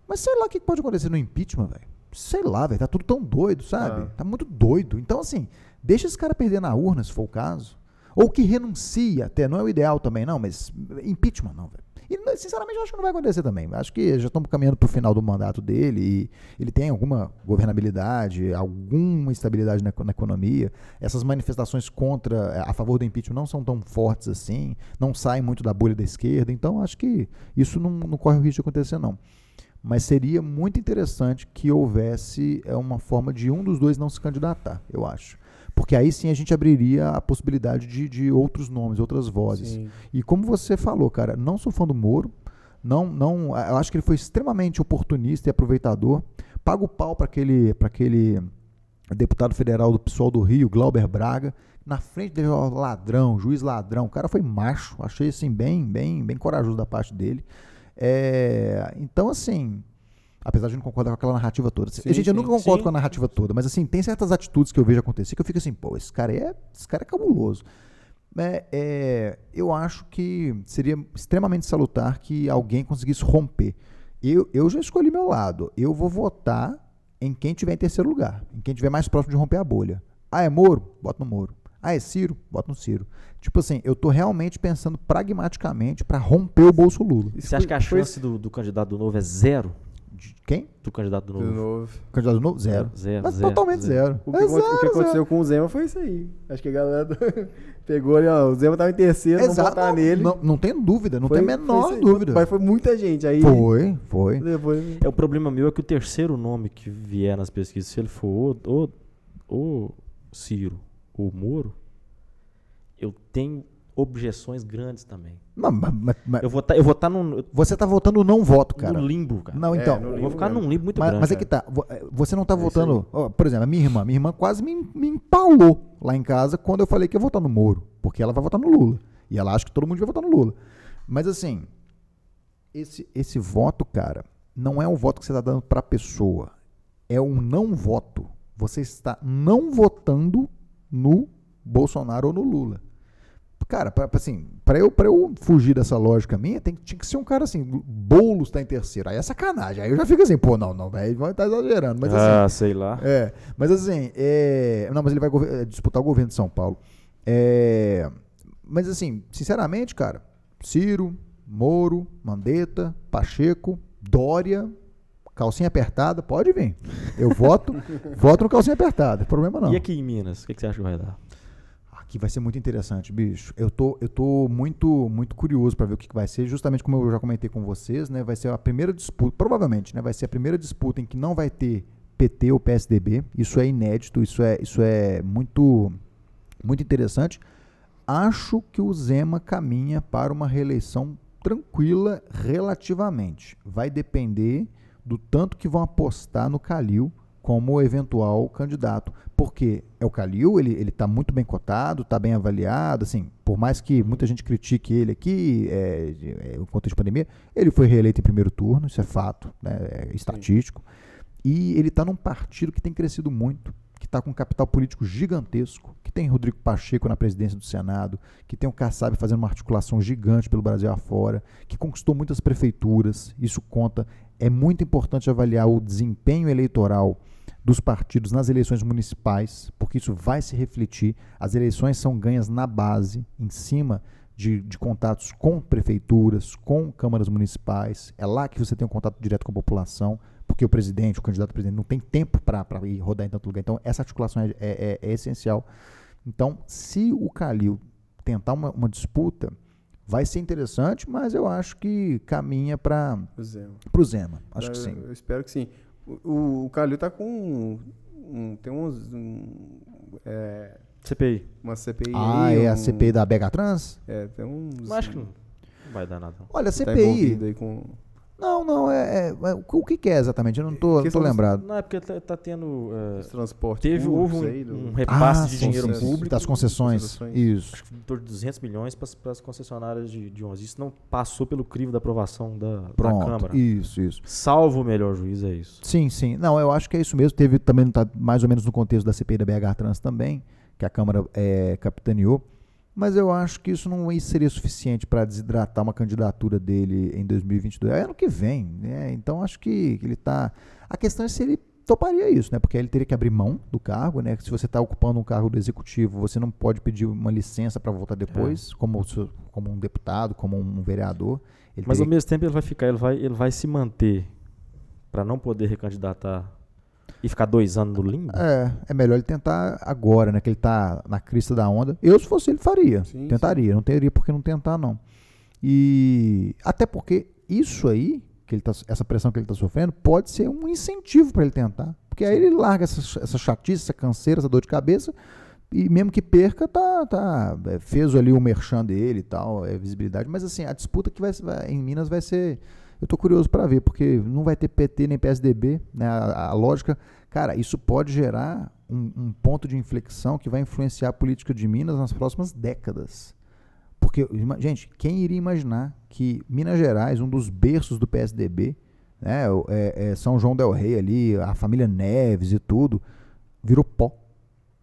Mas sei lá o que pode acontecer no impeachment, velho. Sei lá, velho. Tá tudo tão doido, sabe? Ah. Tá muito doido. Então, assim, deixa esse cara perder na urna, se for o caso. Ou que renuncie até. Não é o ideal também, não, mas impeachment não, velho. E, sinceramente, acho que não vai acontecer também. Acho que já estamos caminhando para o final do mandato dele e ele tem alguma governabilidade, alguma estabilidade na, na economia. Essas manifestações contra, a favor do impeachment não são tão fortes assim, não saem muito da bolha da esquerda. Então, acho que isso não, não corre o risco de acontecer, não. Mas seria muito interessante que houvesse é, uma forma de um dos dois não se candidatar, eu acho. Porque aí sim a gente abriria a possibilidade de, de outros nomes, outras vozes. Sim. E como você falou, cara, não sou fã do Moro. Não, não, eu acho que ele foi extremamente oportunista e aproveitador. Paga o pau para aquele, para aquele deputado federal do PSOL do Rio, Glauber Braga. Na frente dele, ó, ladrão, juiz ladrão. O cara foi macho. Achei assim bem, bem, bem corajoso da parte dele. É, então, assim, apesar de não concordar com aquela narrativa toda. Sim, gente, eu sim, nunca concordo sim. com a narrativa toda, mas assim, tem certas atitudes que eu vejo acontecer que eu fico assim, pô, esse cara é, esse cara é cabuloso. É, é, eu acho que seria extremamente salutar que alguém conseguisse romper. Eu, eu já escolhi meu lado. Eu vou votar em quem tiver em terceiro lugar, em quem tiver mais próximo de romper a bolha. Ah, é Moro? Bota no Moro. Ah, é Ciro? Bota no Ciro. Tipo assim, eu tô realmente pensando pragmaticamente para romper o bolso Lula. Você acha que a chance do, do candidato do novo é zero? De quem? Do candidato do De novo? novo. Candidato novo? Zero. Zero, Mas zero, totalmente zero. O que, É aconte- o que zero, aconteceu zero. com o Zema foi isso aí. Acho que a galera do- pegou ali, ó. O Zema tava em terceiro, vamos Exato, votar não, nele. Não, não tem dúvida, não Foi- tem a menor aí. dúvida. Mas foi muita gente. Aí Foi, foi. Depois, É, o problema meu é que o terceiro nome que vier nas pesquisas, se ele for o, o, o Ciro ou o Moro, eu tenho objeções grandes também. Não, mas- mas- Eu vou estar eu vou tá num, você tá votando não voto, cara. no limbo, cara. Não, É, então. eu limbo vou ficar num limbo muito mas, grande. mas é cara. que tá. vo- Você não tá É votando. ó, por exemplo, a minha irmã. Minha irmã quase me, me empalou lá em casa quando eu falei que ia votar no Moro. Porque ela vai votar no Lula. E ela acha que todo mundo vai votar no Lula. Mas assim, esse, esse voto, cara, não é um voto que você está dando para a pessoa. É um não voto. Você está não votando no Bolsonaro ou no Lula. Cara, pra, assim, para eu, pra eu fugir dessa lógica minha, tem, tinha que ser um cara assim, Boulos tá em terceiro. Aí é sacanagem. Aí eu já fico assim, pô, não, não, velho, vai estar exagerando. Mas assim, ah, sei lá. é, mas assim, é, não, mas ele vai é, disputar o governo de São Paulo. É, mas assim, sinceramente, cara, Ciro, Moro, Mandetta, Pacheco, Dória, calcinha apertada, pode vir. Eu voto, voto no calcinha apertada, problema não. E aqui em Minas, o que, que você acha que vai dar? Aqui vai ser muito interessante, bicho. Eu tô, eu tô muito, muito curioso para ver o que, que vai ser. Justamente como eu já comentei com vocês, né? Vai ser a primeira disputa, provavelmente, né? Vai ser a primeira disputa em que não vai ter PT ou PSDB. Isso é inédito, isso é, isso é muito, muito interessante. Acho que o Zema caminha para uma reeleição tranquila relativamente. Vai depender do tanto que vão apostar no Calil como eventual candidato. Porque é o Calil, ele está muito bem cotado, está bem avaliado, assim, por mais que muita gente critique ele aqui, é, é, o contexto de pandemia, ele foi reeleito em primeiro turno, isso é fato, né, é estatístico. E ele está num partido que tem crescido muito, que está com um capital político gigantesco, que tem Rodrigo Pacheco na presidência do Senado, que tem o Kassab fazendo uma articulação gigante pelo Brasil afora, que conquistou muitas prefeituras, isso conta. É muito importante avaliar o desempenho eleitoral dos partidos nas eleições municipais, porque isso vai se refletir. As eleições são ganhas na base, em cima de, de, contatos com prefeituras, com câmaras municipais. É lá que você tem um contato direto com a população, porque o presidente, o candidato a presidente, não tem tempo para ir rodar em tanto lugar. Então, essa articulação é, é, é essencial. Então, se o Calil tentar uma, uma, disputa, vai ser interessante, mas eu acho que caminha para o Zema. Zema. Acho eu, que sim. Eu espero que sim. O, o Calil tá com. Um, tem uns. Um, é, CPI. Uma CPI. Ah, é um, a CPI da Bega Trans? É, tem uns. Mas acho que não vai dar nada. Olha, a tá CPI. envolvido aí com. Não, não, é, é- é- o que que é exatamente? Eu não tô, não tô lembrado. Não, é porque tá, tá tendo. é, os transportes teve, houve um, um repasse de sim, dinheiro público. Das concessões. concessões. Isso. Acho que em torno de 200 milhões para as concessionárias de, de ônibus. Isso não passou pelo crivo da aprovação da, da Pronto. Câmara. Isso, isso. Salvo o melhor juiz, é isso. Sim, sim. Não, eu acho que é isso mesmo. Teve também, tá mais ou menos no contexto da CPI da BH Trans também, que a Câmara é, capitaneou. Mas eu acho que isso não seria suficiente para desidratar uma candidatura dele em 2022. É ano que vem, né? Então acho que ele está. A questão é se ele toparia isso, né? Porque aí ele teria que abrir mão do cargo, né? Se você está ocupando um cargo do executivo, você não pode pedir uma licença para voltar depois, como, se- como um deputado, como um vereador. Ele Mas ao teria- mesmo tempo ele vai ficar, ele vai, ele vai se manter para não poder recandidatar e ficar dois anos no limbo. É, é melhor ele tentar agora, né? Que ele tá na crista da onda. Eu, se fosse ele, faria. Sim, Tentaria. Não teria por que não tentar, não. E até porque isso aí, que ele tá, essa pressão que ele está sofrendo, pode ser um incentivo para ele tentar. Porque aí ele larga essa, essa chatice, essa canseira, essa dor de cabeça. E mesmo que perca, tá, tá, é, fez ali o merchan dele e tal, é visibilidade. Mas assim, a disputa que vai, vai- em Minas vai ser. Eu tô curioso para ver, porque não vai ter PT nem PSDB, né? A, a lógica, cara, isso pode gerar um, um ponto de inflexão que vai influenciar a política de Minas nas próximas décadas. Porque, gente, quem iria imaginar que Minas Gerais, um dos berços do PSDB, né, o- é- é São João del Rei ali, a família Neves e tudo, virou pó.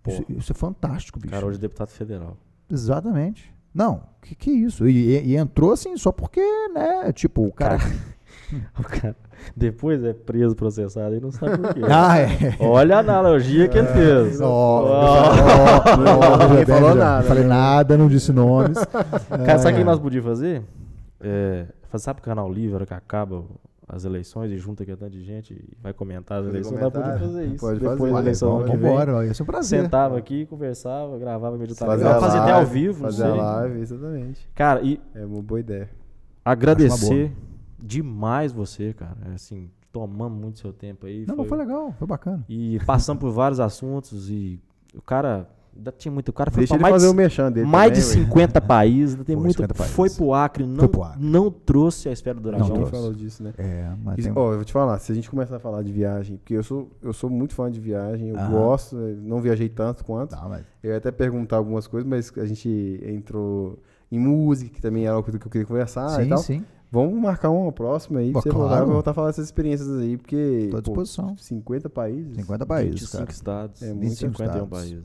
Pó. Isso, isso é fantástico, bicho. Cara, hoje é deputado federal. Exatamente. Não, que que isso? E, e- e entrou assim só porque, né, tipo, o cara... O cara depois é preso, processado e não sabe por quê. ah, é. Olha a analogia que ele fez. Ó, Ó. ó, ó, Ninguém Veja falou nada, Falei né? nada, não disse nomes. Cara, sabe o É. que nós podíamos fazer? É, fazer- sabe o canal livre, que acaba as eleições e junta aqui um tanto de gente e vai comentar as eleições? Nós podíamos fazer isso. Pode Depois fazer. da Olha, eleição vamos ano que vem. Ia ser um prazer. Sentava aqui, conversava, gravava meio do Fazer Fazer, a fazer até live, ao vivo, não Fazer sei. a live, exatamente. Cara, e É uma boa ideia. agradecer demais você, cara. É, Assim, tomamos muito seu tempo aí. Não, mas foi legal, foi bacana. E passamos por vários assuntos e o cara. Ainda tinha muito. O cara foi Deixa ele mais, fazer o de, merchan dele mais de também, ué. 50 países. ainda Tem Foi, muito, 50 países. foi pro Acre, não, Foi pro Acre. não trouxe a esfera do Não dragão. Ninguém trouxe. falou disso, né? É, mas E, tem... ó, eu vou te falar, se a gente começar a falar de viagem, porque eu sou, eu sou muito fã de viagem, eu Aham. gosto, não viajei tanto quanto. Tá, mas... Eu ia até perguntar algumas coisas, mas a gente entrou em música, que também era coisa que eu queria conversar e sim, tal. sim, Vamos marcar uma próxima aí, Pô, pra você claro. voltar, a falar dessas experiências aí, porque tô à pô, disposição. 50 países. 50 países, 25 cara. estados. É, 25 25 51 estados. países.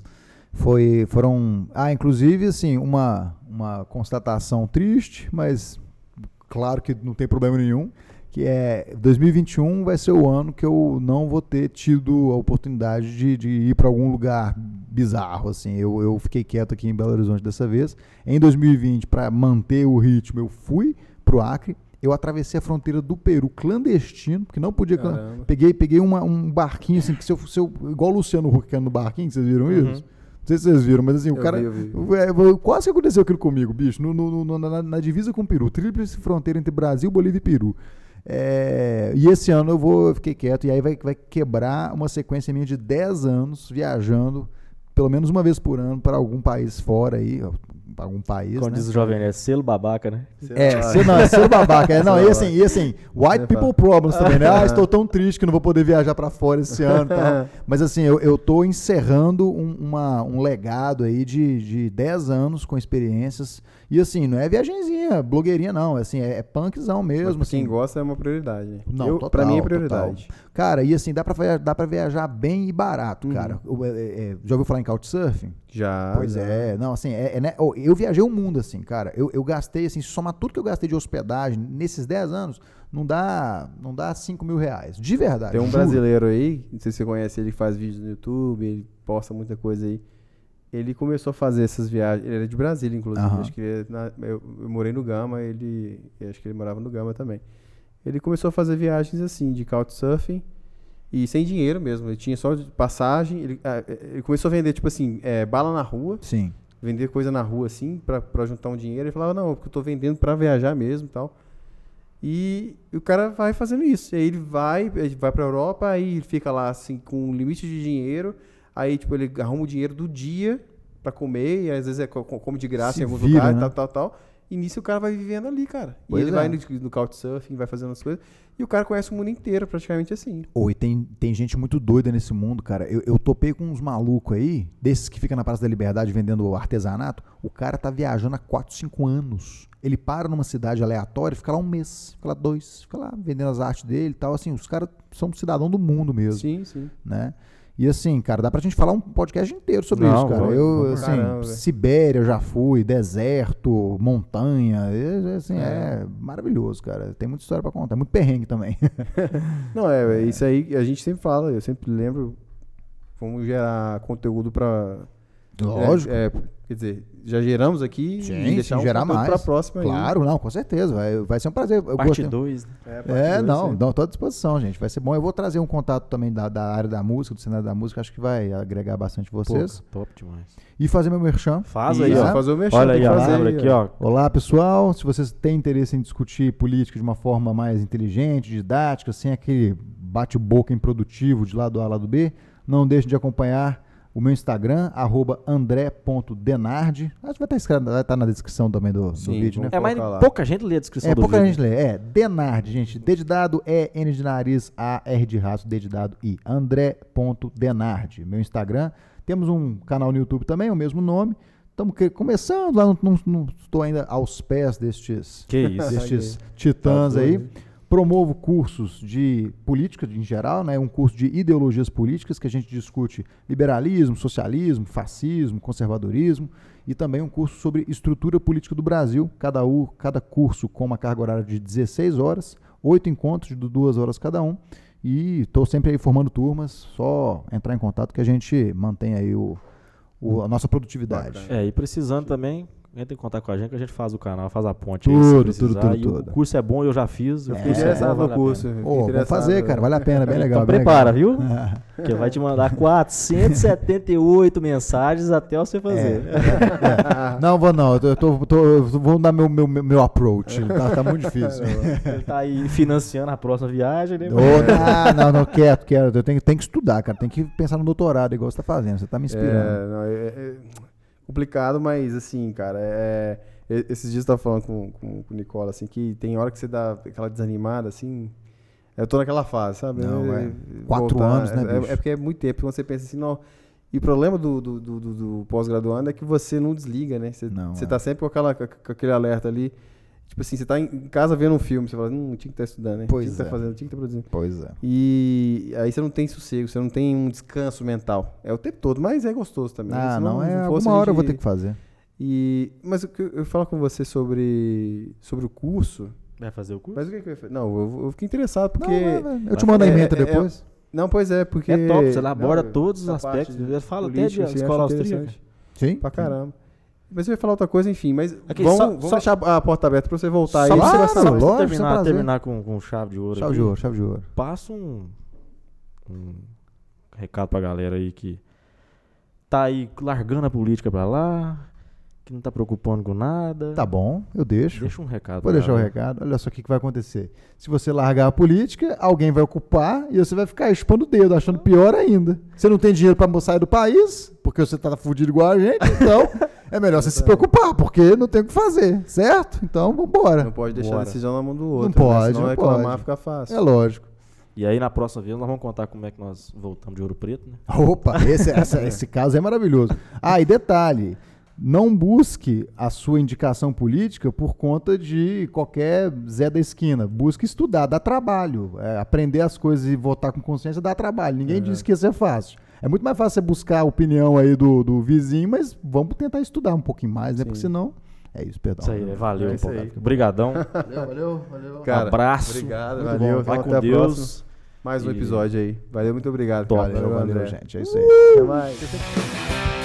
Foi, foram, ah, inclusive, assim, uma, uma constatação triste, mas claro que não tem problema nenhum, que é 2021 vai ser o ano que eu não vou ter tido a oportunidade de, de ir para algum lugar bizarro, assim. Eu, eu fiquei quieto aqui em Belo Horizonte dessa vez. Em 2020, para manter o ritmo, eu fui pro Acre. Eu atravessei a fronteira do Peru clandestino, porque não podia. Caramba. Peguei, peguei uma- um barquinho, assim, que se eu, se eu, igual o Luciano Huck no barquinho, vocês viram Uhum. isso? Não sei se vocês viram, mas assim, o Eu cara. vi, vi. É, quase que aconteceu aquilo comigo, bicho. No, no- no- na, na divisa com o Peru. Tríplice fronteira entre Brasil, Bolívia e Peru. É, e esse ano eu vou eu fiquei quieto. E aí vai, vai quebrar uma sequência minha de 10 anos viajando pelo menos uma vez por ano para algum país fora aí, algum país, Como né? diz o Jovem Nerd, selo babaca, né? É, ser, não, é ser babaca. É, não, e assim, e assim, white people problems também, né? Ah, estou tão triste que não vou poder viajar pra fora esse ano tal. Mas assim, eu, eu tô encerrando um, uma- um legado aí de, de 10 anos com experiências. E assim, não é viagenzinha, blogueirinha, não. É assim, é, é punkzão Mas mesmo. pra quem assim. gosta é uma prioridade. Não, Eu, total, pra mim é total. prioridade. Cara, e assim, dá pra, via- dá pra viajar bem e barato, Uhum. cara. É- é- já ouviu falar em Couchsurfing? Já. Pois já. é, não, assim, é, é, né, eu viajei o mundo, assim, cara. Eu, eu gastei, assim, somar tudo que eu gastei de hospedagem nesses 10 anos, não dá, não dá 5 mil reais. De verdade. Tem um juro. brasileiro aí, não sei se você conhece ele, faz vídeos no YouTube, ele posta muita coisa aí. Ele começou a fazer essas viagens. Ele era de Brasília, inclusive. Aham. Acho que ele é na- eu, eu morei no Gama, ele. Acho que ele morava no Gama também. Ele começou a fazer viagens assim, de couchsurfing. E sem dinheiro mesmo. Ele tinha só de passagem. Ele, ah, ele começou a vender, tipo assim, é, bala na rua. Sim. vender coisa na rua assim pra, pra juntar um dinheiro. Ele falava, não, porque eu tô vendendo pra viajar mesmo e tal. E, o cara vai fazendo isso. E aí ele vai, ele vai pra Europa, aí ele fica lá assim com um limite de dinheiro. Aí, tipo, ele arruma o dinheiro do dia pra comer, e às vezes é co- co- come de graça Se em alguns vira, lugares, né? tal, tal, tal. E nisso o cara vai vivendo ali, cara. E Pois ele é. vai no, no couchsurfing, vai fazendo as coisas. E o cara conhece o mundo inteiro, praticamente assim. Oi, tem, tem gente muito doida nesse mundo, cara. Eu, eu topei com uns malucos aí, desses que ficam na Praça da Liberdade vendendo artesanato. O cara tá viajando há 4, 5 anos. Ele para numa cidade aleatória, fica lá um mês, fica lá dois, fica lá vendendo as artes dele e tal. Assim, os caras são cidadão do mundo mesmo, Sim, sim. né? E assim, cara, dá pra gente falar um podcast inteiro sobre Não, isso, cara. vamos- Eu, vamos assim, caramba. Sibéria eu já fui, deserto, montanha, é, assim, é. É. maravilhoso, cara. Tem muita história pra contar, muito perrengue também. Não, é, é isso aí a gente sempre fala, eu sempre lembro. Vamos gerar conteúdo pra. Lógico. É, é, quer dizer, já geramos aqui Sim, e deixar sim, um gerar mais. pra próxima aí. Claro, não, com certeza. Vai, vai ser um prazer. Eu Parte gostei- 2, né? É, a parte É, dois, não, não, tô à disposição, gente. Vai ser bom. Eu vou trazer um contato também da, da área da música, do cenário da música. Acho que vai agregar bastante vocês. Pô, top demais. E fazer meu merchan. Faz aí, né? ó. fazer o merchan, Olha aí, fazer aí, aqui, ó. ó. Olá, pessoal. Se vocês têm interesse em discutir política de uma forma mais inteligente, didática, sem aquele bate-boca improdutivo de lado A, lado B, não deixe de acompanhar o meu Instagram, arroba andré.denardi. Acho que vai estar, escrito, vai estar na descrição também do, do Sim, vídeo, né? É, mas lá. pouca gente lê a descrição É, do pouca vídeo. gente lê. É, Denardi, gente. D de dado, E, N de nariz, A, R de raço, D de dado, I. André.denardi, meu Instagram. Temos um canal no YouTube também, o mesmo nome. Estamos começando lá, não, não- não estou ainda aos pés destes, Que isso. destes titãs Tá aí. Promovo cursos de política em geral, né? um curso de ideologias políticas que a gente discute liberalismo, socialismo, fascismo, conservadorismo e também um curso sobre estrutura política do Brasil, cada, u- cada curso com uma carga horária de 16 horas, oito encontros de duas horas cada um e estou sempre aí formando turmas, só entrar em contato que a gente mantém aí o, o- a nossa produtividade. É, e precisando também, entra em contato com a gente que a gente faz o canal, faz a ponte aí, Tudo, se tudo, tudo, tudo. O curso é bom, eu já fiz. É. O Fiquei curso é bom, vale a curso. Ô, vamos fazer, cara, vale a pena, bem legal. Então bem prepara, legal. viu? Porque vai te mandar 478 mensagens até você fazer. É. Não, vou não. Eu, tô, tô- eu vou dar meu, meu, meu approach. Tá, tá muito difícil. Ele tá aí financiando a próxima viagem, né? Ô, não, não, não, quieto, quieto. Eu tenho, tenho que estudar, cara. Tem que pensar no doutorado, igual você tá fazendo. Você tá me inspirando. É, não, é- é complicado, mas assim, cara, é, é- esses dias eu tava falando com, com, com o Nicola, assim, que tem hora que você dá aquela desanimada, assim. Eu tô naquela fase, sabe? Não, É, é. Quatro anos, né, é, bicho? é porque é muito tempo. Quando você pensa assim, não. E o problema do, do, do, do- do pós-graduando é que você não desliga, né? Você, Não, você é. tá sempre com, aquela, com aquele alerta ali. Tipo assim, você tá em casa vendo um filme, você fala, hum, tinha que estar estudando, né? Pois tinha que estar é. fazendo, tinha que estar produzindo. Pois é. E aí você não tem sossego, você não tem um descanso mental. É o tempo todo, mas é gostoso também. Ah, Se não, é. fosse, Alguma hora eu vou gente- ter que fazer. E, mas o que eu, eu falo com você sobre, sobre o curso. Vai fazer o curso? Mas o que, que eu ia fazer? Não, eu, eu fiquei interessado porque. Não, vai, vai. eu te mando a É, emenda é, é, depois. Não, pois é, porque. É top, você elabora não, todos os aspectos. fala até de assim, escola austríaca. Sim? Pra caramba. Mas eu ia falar outra coisa, enfim. Mas Aqui, vamos, só- vamos só- deixar a porta aberta pra você voltar Só aí. pra Claro, você, só pra lógico, terminar, terminar com, com chave de ouro. Chave aqui, de ouro, chave de ouro. Passa um, um recado pra galera aí que tá aí largando a política pra lá, que não tá preocupando com nada. Tá bom, eu deixo. Deixa um recado. Vou deixar o ela. recado. Olha só o que, que vai acontecer. Se você largar a política, alguém vai ocupar e você vai ficar expondo o dedo, achando pior ainda. Você não tem dinheiro pra sair do país, porque você tá fudido igual a gente, então é melhor você se preocupar, porque não tem o que fazer, certo? Então, vambora. Não pode deixar Bora. a decisão na mão do outro. Não pode, né? Senão não reclamar pode. fica fácil. É lógico. E aí, na próxima vez, nós vamos contar como é que nós voltamos de Ouro Preto, né? Opa, esse, essa- esse caso é maravilhoso. Ah, e detalhe: não busque a sua indicação política por conta de qualquer Zé da esquina. Busque estudar, dá trabalho. É, aprender as coisas e votar com consciência dá trabalho. Ninguém disse que isso é fácil. É muito mais fácil você buscar a opinião aí do, do vizinho, mas vamos tentar estudar um pouquinho mais, né? Porque Sim. senão. É isso, perdão. Isso aí, né? valeu. É isso aí. Obrigadão. Valeu, valeu, valeu. Cara, Abraço. Obrigado, Muito valeu. bom. Vai com até a Deus. próxima. Mais um E- episódio aí. Valeu, muito obrigado. Top. cara. Valeu, valeu, gente. É isso aí. Até mais.